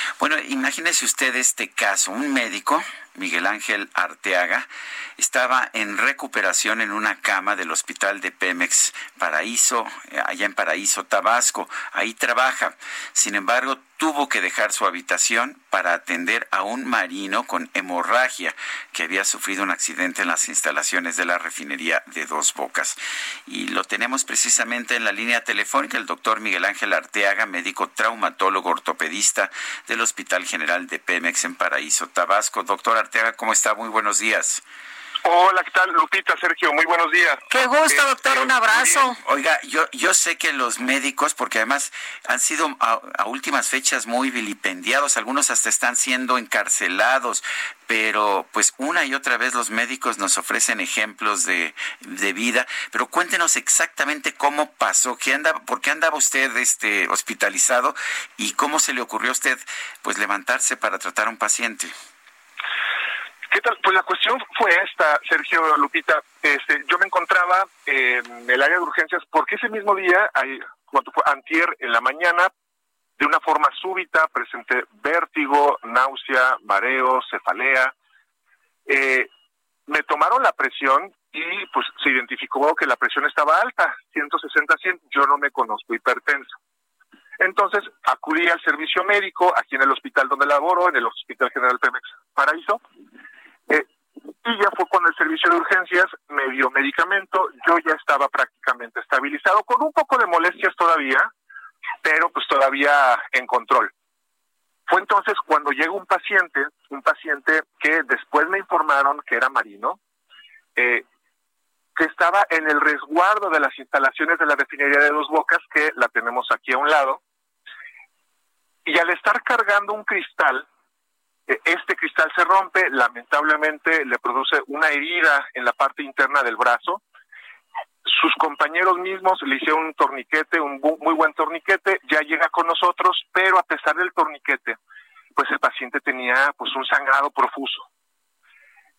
Bueno, imagínese usted este caso. Un médico, Miguel Ángel Arteaga, estaba en recuperación en una cama del hospital de Pemex Paraíso, eh, allá en Paraíso, Tabasco. Ahí trabaja. Sin embargo, tuvo que dejar su habitación para atender a un marino con hemorragia que había sufrido un accidente en las instalaciones de la refinería de Dos Bocas. Y lo tenemos precisamente en la línea telefónica el doctor Miguel Ángel Arteaga, médico traumatólogo ortopedista del Hospital General de Pemex en Paraíso, Tabasco. Doctor Arteaga, ¿cómo está? Muy buenos días. Hola, ¿qué tal? Lupita, Sergio, muy buenos días. Qué gusto, doctor, un abrazo. Oiga, yo, yo sé que los médicos, porque además han sido a, últimas fechas muy vilipendiados, algunos hasta están siendo encarcelados, pero pues una y otra vez los médicos nos ofrecen ejemplos de, de vida, pero cuéntenos exactamente cómo pasó, qué anda, por qué andaba usted este hospitalizado y cómo se le ocurrió a usted pues levantarse para tratar a un paciente. ¿Qué tal? Pues la cuestión fue esta, Sergio Lupita. Este, yo me encontraba en el área de urgencias porque ese mismo día, cuando fue antier en la mañana, de una forma súbita presenté vértigo, náusea, mareo, cefalea. Eh, me tomaron la presión y pues se identificó que la presión estaba alta, 160 100. Yo no me conozco hipertenso. Entonces acudí al servicio médico aquí en el hospital donde laboro, en el Hospital General Pemex Paraíso, eh, y ya fue cuando el servicio de urgencias me dio medicamento, yo ya estaba prácticamente estabilizado, con un poco de molestias todavía, pero pues todavía en control. Fue entonces cuando llega un paciente, un paciente que después me informaron que era marino, eh, que estaba en el resguardo de las instalaciones de la refinería de Dos Bocas, que la tenemos aquí a un lado, y al estar cargando un cristal, este cristal se rompe, lamentablemente le produce una herida en la parte interna del brazo. Sus compañeros mismos le hicieron un torniquete, un muy buen torniquete, ya llega con nosotros, pero a pesar del torniquete, pues el paciente tenía pues un sangrado profuso.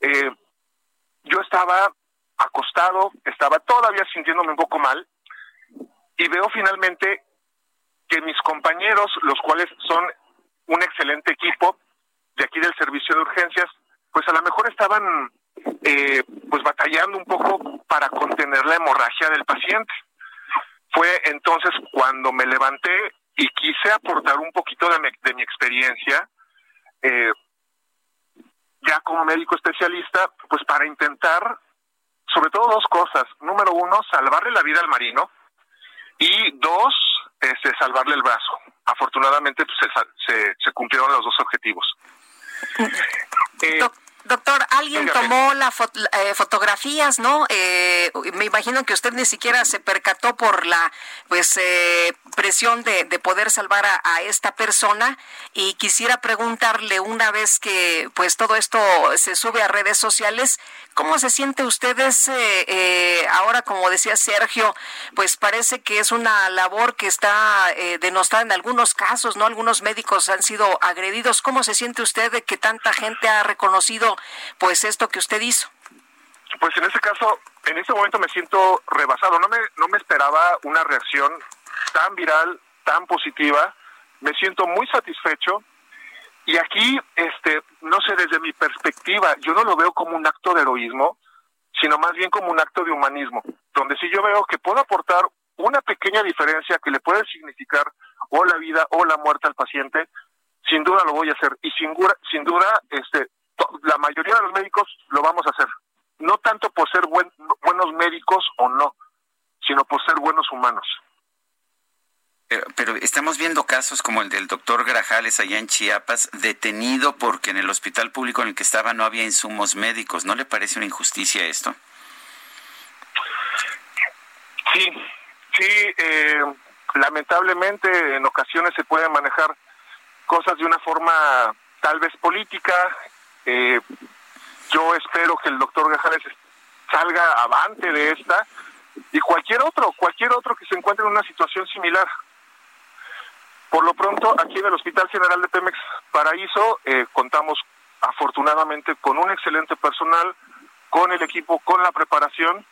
Eh, yo estaba acostado, estaba todavía sintiéndome un poco mal y veo finalmente que mis compañeros, los cuales son un excelente equipo, de aquí del servicio de urgencias, pues a lo mejor estaban eh, pues batallando un poco para contener la hemorragia del paciente. Fue entonces cuando me levanté y quise aportar un poquito de mi, experiencia, eh, ya como médico especialista, pues para intentar, sobre todo dos cosas. Número uno, salvarle la vida al marino y dos, este, salvarle el brazo. Afortunadamente pues, se, se, se cumplieron los dos objetivos. Eh, Doctor, alguien tomó las eh, fotografías, ¿no? Eh, me imagino que usted ni siquiera se percató por la pues eh, presión de, poder salvar a, esta persona y quisiera preguntarle una vez que pues todo esto se sube a redes sociales, ¿cómo se siente ustedes ahora, como decía Sergio, pues parece que es una labor que está denostada en algunos casos, ¿no? Algunos médicos han sido agredidos. ¿Cómo se siente usted de que tanta gente ha reconocido pues esto que usted hizo? Pues en ese caso, en ese momento me siento rebasado. No me, no me esperaba una reacción tan viral, tan positiva. Me siento muy satisfecho. Y aquí, este, no sé, desde mi perspectiva, yo no lo veo como un acto de heroísmo, sino más bien como un acto de humanismo, donde si yo veo que puedo aportar una pequeña diferencia que le puede significar o la vida o la muerte al paciente, sin duda lo voy a hacer. Y sin, duda, este, la mayoría de los médicos lo vamos a hacer. No tanto por ser buenos médicos o no, sino por ser buenos humanos. Pero, estamos viendo casos como el del doctor Grajales allá en Chiapas, detenido porque en el hospital público en el que estaba no había insumos médicos. ¿No le parece una injusticia esto? Sí, sí, eh, lamentablemente en ocasiones se pueden manejar cosas de una forma tal vez política, eh, yo espero que el doctor Gajales salga avante de esta y cualquier otro, cualquier otro que se encuentre en una situación similar. Por lo pronto, aquí en el Hospital General de Pemex Paraíso eh, contamos afortunadamente con un excelente personal, con el equipo, con la preparación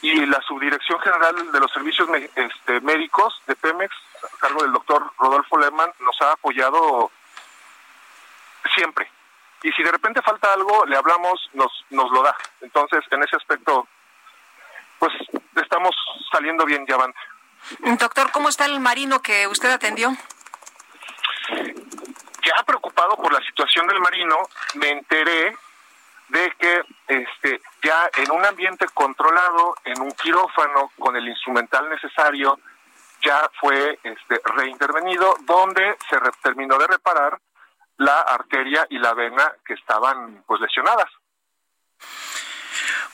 y la Subdirección General de los Servicios este, Médicos de Pemex, a cargo del doctor Rodolfo Lehmann, nos ha apoyado siempre y si de repente falta algo, le hablamos, nos, nos lo da. Entonces, en ese aspecto, pues estamos saliendo bien ya avante. Doctor, ¿cómo está el marino que usted atendió? Ya preocupado por la situación del marino, me enteré de que este ya en un ambiente controlado, en un quirófano con el instrumental necesario, ya fue este reintervenido donde se terminó de reparar la arteria y la vena que estaban pues lesionadas.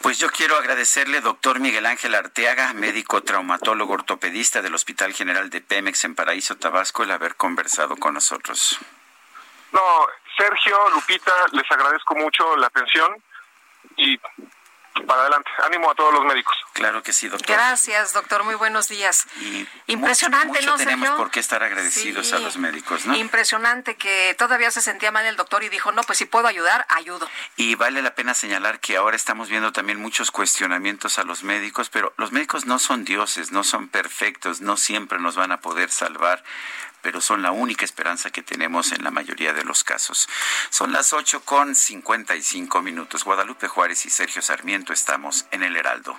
Pues yo quiero agradecerle, doctor Miguel Ángel Arteaga, médico traumatólogo ortopedista del Hospital General de Pemex en Paraíso, Tabasco, el haber conversado con nosotros. No, Sergio, Lupita, les agradezco mucho la atención y para adelante. Ánimo a todos los médicos. Claro que sí, doctor. Gracias, doctor. Muy buenos días. Impresionante, ¿no, tenemos por qué estar agradecidos a los médicos, ¿no? Impresionante que todavía se sentía mal el doctor y dijo, no, pues si puedo ayudar, ayudo. Y vale la pena señalar que ahora estamos viendo también muchos cuestionamientos a los médicos, pero los médicos no son dioses, no son perfectos, no siempre nos van a poder salvar pero son la única esperanza que tenemos en la mayoría de los casos. Son las 8 con 55 minutos. Guadalupe Juárez y Sergio Sarmiento estamos en el Heraldo.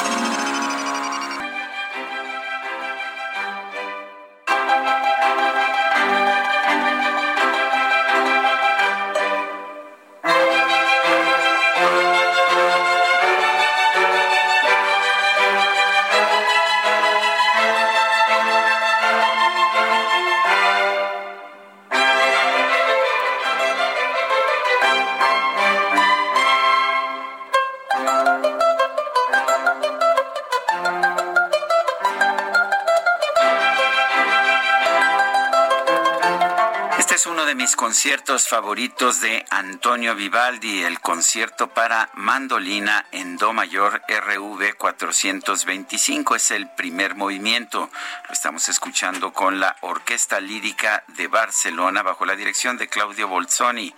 Conciertos favoritos de Antonio Vivaldi, el concierto para mandolina en Do mayor RV 425. Es el primer movimiento. Lo estamos escuchando con la Orquesta Lírica de Barcelona bajo la dirección de Claudio Bolzoni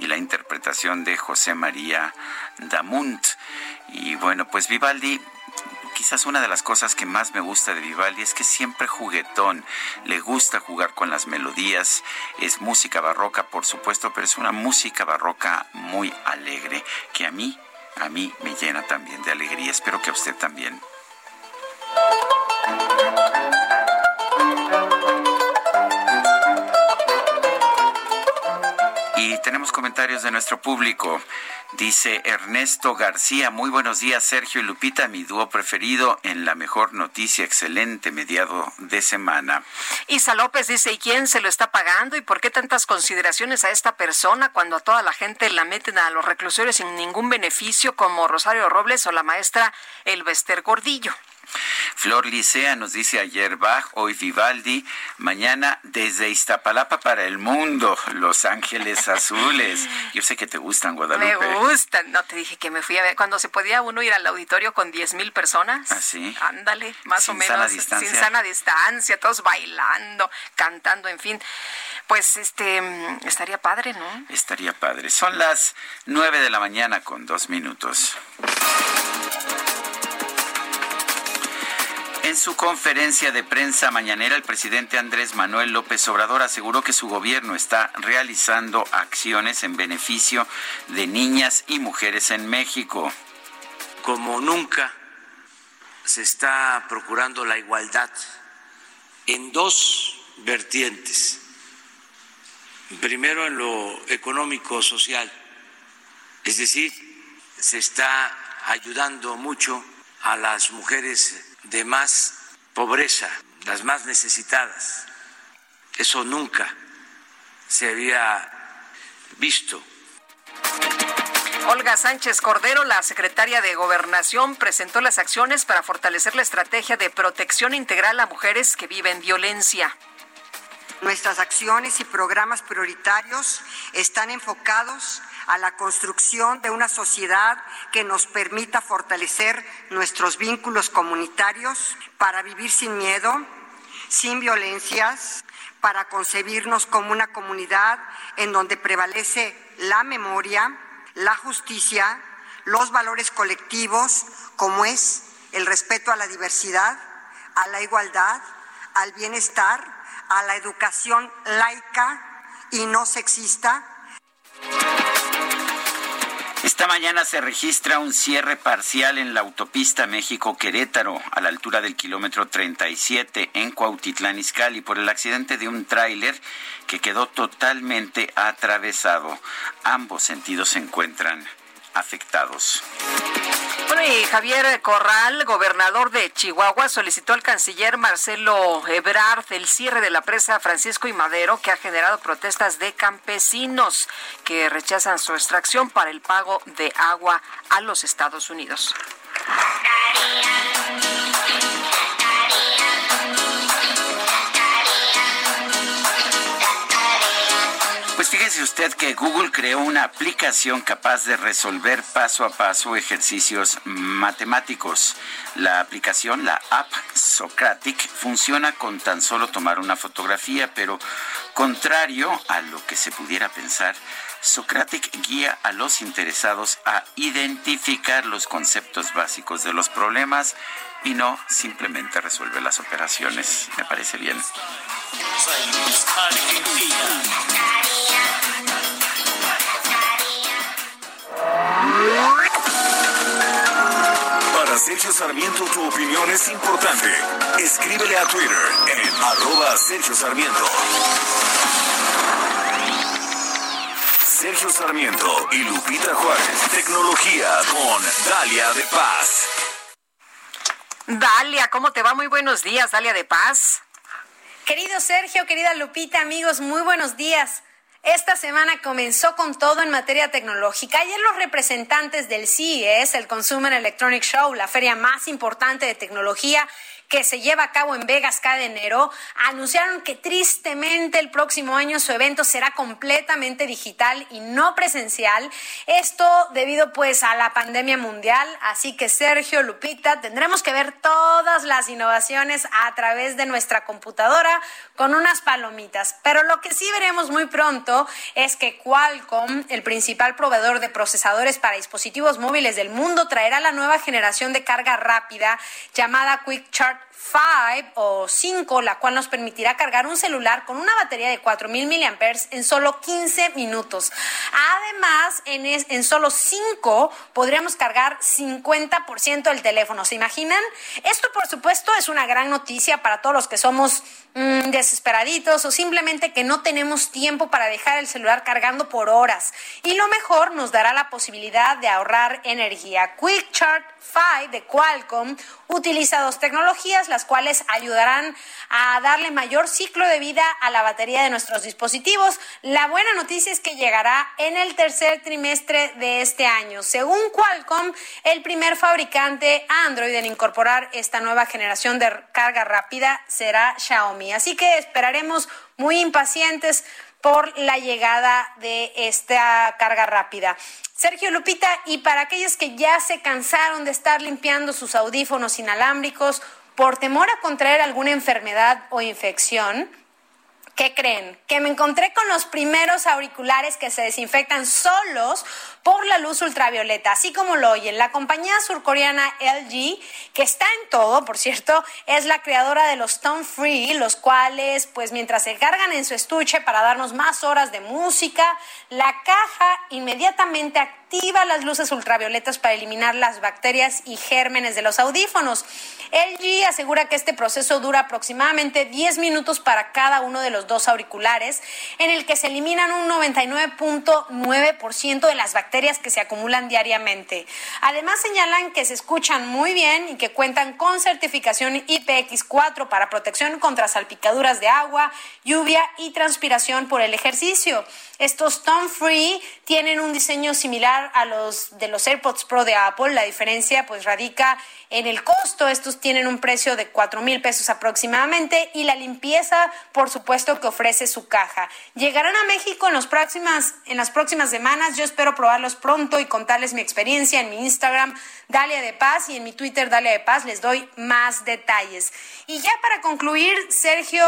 y la interpretación de José María Damunt. Y bueno, pues Vivaldi quizás una de las cosas que más me gusta de Vivaldi es que siempre juguetón, le gusta jugar con las melodías, es música barroca por supuesto, pero es una música barroca muy alegre que a mí a mí me llena también de alegría. Espero que a usted también. Y tenemos comentarios de nuestro público. Dice Ernesto García, muy buenos días Sergio y Lupita, mi dúo preferido en la mejor noticia, excelente mediado de semana. Isa López dice, ¿y quién se lo está pagando? ¿Y por qué tantas consideraciones a esta persona cuando a toda la gente la meten a los reclusorios sin ningún beneficio como Rosario Robles o la maestra Elvester Gordillo? Flor Licea nos dice ayer Bach, hoy Vivaldi, mañana desde Iztapalapa para el mundo, Los Ángeles Azules. Yo sé que te gustan, Guadalupe. Me gustan. No, te dije que me fui a ver cuando se podía uno ir al auditorio con 10 mil personas. ¿Ah, sí? Ándale, más Sin o menos. sana distancia. Sin sana distancia, todos bailando, cantando, en fin. Pues este, estaría padre, ¿no? Estaría padre. Son las nueve de la mañana con dos minutos. En su conferencia de prensa mañanera, el presidente Andrés Manuel López Obrador aseguró que su gobierno está realizando acciones en beneficio de niñas y mujeres en México. como nunca se está procurando la igualdad en dos vertientes. Primero en lo económico social, es decir, se está ayudando mucho a las mujeres de más pobreza, las más necesitadas. Eso nunca se había visto. Olga Sánchez Cordero, la secretaria de Gobernación, presentó las acciones para fortalecer la estrategia de protección integral a mujeres que viven violencia. Nuestras acciones y programas prioritarios están enfocados a la construcción de una sociedad que nos permita fortalecer nuestros vínculos comunitarios para vivir sin miedo, sin violencias, para concebirnos como una comunidad en donde prevalece la memoria, la justicia, los valores colectivos, como es el respeto a la diversidad, a la igualdad, al bienestar, a la educación laica y no sexista. Esta mañana se registra un cierre parcial en la autopista México-Querétaro, a la altura del kilómetro 37 en Cuautitlán Izcalli, por el accidente de un tráiler que quedó totalmente atravesado. Ambos sentidos se encuentran afectados. Bueno, y Javier Corral, gobernador de Chihuahua, solicitó al canciller Marcelo Ebrard el cierre de la presa Francisco y Madero, que ha generado protestas de campesinos que rechazan su extracción para el pago de agua a los Estados Unidos. Usted que Google creó una aplicación capaz de resolver paso a paso ejercicios matemáticos. La aplicación, la app Socratic, funciona con tan solo tomar una fotografía, pero contrario a lo que se pudiera pensar, Socratic guía a los interesados a identificar los conceptos básicos de los problemas y no simplemente resuelve las operaciones. Me parece bien. Para Sergio Sarmiento tu opinión es importante. Escríbele a Twitter en arroba Sergio Sarmiento. Sergio Sarmiento y Lupita Juárez. Tecnología con Dalia de Paz. Dalia, ¿cómo te va? Muy buenos días, Dalia de Paz. Querido Sergio, querida Lupita, amigos, muy buenos días. Esta semana comenzó con todo en materia tecnológica. Ayer los representantes del CES, el Consumer Electronic Show, la feria más importante de tecnología, que se lleva a cabo en Vegas cada enero, anunciaron que tristemente el próximo año su evento será completamente digital y no presencial. Esto debido pues a la pandemia mundial. Así que Sergio, Lupita, tendremos que ver todas las innovaciones a través de nuestra computadora con unas palomitas. Pero lo que sí veremos muy pronto es que Qualcomm, el principal proveedor de procesadores para dispositivos móviles del mundo, traerá la nueva generación de carga rápida llamada Quick Charge 5 o 5, la cual nos permitirá cargar un celular con una batería de 4000 mAh en solo 15 minutos. Además, en, en solo 5 podríamos cargar 50% del teléfono. ¿Se imaginan? Esto, por supuesto, es una gran noticia para todos los que somos mm, desesperaditos o simplemente que no tenemos tiempo para dejar el celular cargando por horas. Y lo mejor, nos dará la posibilidad de ahorrar energía. Quick Charge 5 de Qualcomm utiliza dos tecnologías, las cuales ayudarán a darle mayor ciclo de vida a la batería de nuestros dispositivos. La buena noticia es que llegará en el tercer trimestre de este año. Según Qualcomm, el primer fabricante Android en incorporar esta nueva generación de carga rápida será Xiaomi. Así que esperaremos muy impacientes por la llegada de esta carga rápida. Sergio Lupita, y para aquellos que ya se cansaron de estar limpiando sus audífonos inalámbricos por temor a contraer alguna enfermedad o infección, ¿Qué creen? Que me encontré con los primeros auriculares que se desinfectan solos por la luz ultravioleta, así como lo oyen. La compañía surcoreana LG, que está en todo, por cierto, es la creadora de los Tone Free, los cuales, pues mientras se cargan en su estuche para darnos más horas de música, la caja inmediatamente activa las luces ultravioletas para eliminar las bacterias y gérmenes de los audífonos. LG asegura que este proceso dura aproximadamente 10 minutos para cada uno de los dos auriculares, en el que se eliminan un 99.9% de las bacterias que se acumulan diariamente. Además señalan que se escuchan muy bien y que cuentan con certificación IPX4 para protección contra salpicaduras de agua, lluvia y transpiración por el ejercicio. Estos Tone Free tienen un diseño similar a los de los AirPods Pro de Apple. La diferencia pues radica en el costo. Estos tienen un precio de cuatro mil pesos aproximadamente y la limpieza, por supuesto, que ofrece su caja. Llegarán a México en, los próximas, en las próximas semanas. Yo espero pronto y contarles mi experiencia en mi Instagram, Dalia de Paz, y en mi Twitter, Dalia de Paz. Les doy más detalles. Y ya para concluir, Sergio,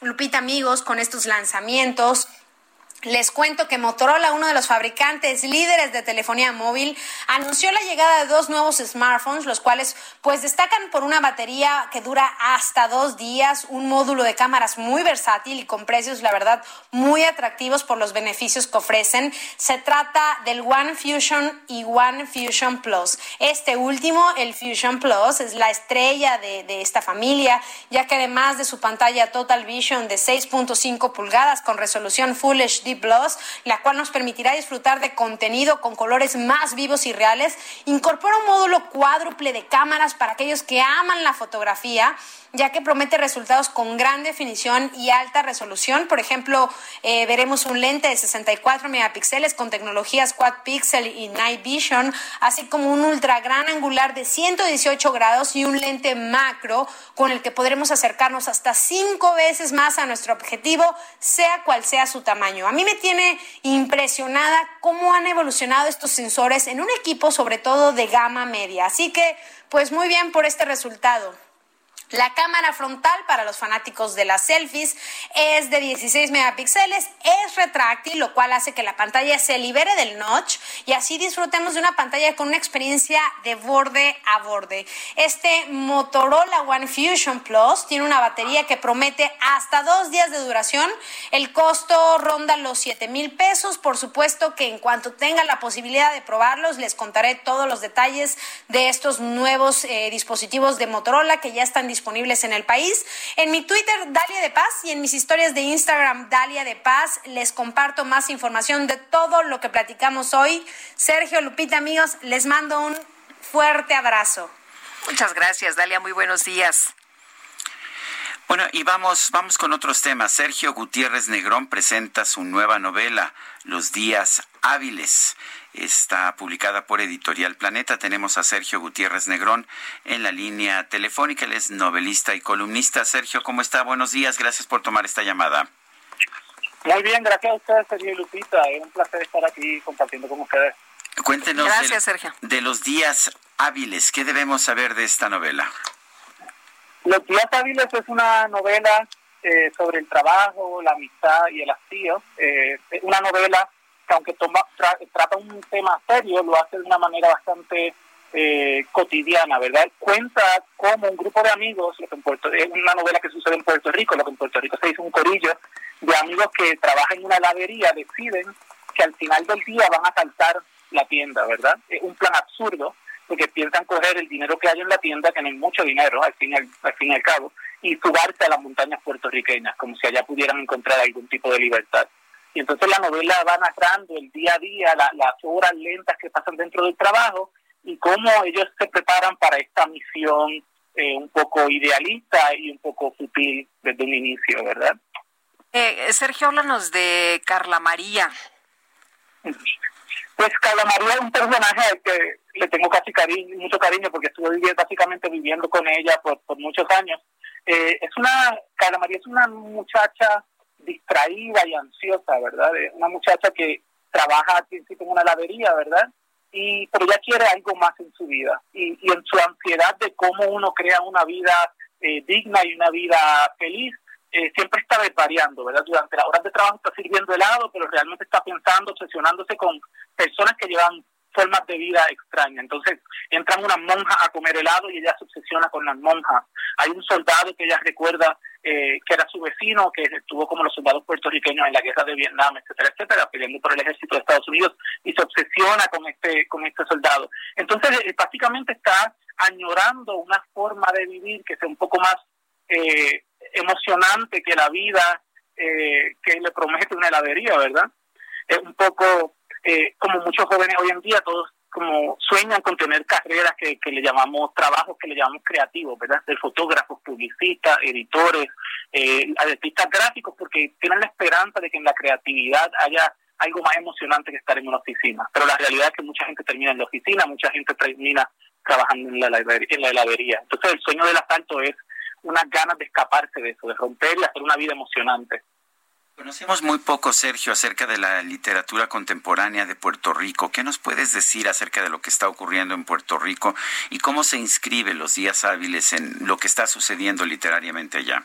Lupita, amigos, con estos lanzamientos les cuento que Motorola, uno de los fabricantes líderes de telefonía móvil, anunció la llegada de dos nuevos smartphones, los cuales pues destacan por una batería que dura hasta dos días, un módulo de cámaras muy versátil y con precios, la verdad, muy atractivos por los beneficios que ofrecen. Se trata del One Fusion y One Fusion Plus. Este último, el Fusion Plus, es la estrella de, esta familia, ya que además de su pantalla Total Vision de 6.5 pulgadas con resolución Full HD, Plus, la cual nos permitirá disfrutar de contenido con colores más vivos y reales. Incorpora un módulo cuádruple de cámaras para aquellos que aman la fotografía ya que promete resultados con gran definición y alta resolución. Por ejemplo, eh, veremos un lente de 64 megapíxeles con tecnologías Quad Pixel y Night Vision, así como un ultra gran angular de 118 grados y un lente macro con el que podremos acercarnos hasta cinco veces más a nuestro objetivo, sea cual sea su tamaño. A mí me tiene impresionada cómo han evolucionado estos sensores en un equipo sobre todo de gama media. Así que, pues muy bien por este resultado. La cámara frontal para los fanáticos de las selfies es de 16 megapíxeles, es retráctil, lo cual hace que la pantalla se libere del notch y así disfrutemos de una pantalla con una experiencia de borde a borde. Este Motorola One Fusion Plus tiene una batería que promete hasta dos días de duración. El costo ronda los 7 mil pesos. Por supuesto que en cuanto tenga la posibilidad de probarlos, les contaré todos los detalles de estos nuevos eh, dispositivos de Motorola que ya están disponibles disponibles en el país. En mi Twitter, Dalia de Paz, y en mis historias de Instagram, Dalia de Paz, les comparto más información de todo lo que platicamos hoy. Sergio, Lupita, amigos, les mando un fuerte abrazo. Muchas gracias, Dalia. Muy buenos días. Bueno, y vamos, vamos con otros temas. Sergio Gutiérrez Negrón presenta su nueva novela, Los días hábiles está publicada por Editorial Planeta. Tenemos a Sergio Gutiérrez Negrón en la línea telefónica. Él es novelista y columnista. Sergio, ¿cómo está? Buenos días. Gracias por tomar esta llamada. Muy bien, gracias a ustedes, Sergio Lupita. Es un placer estar aquí compartiendo con ustedes. Cuéntenos gracias, Sergio. de los días hábiles. ¿Qué debemos saber de esta novela? Los días hábiles es una novela eh, sobre el trabajo, la amistad y el hastío. Eh, una novela aunque toma, trata un tema serio, lo hace de una manera bastante eh, cotidiana, ¿verdad? Cuenta como un grupo de amigos, lo que en Puerto, es una novela que sucede en Puerto Rico, lo que en Puerto Rico se dice un corillo de amigos que trabajan en una heladería, deciden que al final del día van a saltar la tienda, ¿verdad? Es un plan absurdo, porque piensan coger el dinero que hay en la tienda, que no es mucho dinero, al fin, al, fin y al cabo, y subarse a las montañas puertorriqueñas, como si allá pudieran encontrar algún tipo de libertad. Y entonces la novela va narrando el día a día, las horas lentas que pasan dentro del trabajo, y cómo ellos se preparan para esta misión eh, un poco idealista y un poco sutil desde un inicio, ¿verdad? Eh, Sergio, háblanos de Carla María. Pues Carla María es un personaje al que le tengo casi cariño, mucho cariño porque estuve viviendo, básicamente viviendo con ella por, por muchos años. Eh, es una, Carla María es una muchacha distraída y ansiosa, ¿verdad? Una muchacha que trabaja al principio en una heladería, ¿verdad? y pero ella quiere algo más en su vida y, y en su ansiedad de cómo uno crea una vida eh, digna y una vida feliz eh, siempre está desvariando, ¿verdad? Durante las horas de trabajo está sirviendo helado, pero realmente está pensando, obsesionándose con personas que llevan formas de vida extrañas. Entonces entran unas monjas a comer helado y ella se obsesiona con las monjas. Hay un soldado que ella recuerda eh, que era su vecino, que estuvo como los soldados puertorriqueños en la guerra de Vietnam, etcétera, etcétera, peleando por el ejército de Estados Unidos y se obsesiona con este, con este soldado. Entonces, eh, básicamente está añorando una forma de vivir que sea un poco más eh, emocionante que la vida que le promete una heladería, ¿verdad? Es un poco como muchos jóvenes hoy en día, todos como sueñan con tener carreras que, que le llamamos trabajos que le llamamos creativos, ¿verdad? Ser fotógrafos, publicistas, editores, eh, artistas gráficos, porque tienen la esperanza de que en la creatividad haya algo más emocionante que estar en una oficina. Pero la realidad es que mucha gente termina en la oficina, mucha gente termina trabajando en la, en la heladería. Entonces el sueño del asalto es unas ganas de escaparse de eso, de romper y hacer una vida emocionante. Conocemos muy poco, Sergio, acerca de la literatura contemporánea de Puerto Rico. ¿Qué nos puedes decir acerca de lo que está ocurriendo en Puerto Rico y cómo se inscribe los días hábiles en lo que está sucediendo literariamente allá?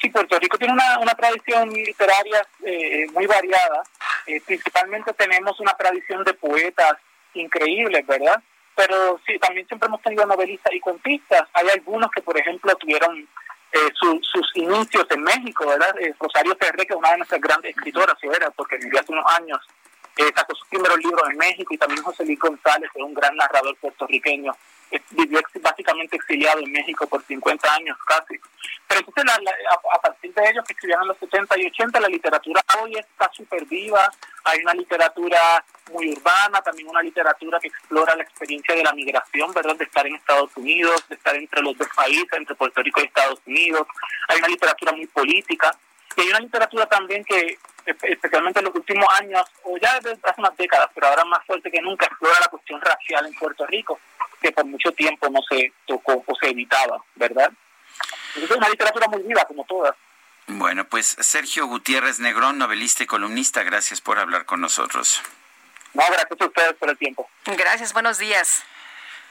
Sí, Puerto Rico tiene una, una tradición literaria eh, muy variada. Eh, principalmente tenemos una tradición de poetas increíbles, ¿verdad? Pero sí, también siempre hemos tenido novelistas y contistas. Hay algunos que, por ejemplo, tuvieron eh, sus inicios en México, ¿verdad? Eh, Rosario Ferré, que es una de nuestras grandes escritoras. Porque vivió hace unos años, eh, sacó sus primeros libros en México, y también José Luis González, que es un gran narrador puertorriqueño, vivió básicamente exiliado en México por 50 años casi. Pero entonces, a, partir de ellos que escribían en los 70 y 80, la literatura hoy está súper viva, hay una literatura muy urbana, también una literatura que explora la experiencia de la migración, ¿verdad? De estar en Estados Unidos, de estar entre los dos países, entre Puerto Rico y Estados Unidos. Hay una literatura muy política. Y hay una literatura también que, especialmente en los últimos años, o ya desde hace unas décadas, pero ahora más fuerte que nunca, explora la cuestión racial en Puerto Rico, que por mucho tiempo no se tocó o se evitaba, ¿verdad? Entonces es una literatura muy viva, como todas. Bueno, pues Sergio Gutiérrez Negrón, novelista y columnista, gracias por hablar con nosotros. No, gracias a ustedes por el tiempo. Gracias, buenos días.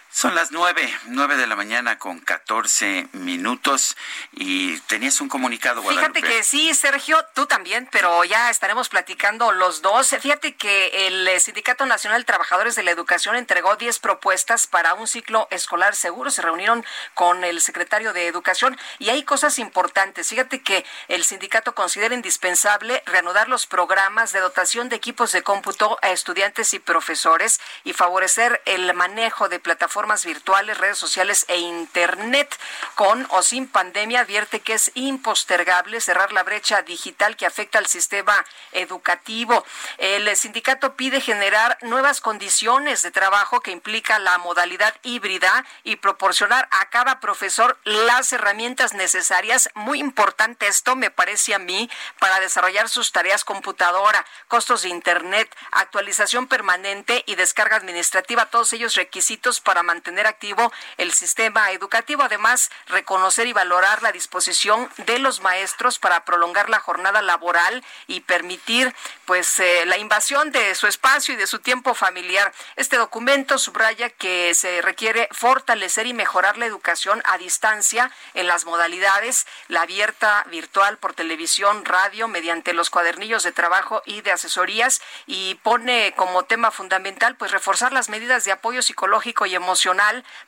Son las nueve, nueve de la mañana con catorce minutos y tenías un comunicado, Guadalupe. Fíjate que sí, Sergio, tú también, pero ya estaremos platicando los dos. Fíjate que el Sindicato Nacional de Trabajadores de la Educación entregó diez propuestas para un ciclo escolar seguro. Se reunieron con el secretario de Educación y hay cosas importantes. Fíjate que el sindicato considera indispensable reanudar los programas de dotación de equipos de cómputo a estudiantes y profesores y favorecer el manejo de plataformas virtuales, redes sociales e Internet. Con o sin pandemia, advierte que es impostergable cerrar la brecha digital que afecta al sistema educativo. El sindicato pide generar nuevas condiciones de trabajo que implica la modalidad híbrida y proporcionar a cada profesor las herramientas necesarias. Muy importante esto, me parece a mí, para desarrollar sus tareas computadora, costos de Internet, actualización permanente y descarga administrativa, todos ellos requisitos para mantener activo el sistema educativo. Además, reconocer y valorar la disposición de los maestros para prolongar la jornada laboral y permitir pues eh, la invasión de su espacio y de su tiempo familiar. Este documento subraya que se requiere fortalecer y mejorar la educación a distancia en las modalidades, la abierta virtual por televisión, radio, mediante los cuadernillos de trabajo y de asesorías y pone como tema fundamental pues reforzar las medidas de apoyo psicológico y emocional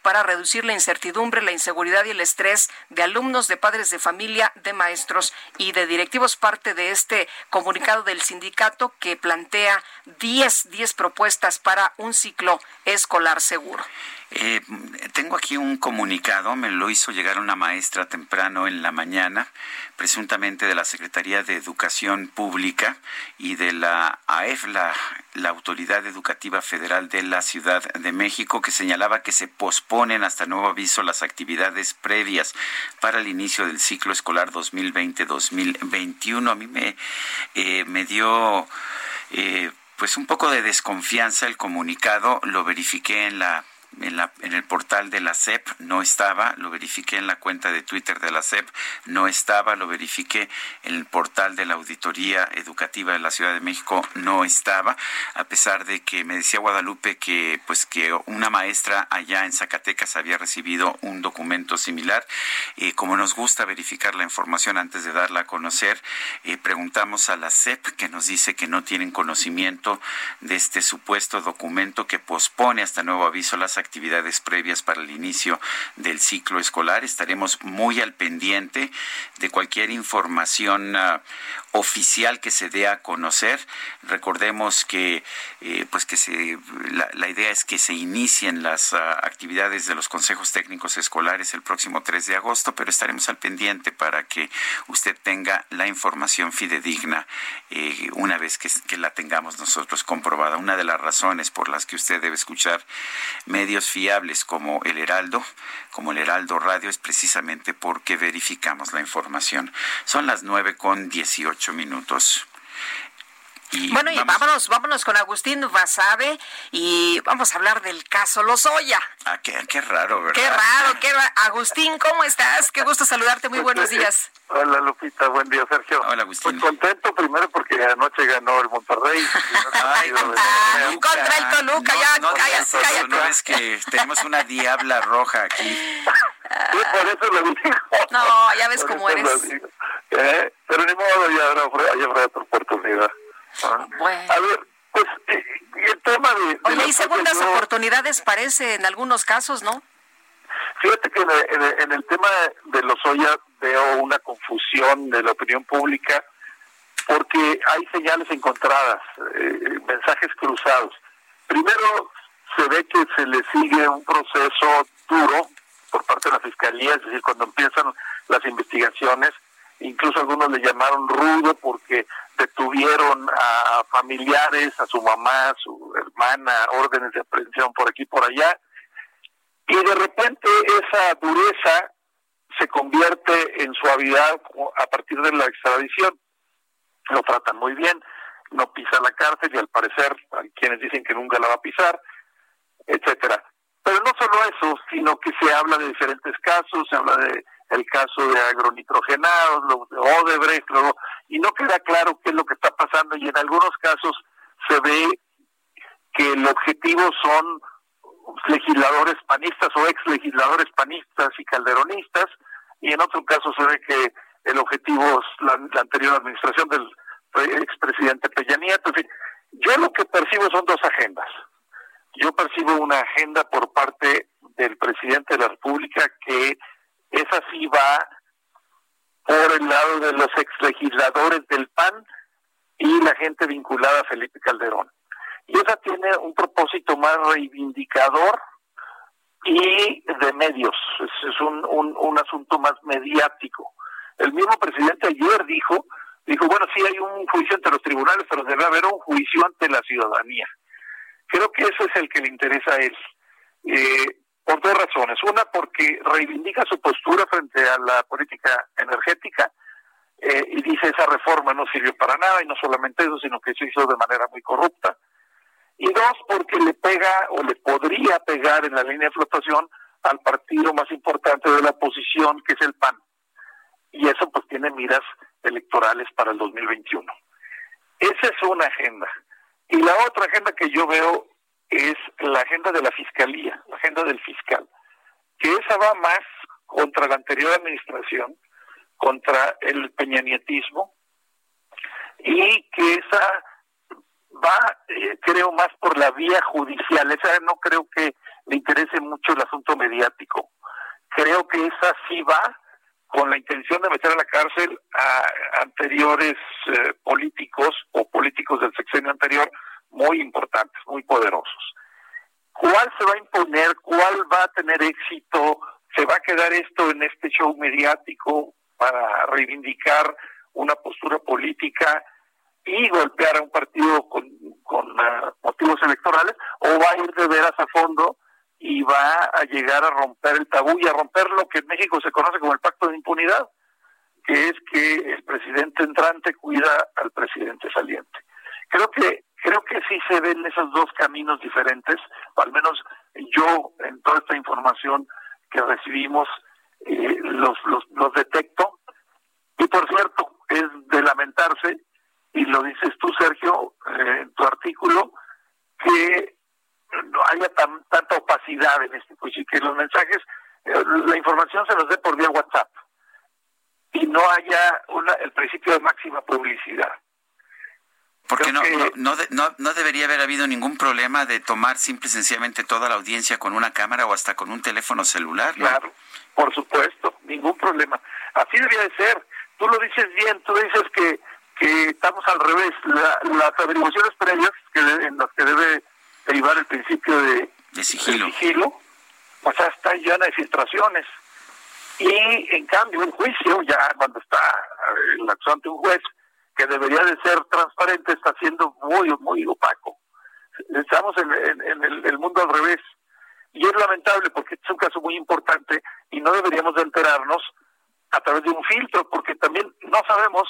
para reducir la incertidumbre, la inseguridad y el estrés de alumnos, de padres de familia, de maestros y de directivos. Parte de este comunicado del sindicato que plantea 10, 10 propuestas para un ciclo escolar seguro. Eh, tengo aquí un comunicado, me lo hizo llegar una maestra temprano en la mañana, presuntamente de la Secretaría de Educación Pública y de la AEF, la, la Autoridad Educativa Federal de la Ciudad de México, que señalaba que se posponen hasta nuevo aviso las actividades previas para el inicio del ciclo escolar 2020-2021. A mí me, eh, me dio... Eh, pues un poco de desconfianza el comunicado, lo verifiqué en la en, la, en el portal de la SEP no estaba, lo verifiqué en la cuenta de Twitter de la SEP, no estaba, lo verifiqué en el portal de la Auditoría Educativa de la Ciudad de México, no estaba, a pesar de que me decía Guadalupe que pues que una maestra allá en Zacatecas había recibido un documento similar. Eh, como nos gusta verificar la información antes de darla a conocer, eh, preguntamos a la SEP que nos dice que no tienen conocimiento de este supuesto documento que pospone hasta nuevo aviso las actividades previas para el inicio del ciclo escolar. Estaremos muy al pendiente de cualquier información uh, oficial que se dé a conocer. Recordemos que, eh, pues que se, la, idea es que se inicien las uh, actividades de los consejos técnicos escolares el próximo 3 de agosto, pero estaremos al pendiente para que usted tenga la información fidedigna eh, una vez que, la tengamos nosotros comprobada. Una de las razones por las que usted debe escuchar fiables como el Heraldo, como el Heraldo Radio, es precisamente porque verificamos la información. Son las nueve con dieciocho minutos. Y bueno, vamos. y vámonos, vámonos con Agustín Basabe y vamos a hablar del caso Lozoya. Ah, qué, qué raro, ¿verdad? Qué raro, qué raro. Agustín, ¿cómo estás? Qué gusto saludarte, muy buenos días. Hola Lupita, buen día Sergio. Hola Agustín. Pues contento primero porque anoche ganó el Monterrey. Ay, ah, contra el Toluca, no, ya, no, cállate, no, cállate. No es que tenemos una diabla roja aquí. Sí, por eso lo digo. No, ya ves Por cómo eres. Eh, pero ni modo, ya habrá, ya habrá otra oportunidad. Ah. Bueno. A ver, pues eh, el tema de... de Oye, y segundas oportunidades parece en algunos casos, ¿no? Fíjate que en el, en el- en el tema de los Oya veo una confusión de la opinión pública porque hay señales encontradas, eh, mensajes cruzados. Primero, se ve que se le sigue un proceso duro por parte de la Fiscalía, es decir, cuando empiezan las investigaciones, incluso algunos le llamaron rudo porque detuvieron a familiares, a su mamá, a su hermana, órdenes de aprehensión por aquí y por allá, y de repente esa dureza se convierte en suavidad a partir de la extradición. Lo tratan muy bien, no pisa la cárcel y al parecer hay quienes dicen que nunca la va a pisar, etcétera. Pero no solo eso, sino que se habla de diferentes casos, se habla de el caso de agronitrogenados, lo de Odebrecht, y no queda claro qué es lo que está pasando y en algunos casos se ve que el objetivo son legisladores panistas o ex legisladores panistas y calderonistas, y en otro caso se ve que el objetivo es la, la anterior administración del expresidente Peña Nieto. En fin, yo lo que percibo son dos agendas. Yo percibo una agenda por parte del presidente de la República que esa sí va por el lado de los ex legisladores del PAN y la gente vinculada a Felipe Calderón. Y esa tiene un propósito más reivindicador y de medios. Es, un, un, un asunto más mediático. El mismo presidente ayer dijo, dijo, bueno, sí hay un juicio ante los tribunales, pero debe haber un juicio ante la ciudadanía. Creo que ese es el que le interesa a él. Eh, por dos razones. Una, porque reivindica su postura frente a la política energética eh, y dice esa reforma no sirvió para nada y no solamente eso, sino que se hizo de manera muy corrupta. y dos, porque le pega o le podría pegar en la línea de flotación al partido más importante de la oposición, que es el PAN. Y eso pues tiene miras electorales para el 2021. Esa es una agenda. Y la otra agenda que yo veo es la agenda de la fiscalía, la agenda del fiscal, que esa va más contra la anterior administración, contra el peñanietismo, y que esa va, eh, creo, más por la vía judicial. Esa no creo que le interese mucho el asunto mediático. Creo que esa sí va con la intención de meter a la cárcel a anteriores eh, políticos o políticos del sexenio anterior muy importantes, muy poderosos. ¿Cuál se va a imponer? ¿Cuál va a tener éxito? ¿Se va a quedar esto en este show mediático para reivindicar una postura política y golpear a un partido con, ah, motivos electorales? ¿O va a ir de veras a fondo y va a llegar a romper el tabú y a romper lo que en México se conoce como el pacto de impunidad, que es que el presidente entrante cuida al presidente saliente. Creo que creo que sí se ven esos dos caminos diferentes, o al menos yo en toda esta información que recibimos eh, los, los, los detecto. Y por cierto, es de lamentarse, y lo dices tú, Sergio, eh, en tu artículo, que no haya tan, tanta opacidad en este juicio que los mensajes, eh, la información se nos dé por vía WhatsApp y no haya una, el principio de máxima publicidad. Porque no, no, no, no, debería haber habido ningún problema de tomar simple y sencillamente toda la audiencia con una cámara o hasta con un teléfono celular. Claro, por supuesto, ningún problema. Así debería de ser. Tú lo dices bien, tú dices que, que estamos al revés. las averiguaciones previas que en las que debe derivar el principio de, sigilo. pues ya está llena de filtraciones. Y en cambio, el juicio, ya cuando está en la acción de un juez, que debería de ser transparente, está siendo muy, muy opaco. Estamos en, el, mundo al revés. Y es lamentable porque es un caso muy importante y no deberíamos de enterarnos a través de un filtro, porque también no sabemos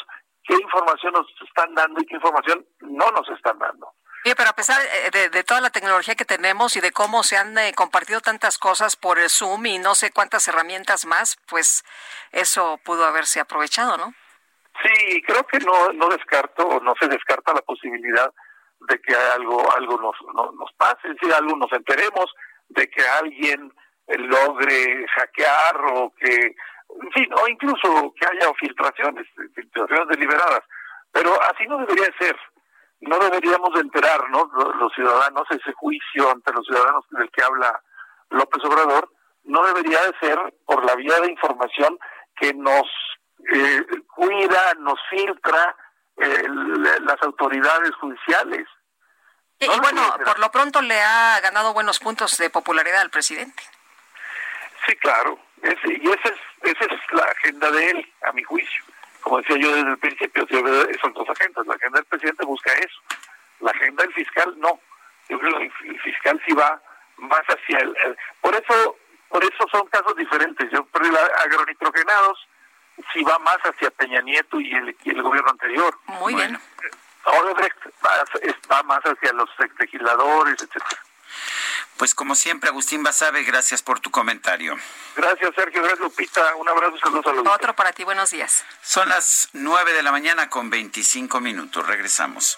qué información nos están dando y qué información no nos están dando. Sí, pero a pesar eh, de, toda la tecnología que tenemos y de cómo se han eh, compartido tantas cosas por el Zoom y no sé cuántas herramientas más, pues eso pudo haberse aprovechado, ¿no? Sí, creo que no, no descarto o no se descarta la posibilidad de que algo algo nos, nos pase, si algo nos enteremos, de que alguien logre hackear o que, en fin, o incluso que haya filtraciones, filtraciones deliberadas. Pero así no debería ser. No deberíamos de enterarnos los ciudadanos, ese juicio ante los ciudadanos del que habla López Obrador, no debería de ser por la vía de información que nos eh, cuida, nos filtra eh, las autoridades judiciales. Y, bueno, por lo pronto le ha ganado buenos puntos de popularidad al presidente. Sí, claro. y esa es, esa es la agenda de él, a mi juicio como decía yo desde el principio, son dos agendas. La agenda del presidente busca eso. La agenda del fiscal no. Yo creo que el fiscal sí va más hacia el, por eso por eso son casos diferentes. Yo que agronitrogenados sí va más hacia Peña Nieto y el, el gobierno anterior. Muy bien. Odebrecht va, va más hacia los legisladores, etcétera. Pues como siempre, Agustín Basabe, gracias por tu comentario. Gracias, Sergio. Gracias, Lupita. Un abrazo y saludos a los Otro para ti. Buenos días. Son las nueve de la mañana con 25 minutos. Regresamos.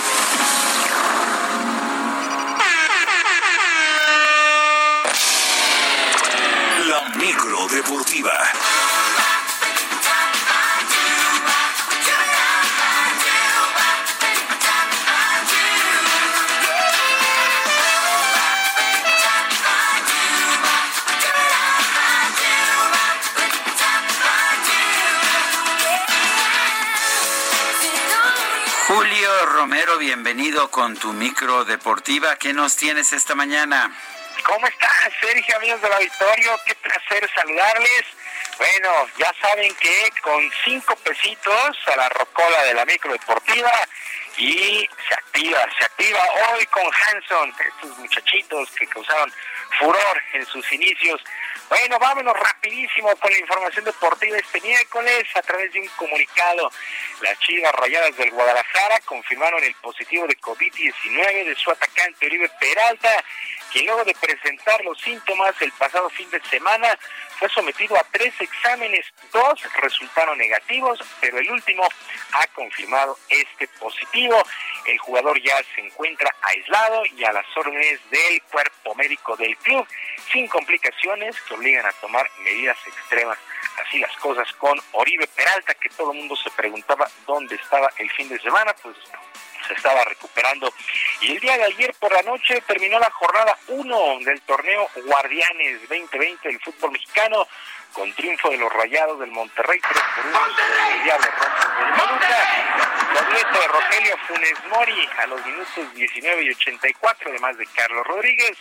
deportiva. Julio Romero, bienvenido con tu micro deportiva. ¿Qué nos tienes esta mañana? ¿Cómo estás, Sergio, amigos del auditorio? Qué placer saludarles. Bueno, ya saben que con cinco pesitos a la rocola de la micro deportiva y se activa, se activa hoy con Hanson, estos muchachitos que causaron furor en sus inicios. Bueno, vámonos rapidísimo con la información deportiva este miércoles a través de un comunicado. Las Chivas Rayadas del Guadalajara confirmaron el positivo de COVID-19 de su atacante Oribe Peralta, quien luego de presentar los síntomas el pasado fin de semana fue sometido a tres exámenes, dos resultaron negativos, pero el último ha confirmado este positivo. El jugador ya se encuentra aislado y a las órdenes del cuerpo médico del club, sin complicaciones que obligan a tomar medidas extremas. Así las cosas con Oribe Peralta, que todo el mundo se preguntaba dónde estaba el fin de semana, pues se estaba recuperando. Y el día de ayer por la noche terminó la jornada 1 del torneo Guardianes 2020 del fútbol mexicano con triunfo de los Rayados del Monterrey 3 por 1 sobre el Diablo Rojo del Toluca. Doblete de Rogelio Funes Mori a los minutos 19 y 84, además de Carlos Rodríguez.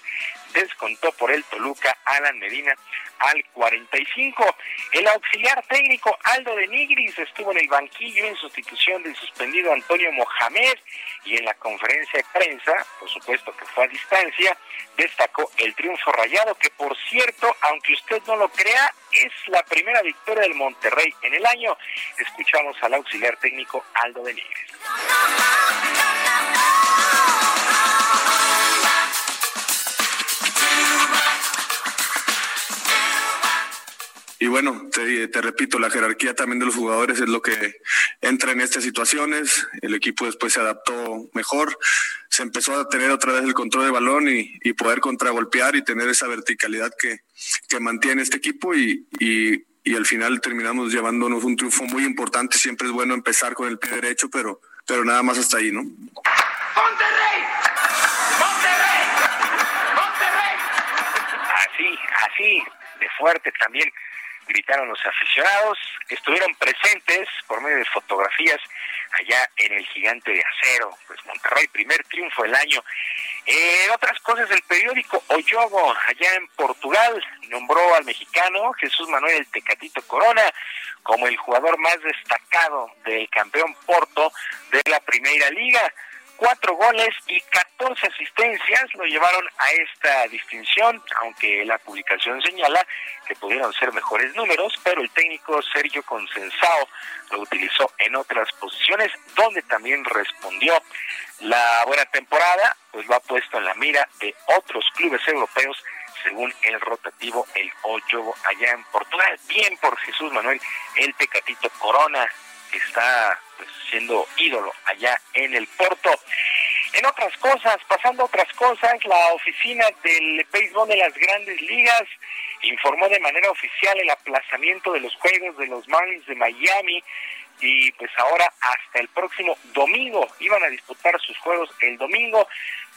Descontó por el Toluca Alan Medina al 45. El auxiliar técnico Aldo de Nigris estuvo en el banquillo en sustitución del suspendido Antonio Mohamed y en la conferencia de prensa, por supuesto que fue a distancia, destacó el triunfo rayado que por cierto, aunque usted no lo crea, es la primera victoria del Monterrey en el año. Escuchamos al auxiliar técnico Aldo de y bueno, te, te, repito, la jerarquía también de los jugadores es lo que entra en estas situaciones. El equipo después se adaptó mejor, se empezó a tener otra vez el control de balón y, y poder contragolpear y tener esa verticalidad que, que mantiene este equipo y, y, y, al final terminamos llevándonos un triunfo muy importante. Siempre es bueno empezar con el pie derecho, pero, pero nada más hasta ahí, ¿no? ¡Monterrey! ¡Monterrey! ¡Monterrey! Así, así, de fuerte también gritaron los aficionados, estuvieron presentes por medio de fotografías allá en el gigante de acero, pues Monterrey, primer triunfo del año. Eh, otras cosas del periódico Oyogo, allá en Portugal, nombró al mexicano Jesús Manuel el Tecatito Corona como el jugador más destacado del campeón Porto de la Primera Liga cuatro goles y 14 asistencias lo llevaron a esta distinción, aunque la publicación señala que pudieron ser mejores números, pero el técnico Sergio Consensao lo utilizó en otras posiciones donde también respondió. La buena temporada pues lo ha puesto en la mira de otros clubes europeos según el rotativo El Oyo allá en Portugal. Bien por Jesús Manuel, el Tecatito Corona, está pues, siendo ídolo allá en el Porto. En otras cosas, pasando otras cosas, la oficina del béisbol de las grandes ligas informó de manera oficial el aplazamiento de los juegos de los Marlins de Miami y pues ahora hasta el próximo domingo iban a disputar sus juegos el domingo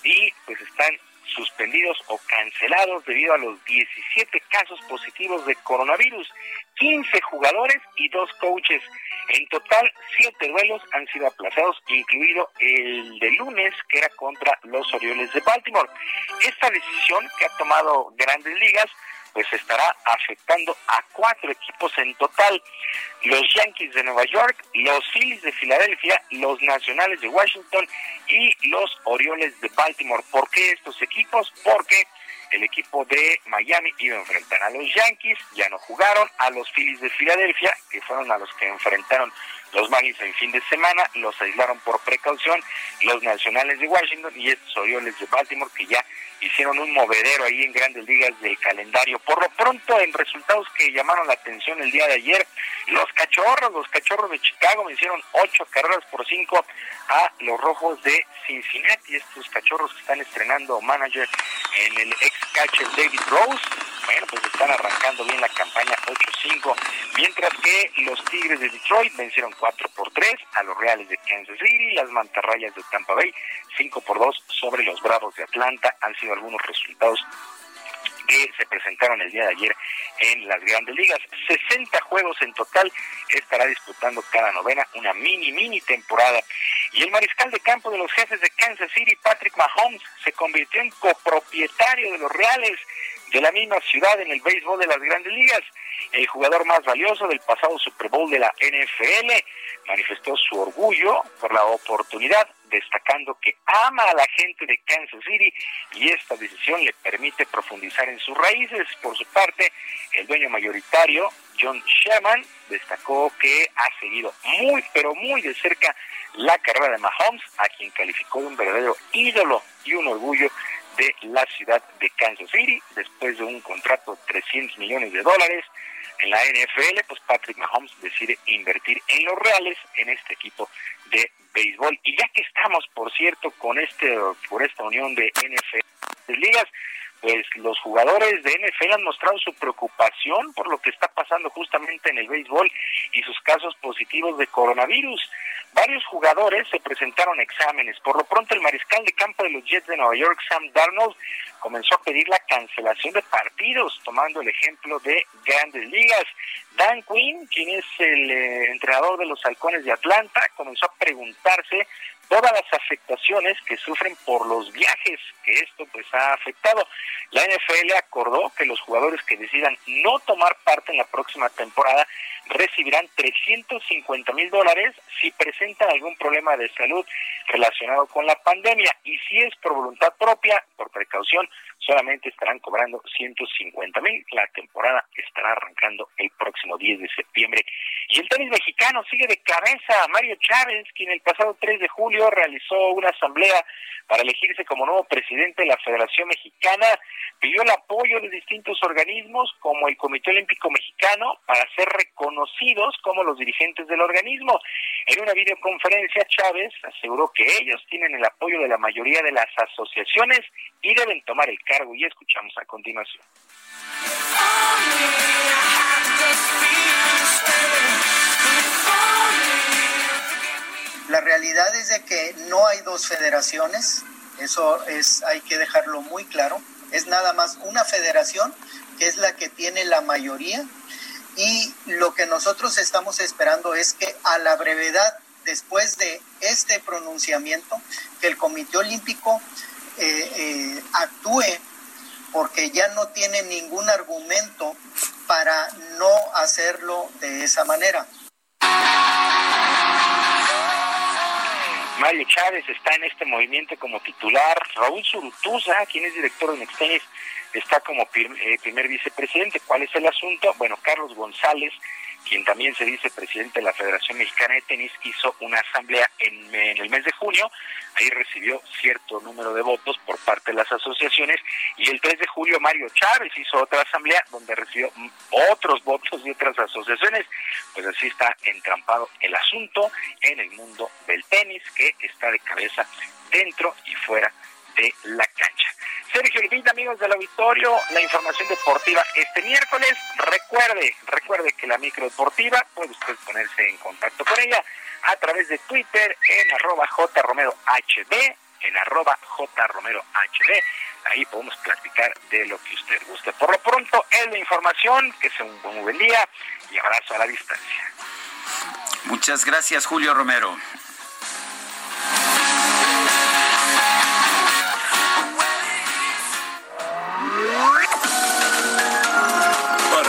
y pues están suspendidos o cancelados debido a los 17 casos positivos de coronavirus, 15 jugadores y dos coaches. En total, siete duelos han sido aplazados, incluido el de lunes, que era contra los Orioles de Baltimore. Esta decisión que ha tomado Grandes Ligas pues estará afectando a cuatro equipos en total. Los Yankees de Nueva York, los Phillies de Filadelfia, los Nacionales de Washington y los Orioles de Baltimore. ¿Por qué estos equipos? Porque el equipo de Miami iba a enfrentar a los Yankees, ya no jugaron, a los Phillies de Filadelfia, que fueron a los que enfrentaron los Marlins en fin de semana, los aislaron por precaución, los Nacionales de Washington y estos Orioles de Baltimore que ya hicieron un movedero ahí en grandes ligas del calendario. Por lo pronto, en resultados que llamaron la atención el día de ayer, los cachorros, los cachorros de Chicago me hicieron ocho carreras por cinco a los rojos de Cincinnati, estos cachorros que están estrenando manager en el ex catcher David Rose. Bueno, pues están arrancando bien la campaña 8-5, mientras que los Tigres de Detroit vencieron 4 por 3 a los Reales de Kansas City, las Mantarrayas de Tampa Bay 5 por 2 sobre los Bravos de Atlanta. Han sido algunos resultados que se presentaron el día de ayer en las grandes ligas. 60 juegos en total estará disputando cada novena, una mini, mini temporada. Y el mariscal de campo de los jefes de Kansas City, Patrick Mahomes, se convirtió en copropietario de los Reales de la misma ciudad en el béisbol de las grandes ligas. El jugador más valioso del pasado Super Bowl de la NFL manifestó su orgullo por la oportunidad, destacando que ama a la gente de Kansas City y esta decisión le permite profundizar en sus raíces. Por su parte, el dueño mayoritario, John Sherman, destacó que ha seguido muy, pero muy de cerca la carrera de Mahomes, a quien calificó de un verdadero ídolo y un orgullo de la ciudad de Kansas City, después de un contrato de 300 millones de dólares en la NFL, pues Patrick Mahomes decide invertir en los reales en este equipo de béisbol. Y ya que estamos, por cierto, con este por esta unión de NFL de ligas, pues los jugadores de NFL han mostrado su preocupación por lo que está pasando justamente en el béisbol y sus casos positivos de coronavirus. Varios jugadores se presentaron exámenes. Por lo pronto, el mariscal de campo de los Jets de Nueva York, Sam Darnold, comenzó a pedir la cancelación de partidos, tomando el ejemplo de grandes ligas. Dan Quinn, quien es el eh, entrenador de los halcones de Atlanta, comenzó a preguntarse todas las afectaciones que sufren por los viajes que esto pues ha afectado. La NFL acordó que los jugadores que decidan no tomar parte en la próxima temporada recibirán 350 mil dólares si presentan algún problema de salud relacionado con la pandemia y si es por voluntad propia, por precaución, solamente estarán cobrando 150 mil. La temporada estará arrancando el próximo 10 de septiembre. Y el tenis mexicano sigue de cabeza. Mario Chávez, quien el pasado 3 de julio realizó una asamblea para elegirse como nuevo presidente de la Federación Mexicana, pidió el apoyo de distintos organismos como el Comité Olímpico Mexicano para ser reconocidos como los dirigentes del organismo. En una videoconferencia, Chávez aseguró que ellos tienen el apoyo de la mayoría de las asociaciones y deben tomar el cargo y escuchamos a continuación. La realidad es de que no hay dos federaciones, eso es hay que dejarlo muy claro, es nada más una federación que es la que tiene la mayoría y lo que nosotros estamos esperando es que a la brevedad después de este pronunciamiento que el Comité Olímpico eh, eh, actúe porque ya no tiene ningún argumento para no hacerlo de esa manera. Mario Chávez está en este movimiento como titular. Raúl Surutuza, quien es director de Nextenis, está como eh, primer vicepresidente. ¿Cuál es el asunto? Bueno, Carlos González quien también se dice presidente de la Federación Mexicana de Tenis, hizo una asamblea en, el mes de junio. Ahí recibió cierto número de votos por parte de las asociaciones. Y el 3 de julio Mario Chávez hizo otra asamblea donde recibió otros votos de otras asociaciones. Pues así está entrampado el asunto en el mundo del tenis, que está de cabeza dentro y fuera de la cancha. Sergio Lupita, amigos del auditorio, la información deportiva este miércoles. Recuerde, recuerde que la micro deportiva puede usted ponerse en contacto con ella a través de Twitter en arroba jromerohd, en arroba jromerohd. Ahí podemos platicar de lo que usted guste. Por lo pronto, es la información, que sea un buen día y abrazo a la distancia. Muchas gracias, Julio Romero.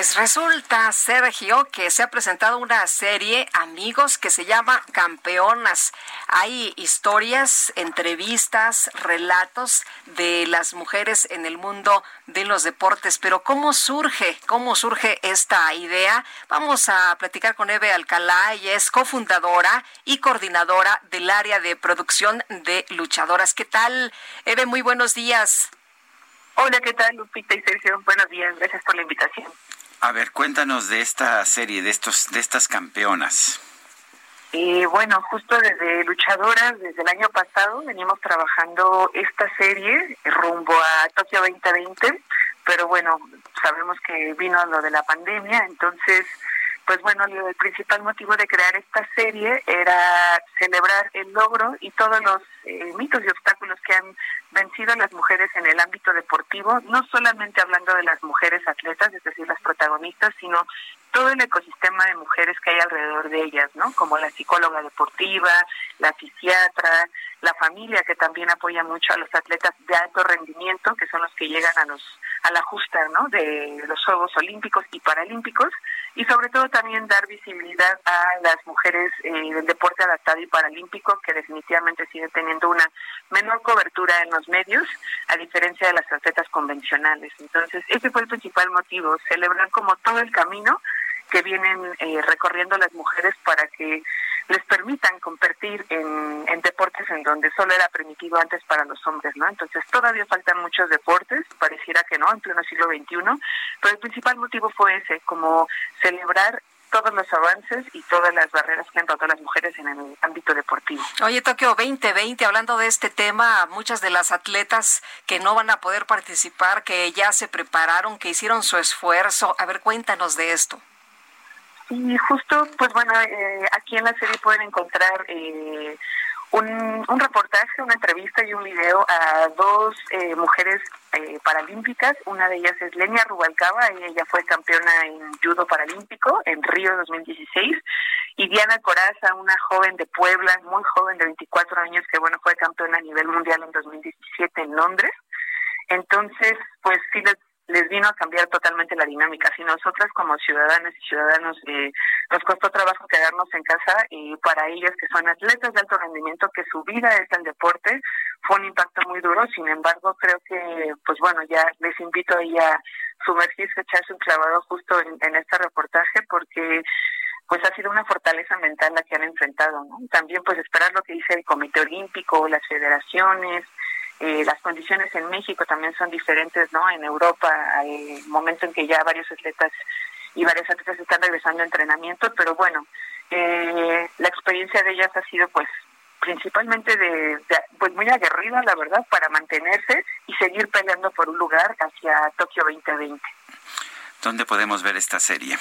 Pues resulta, Sergio, que se ha presentado una serie, amigos, que se llama Campeonas. Hay historias, entrevistas, relatos de las mujeres en el mundo de los deportes. Pero ¿cómo surge? ¿Cómo surge esta idea? Vamos a platicar con Eve Alcalá. Ella es cofundadora y coordinadora del área de producción de luchadoras. ¿Qué tal, Eve? Muy buenos días. Hola, ¿qué tal, Lupita y Sergio? Buenos días, gracias por la invitación. A ver, cuéntanos de esta serie, de estos, de estas campeonas. Y bueno, justo desde Luchadoras, desde el año pasado, venimos trabajando esta serie rumbo a Tokio 2020, pero bueno, sabemos que vino lo de la pandemia, entonces pues bueno, el principal motivo de crear esta serie era celebrar el logro y todos los eh, mitos y obstáculos que han vencido las mujeres en el ámbito deportivo, no solamente hablando de las mujeres atletas, es decir, las protagonistas, sino todo el ecosistema de mujeres que hay alrededor de ellas, ¿no? Como la psicóloga deportiva, la fisiatra, la familia que también apoya mucho a los atletas de alto rendimiento, que son los que llegan a los a la justa, ¿no? De los Juegos Olímpicos y Paralímpicos y sobre todo también dar visibilidad a las mujeres eh, del deporte adaptado y paralímpico que definitivamente siguen teniendo una menor cobertura en los medios a diferencia de las atletas convencionales. Entonces, ese fue el principal motivo, celebrar como todo el camino que vienen eh, recorriendo las mujeres para que les permitan competir en, deportes en donde solo era permitido antes para los hombres, ¿no? Entonces todavía faltan muchos deportes, pareciera que no, en pleno siglo XXI, pero el principal motivo fue ese, como celebrar todos los avances y todas las barreras que han roto las mujeres en el ámbito deportivo. Oye, Tokio 2020, hablando de este tema, muchas de las atletas que no van a poder participar, que ya se prepararon, que hicieron su esfuerzo, a ver, cuéntanos de esto. Y justo, pues bueno, eh, aquí en la serie pueden encontrar eh, un, reportaje, una entrevista y un video a dos eh, mujeres eh, paralímpicas. Una de ellas es Lenia Rubalcaba, ella fue campeona en judo paralímpico en Río 2016. Y Diana Coraza, una joven de Puebla, muy joven de 24 años, que bueno, fue campeona a nivel mundial en 2017 en Londres. Entonces, pues sí les les vino a cambiar totalmente la dinámica. Si nosotras como ciudadanas y ciudadanos eh, nos costó trabajo quedarnos en casa y para ellas que son atletas de alto rendimiento, que su vida es el deporte, fue un impacto muy duro. Sin embargo, creo que, pues bueno, ya les invito a ella a sumergirse, echarse un clavado justo en, en este reportaje porque pues ha sido una fortaleza mental la que han enfrentado. ¿no? También pues esperar lo que dice el Comité Olímpico, las federaciones, eh, las condiciones en México también son diferentes, ¿no? En Europa, hay momento en que ya varios atletas y varias atletas están regresando a entrenamiento, pero bueno, eh, la experiencia de ellas ha sido, pues, principalmente de, pues muy aguerrida, la verdad, para mantenerse y seguir peleando por un lugar hacia Tokio 2020. ¿Dónde podemos ver esta serie?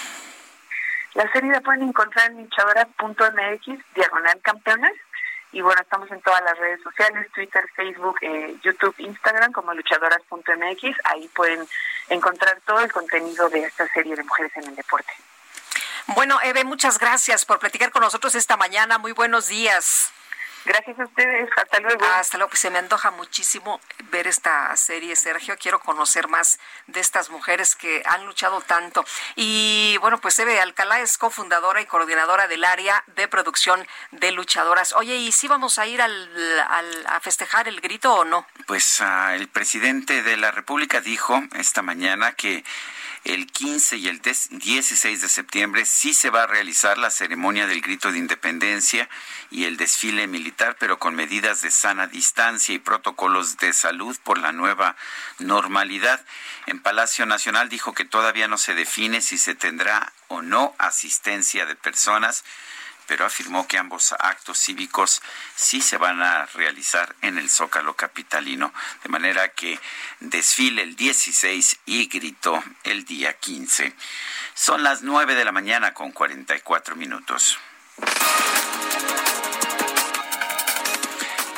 La serie la pueden encontrar en hinchadoras.mx, diagonal campeones, y bueno, estamos en todas las redes sociales, Twitter, Facebook, eh, YouTube, Instagram, como luchadoras.mx. Ahí pueden encontrar todo el contenido de esta serie de mujeres en el deporte. Bueno, Eve, muchas gracias por platicar con nosotros esta mañana. Muy buenos días. Gracias a ustedes. Hasta luego. Hasta luego. Se me antoja muchísimo ver esta serie, Sergio. Quiero conocer más de estas mujeres que han luchado tanto. Y bueno, pues Eve Alcalá es cofundadora y coordinadora del área de producción de luchadoras. Oye, ¿y si vamos a ir al, a festejar el grito o no? Pues uh, el presidente de la República dijo esta mañana que el 15 y el 16 de septiembre sí se va a realizar la ceremonia del grito de independencia y el desfile militar, pero con medidas de sana distancia y protocolos de salud por la nueva normalidad. En Palacio Nacional dijo que todavía no se define si se tendrá o no asistencia de personas pero afirmó que ambos actos cívicos sí se van a realizar en el Zócalo Capitalino, de manera que desfile el 16 y gritó el día 15. Son las 9 de la mañana con 44 minutos.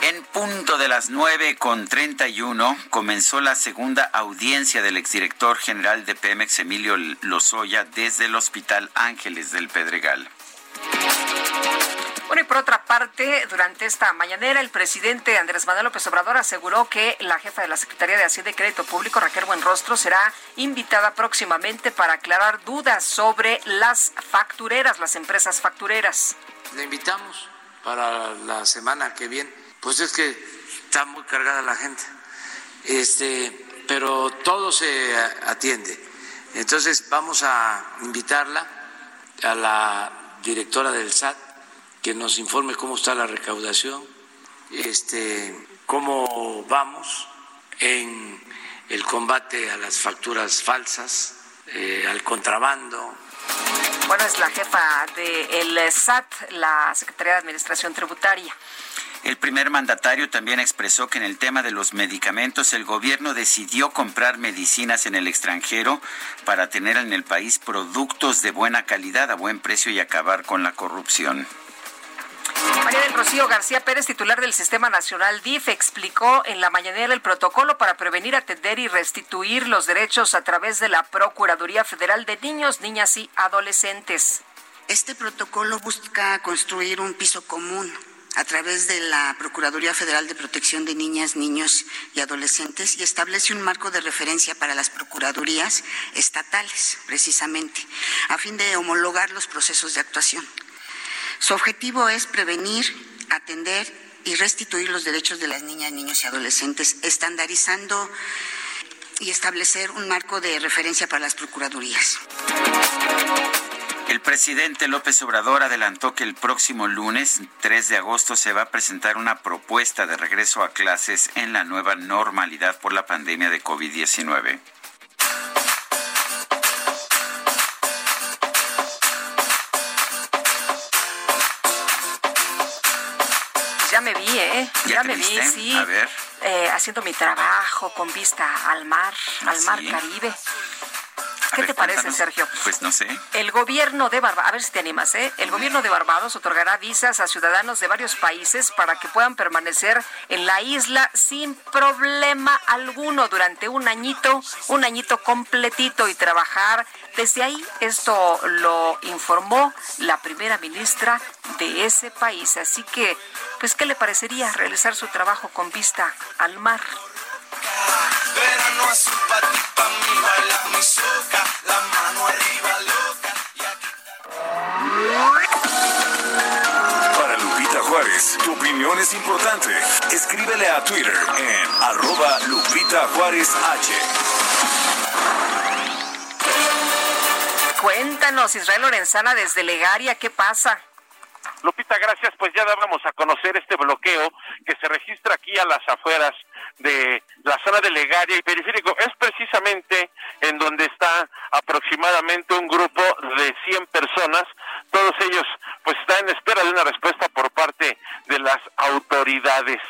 En punto de las 9 con 31 comenzó la segunda audiencia del exdirector general de Pemex, Emilio Lozoya, desde el Hospital Ángeles del Pedregal. Bueno, y por otra parte, durante esta mañanera, el presidente Andrés Manuel López Obrador aseguró que la jefa de la Secretaría de Hacienda y Crédito Público, Raquel Buenrostro, será invitada próximamente para aclarar dudas sobre las factureras, las empresas factureras. Le invitamos para la semana que viene. Pues es que está muy cargada la gente, este, pero todo se atiende. Entonces vamos a invitarla a la directora del SAT que nos informe cómo está la recaudación, este, cómo vamos en el combate a las facturas falsas, eh, al contrabando. Bueno, es la jefa del SAT, la Secretaría de Administración Tributaria. El primer mandatario también expresó que en el tema de los medicamentos el gobierno decidió comprar medicinas en el extranjero para tener en el país productos de buena calidad a buen precio y acabar con la corrupción. María del Rocío García Pérez, titular del Sistema Nacional DIF, explicó en la mañanera el protocolo para prevenir, atender y restituir los derechos a través de la Procuraduría Federal de Niños, Niñas y Adolescentes. Este protocolo busca construir un piso común a través de la Procuraduría Federal de Protección de Niñas, Niños y Adolescentes y establece un marco de referencia para las procuradurías estatales, precisamente, a fin de homologar los procesos de actuación. Su objetivo es prevenir, atender y restituir los derechos de las niñas, niños y adolescentes, estandarizando y establecer un marco de referencia para las procuradurías. El presidente López Obrador adelantó que el próximo lunes, 3 de agosto, se va a presentar una propuesta de regreso a clases en la nueva normalidad por la pandemia de COVID-19. Ya me vi, ¿eh? Ya, me vi, sí. A ver. Eh, haciendo mi trabajo con vista al mar, al mar Caribe. ¿Qué te parece, Sergio? Pues no sé. El gobierno de Barbados, a ver si te animas, ¿eh? El gobierno de Barbados otorgará visas a ciudadanos de varios países para que puedan permanecer en la isla sin problema alguno durante un añito, un añito completito y trabajar desde ahí. Esto lo informó la primera ministra de ese país. Así que, pues, ¿qué le parecería realizar su trabajo con vista al mar? Verano azul pa' ti, pa' mí, baila mi soca, la mano arriba loca. Para Lupita Juárez, tu opinión es importante. Escríbele a Twitter en arroba Lupita Juárez H. Cuéntanos, Israel Lorenzana desde Legaria, ¿qué pasa? Lupita, gracias. Pues ya dábamos a conocer este bloqueo que se registra aquí a las afueras de la zona de Legaria y Periférico. Es precisamente en donde está aproximadamente un grupo de 100 personas. Todos ellos pues están en espera de una respuesta por parte de las autoridades.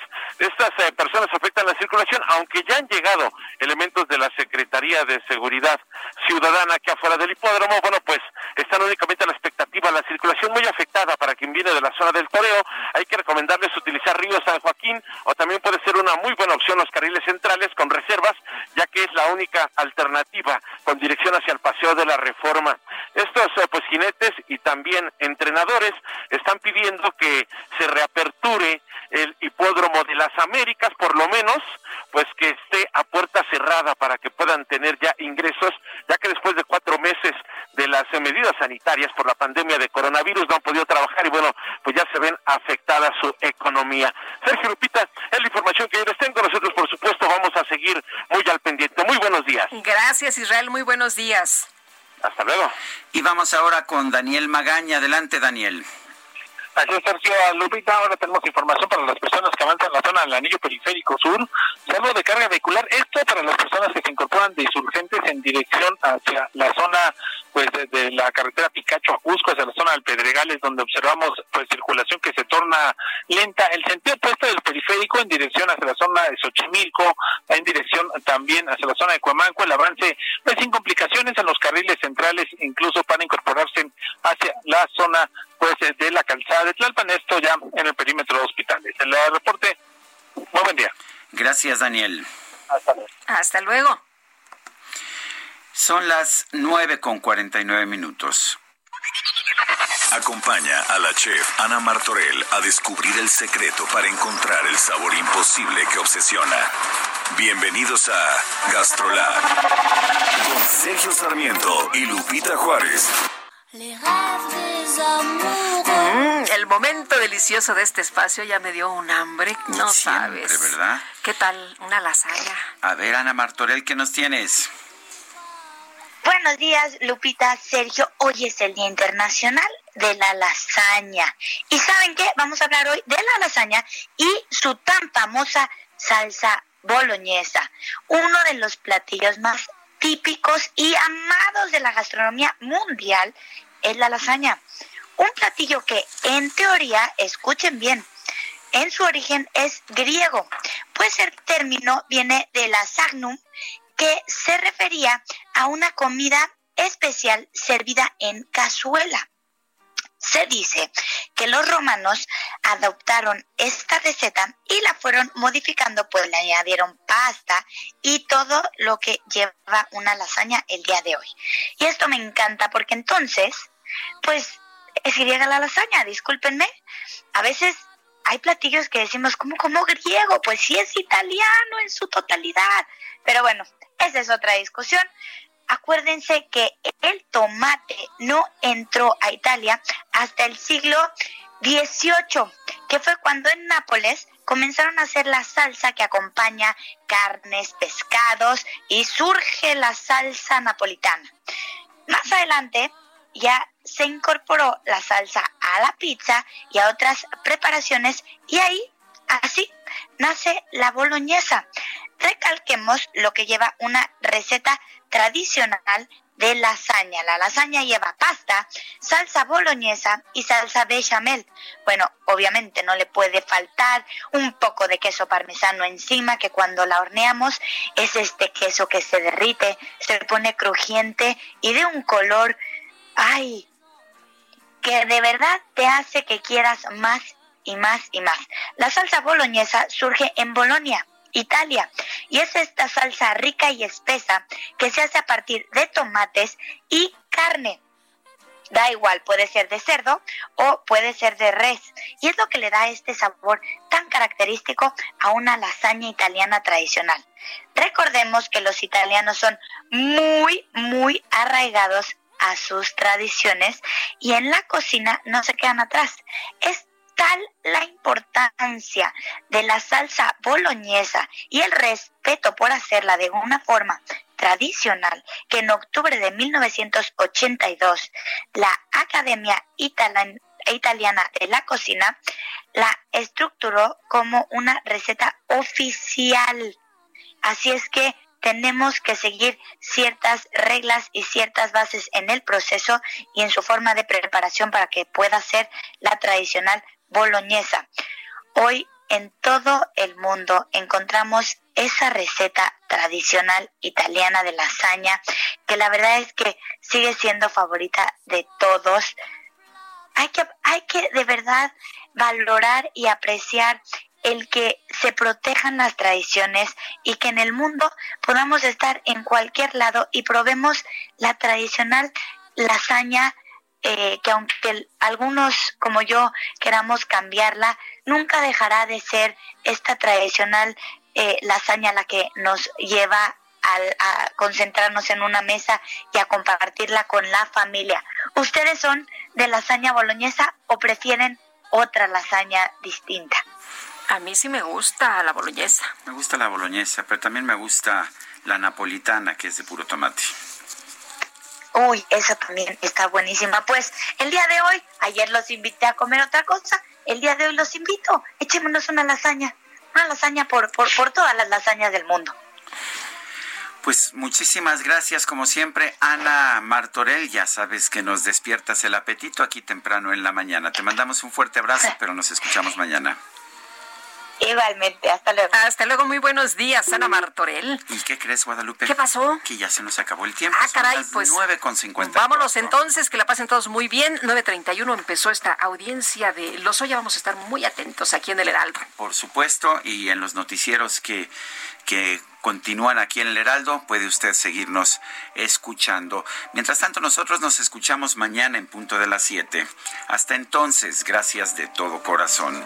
Estas eh, personas afectan la circulación, aunque ya han llegado elementos de la Secretaría de Seguridad Ciudadana que afuera del hipódromo, bueno, pues están únicamente a la expectativa, la circulación muy afectada para quien viene de la zona del toreo. Hay que recomendarles utilizar Río San Joaquín o también puede ser una muy buena opción los carriles centrales con reservas, ya que es la única alternativa con dirección hacia el Paseo de la Reforma. Estos eh, pues jinetes y también entrenadores están pidiendo que se reaperture el hipódromo de las Américas, por lo menos, pues que esté a puerta cerrada para que puedan tener ya ingresos, ya que después de cuatro meses de las eh, medidas sanitarias por la pandemia de coronavirus no han podido trabajar y bueno, pues ya se ven afectada su economía. Sergio Lupita, es la información que yo les tengo. Nosotros, por supuesto, vamos a seguir muy al pendiente. Muy buenos días. Gracias, Israel. Muy buenos días. Hasta luego. Y vamos ahora con Daniel Magaña. Adelante, Daniel. Así es, Sergio Lupita. Ahora tenemos información para las personas que avanzan la zona del anillo periférico sur. Salvo de carga vehicular. Esto para las personas que se incorporan de insurgentes en dirección hacia la zona pues de, la carretera Picacho a Cusco, hacia la zona del Pedregales, donde observamos pues circulación que se torna lenta. El sentido opuesto del periférico en dirección hacia la zona de Xochimilco, en dirección también hacia la zona de Cuamanco, el avance pues sin complicaciones en los carriles centrales, incluso para incorporarse hacia la zona pues de la calzada de Tlalpan, esto ya en el perímetro de hospitales. El reporte, muy buen día. Gracias, Daniel. Hasta luego. Hasta luego. Son las nueve con cuarenta y nueve minutos. Acompaña a la chef Ana Martorell a descubrir el secreto para encontrar el sabor imposible que obsesiona. Bienvenidos a Gastrolab con Sergio Sarmiento y Lupita Juárez. Mm, el momento delicioso de este espacio ya me dio un hambre, no Siempre, sabes. ¿verdad? ¿Qué tal? Una lasaña. A ver, Ana Martorell, ¿qué nos tienes? Buenos días, Lupita, Sergio. Hoy es el Día Internacional de la Lasaña. ¿Y saben qué? Vamos a hablar hoy de la lasaña y su tan famosa salsa boloñesa, uno de los platillos más típicos y amados de la gastronomía mundial es la lasaña. Un platillo que en teoría, escuchen bien, en su origen es griego, pues el término viene de la sagnum, que se refería a una comida especial servida en cazuela. Se dice que los romanos adoptaron esta receta y la fueron modificando, pues le añadieron pasta y todo lo que lleva una lasaña el día de hoy. Y esto me encanta porque entonces, pues es griega la lasaña, discúlpenme. A veces hay platillos que decimos, ¿cómo, como griego? Pues sí es italiano en su totalidad. Pero bueno, esa es otra discusión. Acuérdense que el tomate no entró a Italia hasta el siglo XVIII, que fue cuando en Nápoles comenzaron a hacer la salsa que acompaña carnes, pescados y surge la salsa napolitana. Más adelante ya se incorporó la salsa a la pizza y a otras preparaciones y ahí, así, nace la boloñesa. Recalquemos lo que lleva una receta tradicional de lasaña. La lasaña lleva pasta, salsa boloñesa y salsa bechamel. Bueno, obviamente no le puede faltar un poco de queso parmesano encima, que cuando la horneamos es este queso que se derrite, se pone crujiente y de un color, ay, que de verdad te hace que quieras más y más y más. La salsa boloñesa surge en Bolonia Italia. Y es esta salsa rica y espesa que se hace a partir de tomates y carne. Da igual, puede ser de cerdo o puede ser de res. Y es lo que le da este sabor tan característico a una lasaña italiana tradicional. Recordemos que los italianos son muy, muy arraigados a sus tradiciones y en la cocina no se quedan atrás. Es tal la importancia de la salsa boloñesa y el respeto por hacerla de una forma tradicional que en octubre de 1982 la Academia Italiana de la Cocina la estructuró como una receta oficial. Así es que tenemos que seguir ciertas reglas y ciertas bases en el proceso y en su forma de preparación para que pueda ser la tradicional boloñesa. Hoy en todo el mundo encontramos esa receta tradicional italiana de lasaña, que la verdad es que sigue siendo favorita de todos. Hay que, hay que de verdad valorar y apreciar el que se protejan las tradiciones y que en el mundo podamos estar en cualquier lado y probemos la tradicional lasaña eh, que aunque algunos como yo queramos cambiarla, nunca dejará de ser esta tradicional eh, lasaña la que nos lleva a concentrarnos en una mesa y a compartirla con la familia. ¿Ustedes son de lasaña boloñesa o prefieren otra lasaña distinta? A mí sí me gusta la boloñesa. Me gusta la boloñesa, pero también me gusta la napolitana, que es de puro tomate. Uy, esa también está buenísima. Pues el día de hoy, ayer los invité a comer otra cosa, el día de hoy los invito, echémonos una lasaña, una lasaña por, por, por todas las lasañas del mundo. Pues muchísimas gracias, como siempre, Ana Martorell. Ya sabes que nos despiertas el apetito aquí temprano en la mañana. Te mandamos un fuerte abrazo, pero nos escuchamos mañana. Igualmente, hasta luego. Hasta luego, muy buenos días, Ana Martorell. ¿Y qué crees, Guadalupe? ¿Qué pasó? Que ya se nos acabó el tiempo. Ah, caray, pues. 9 con 50. Vámonos entonces, que la pasen todos muy bien. 9.31 empezó esta audiencia de Los Lozoya. Vamos a estar muy atentos aquí en el Heraldo. Por supuesto, y en los noticieros que, que continúan aquí en el Heraldo, puede usted seguirnos escuchando. Mientras tanto, nosotros nos escuchamos mañana en punto de las 7. Hasta entonces, gracias de todo corazón.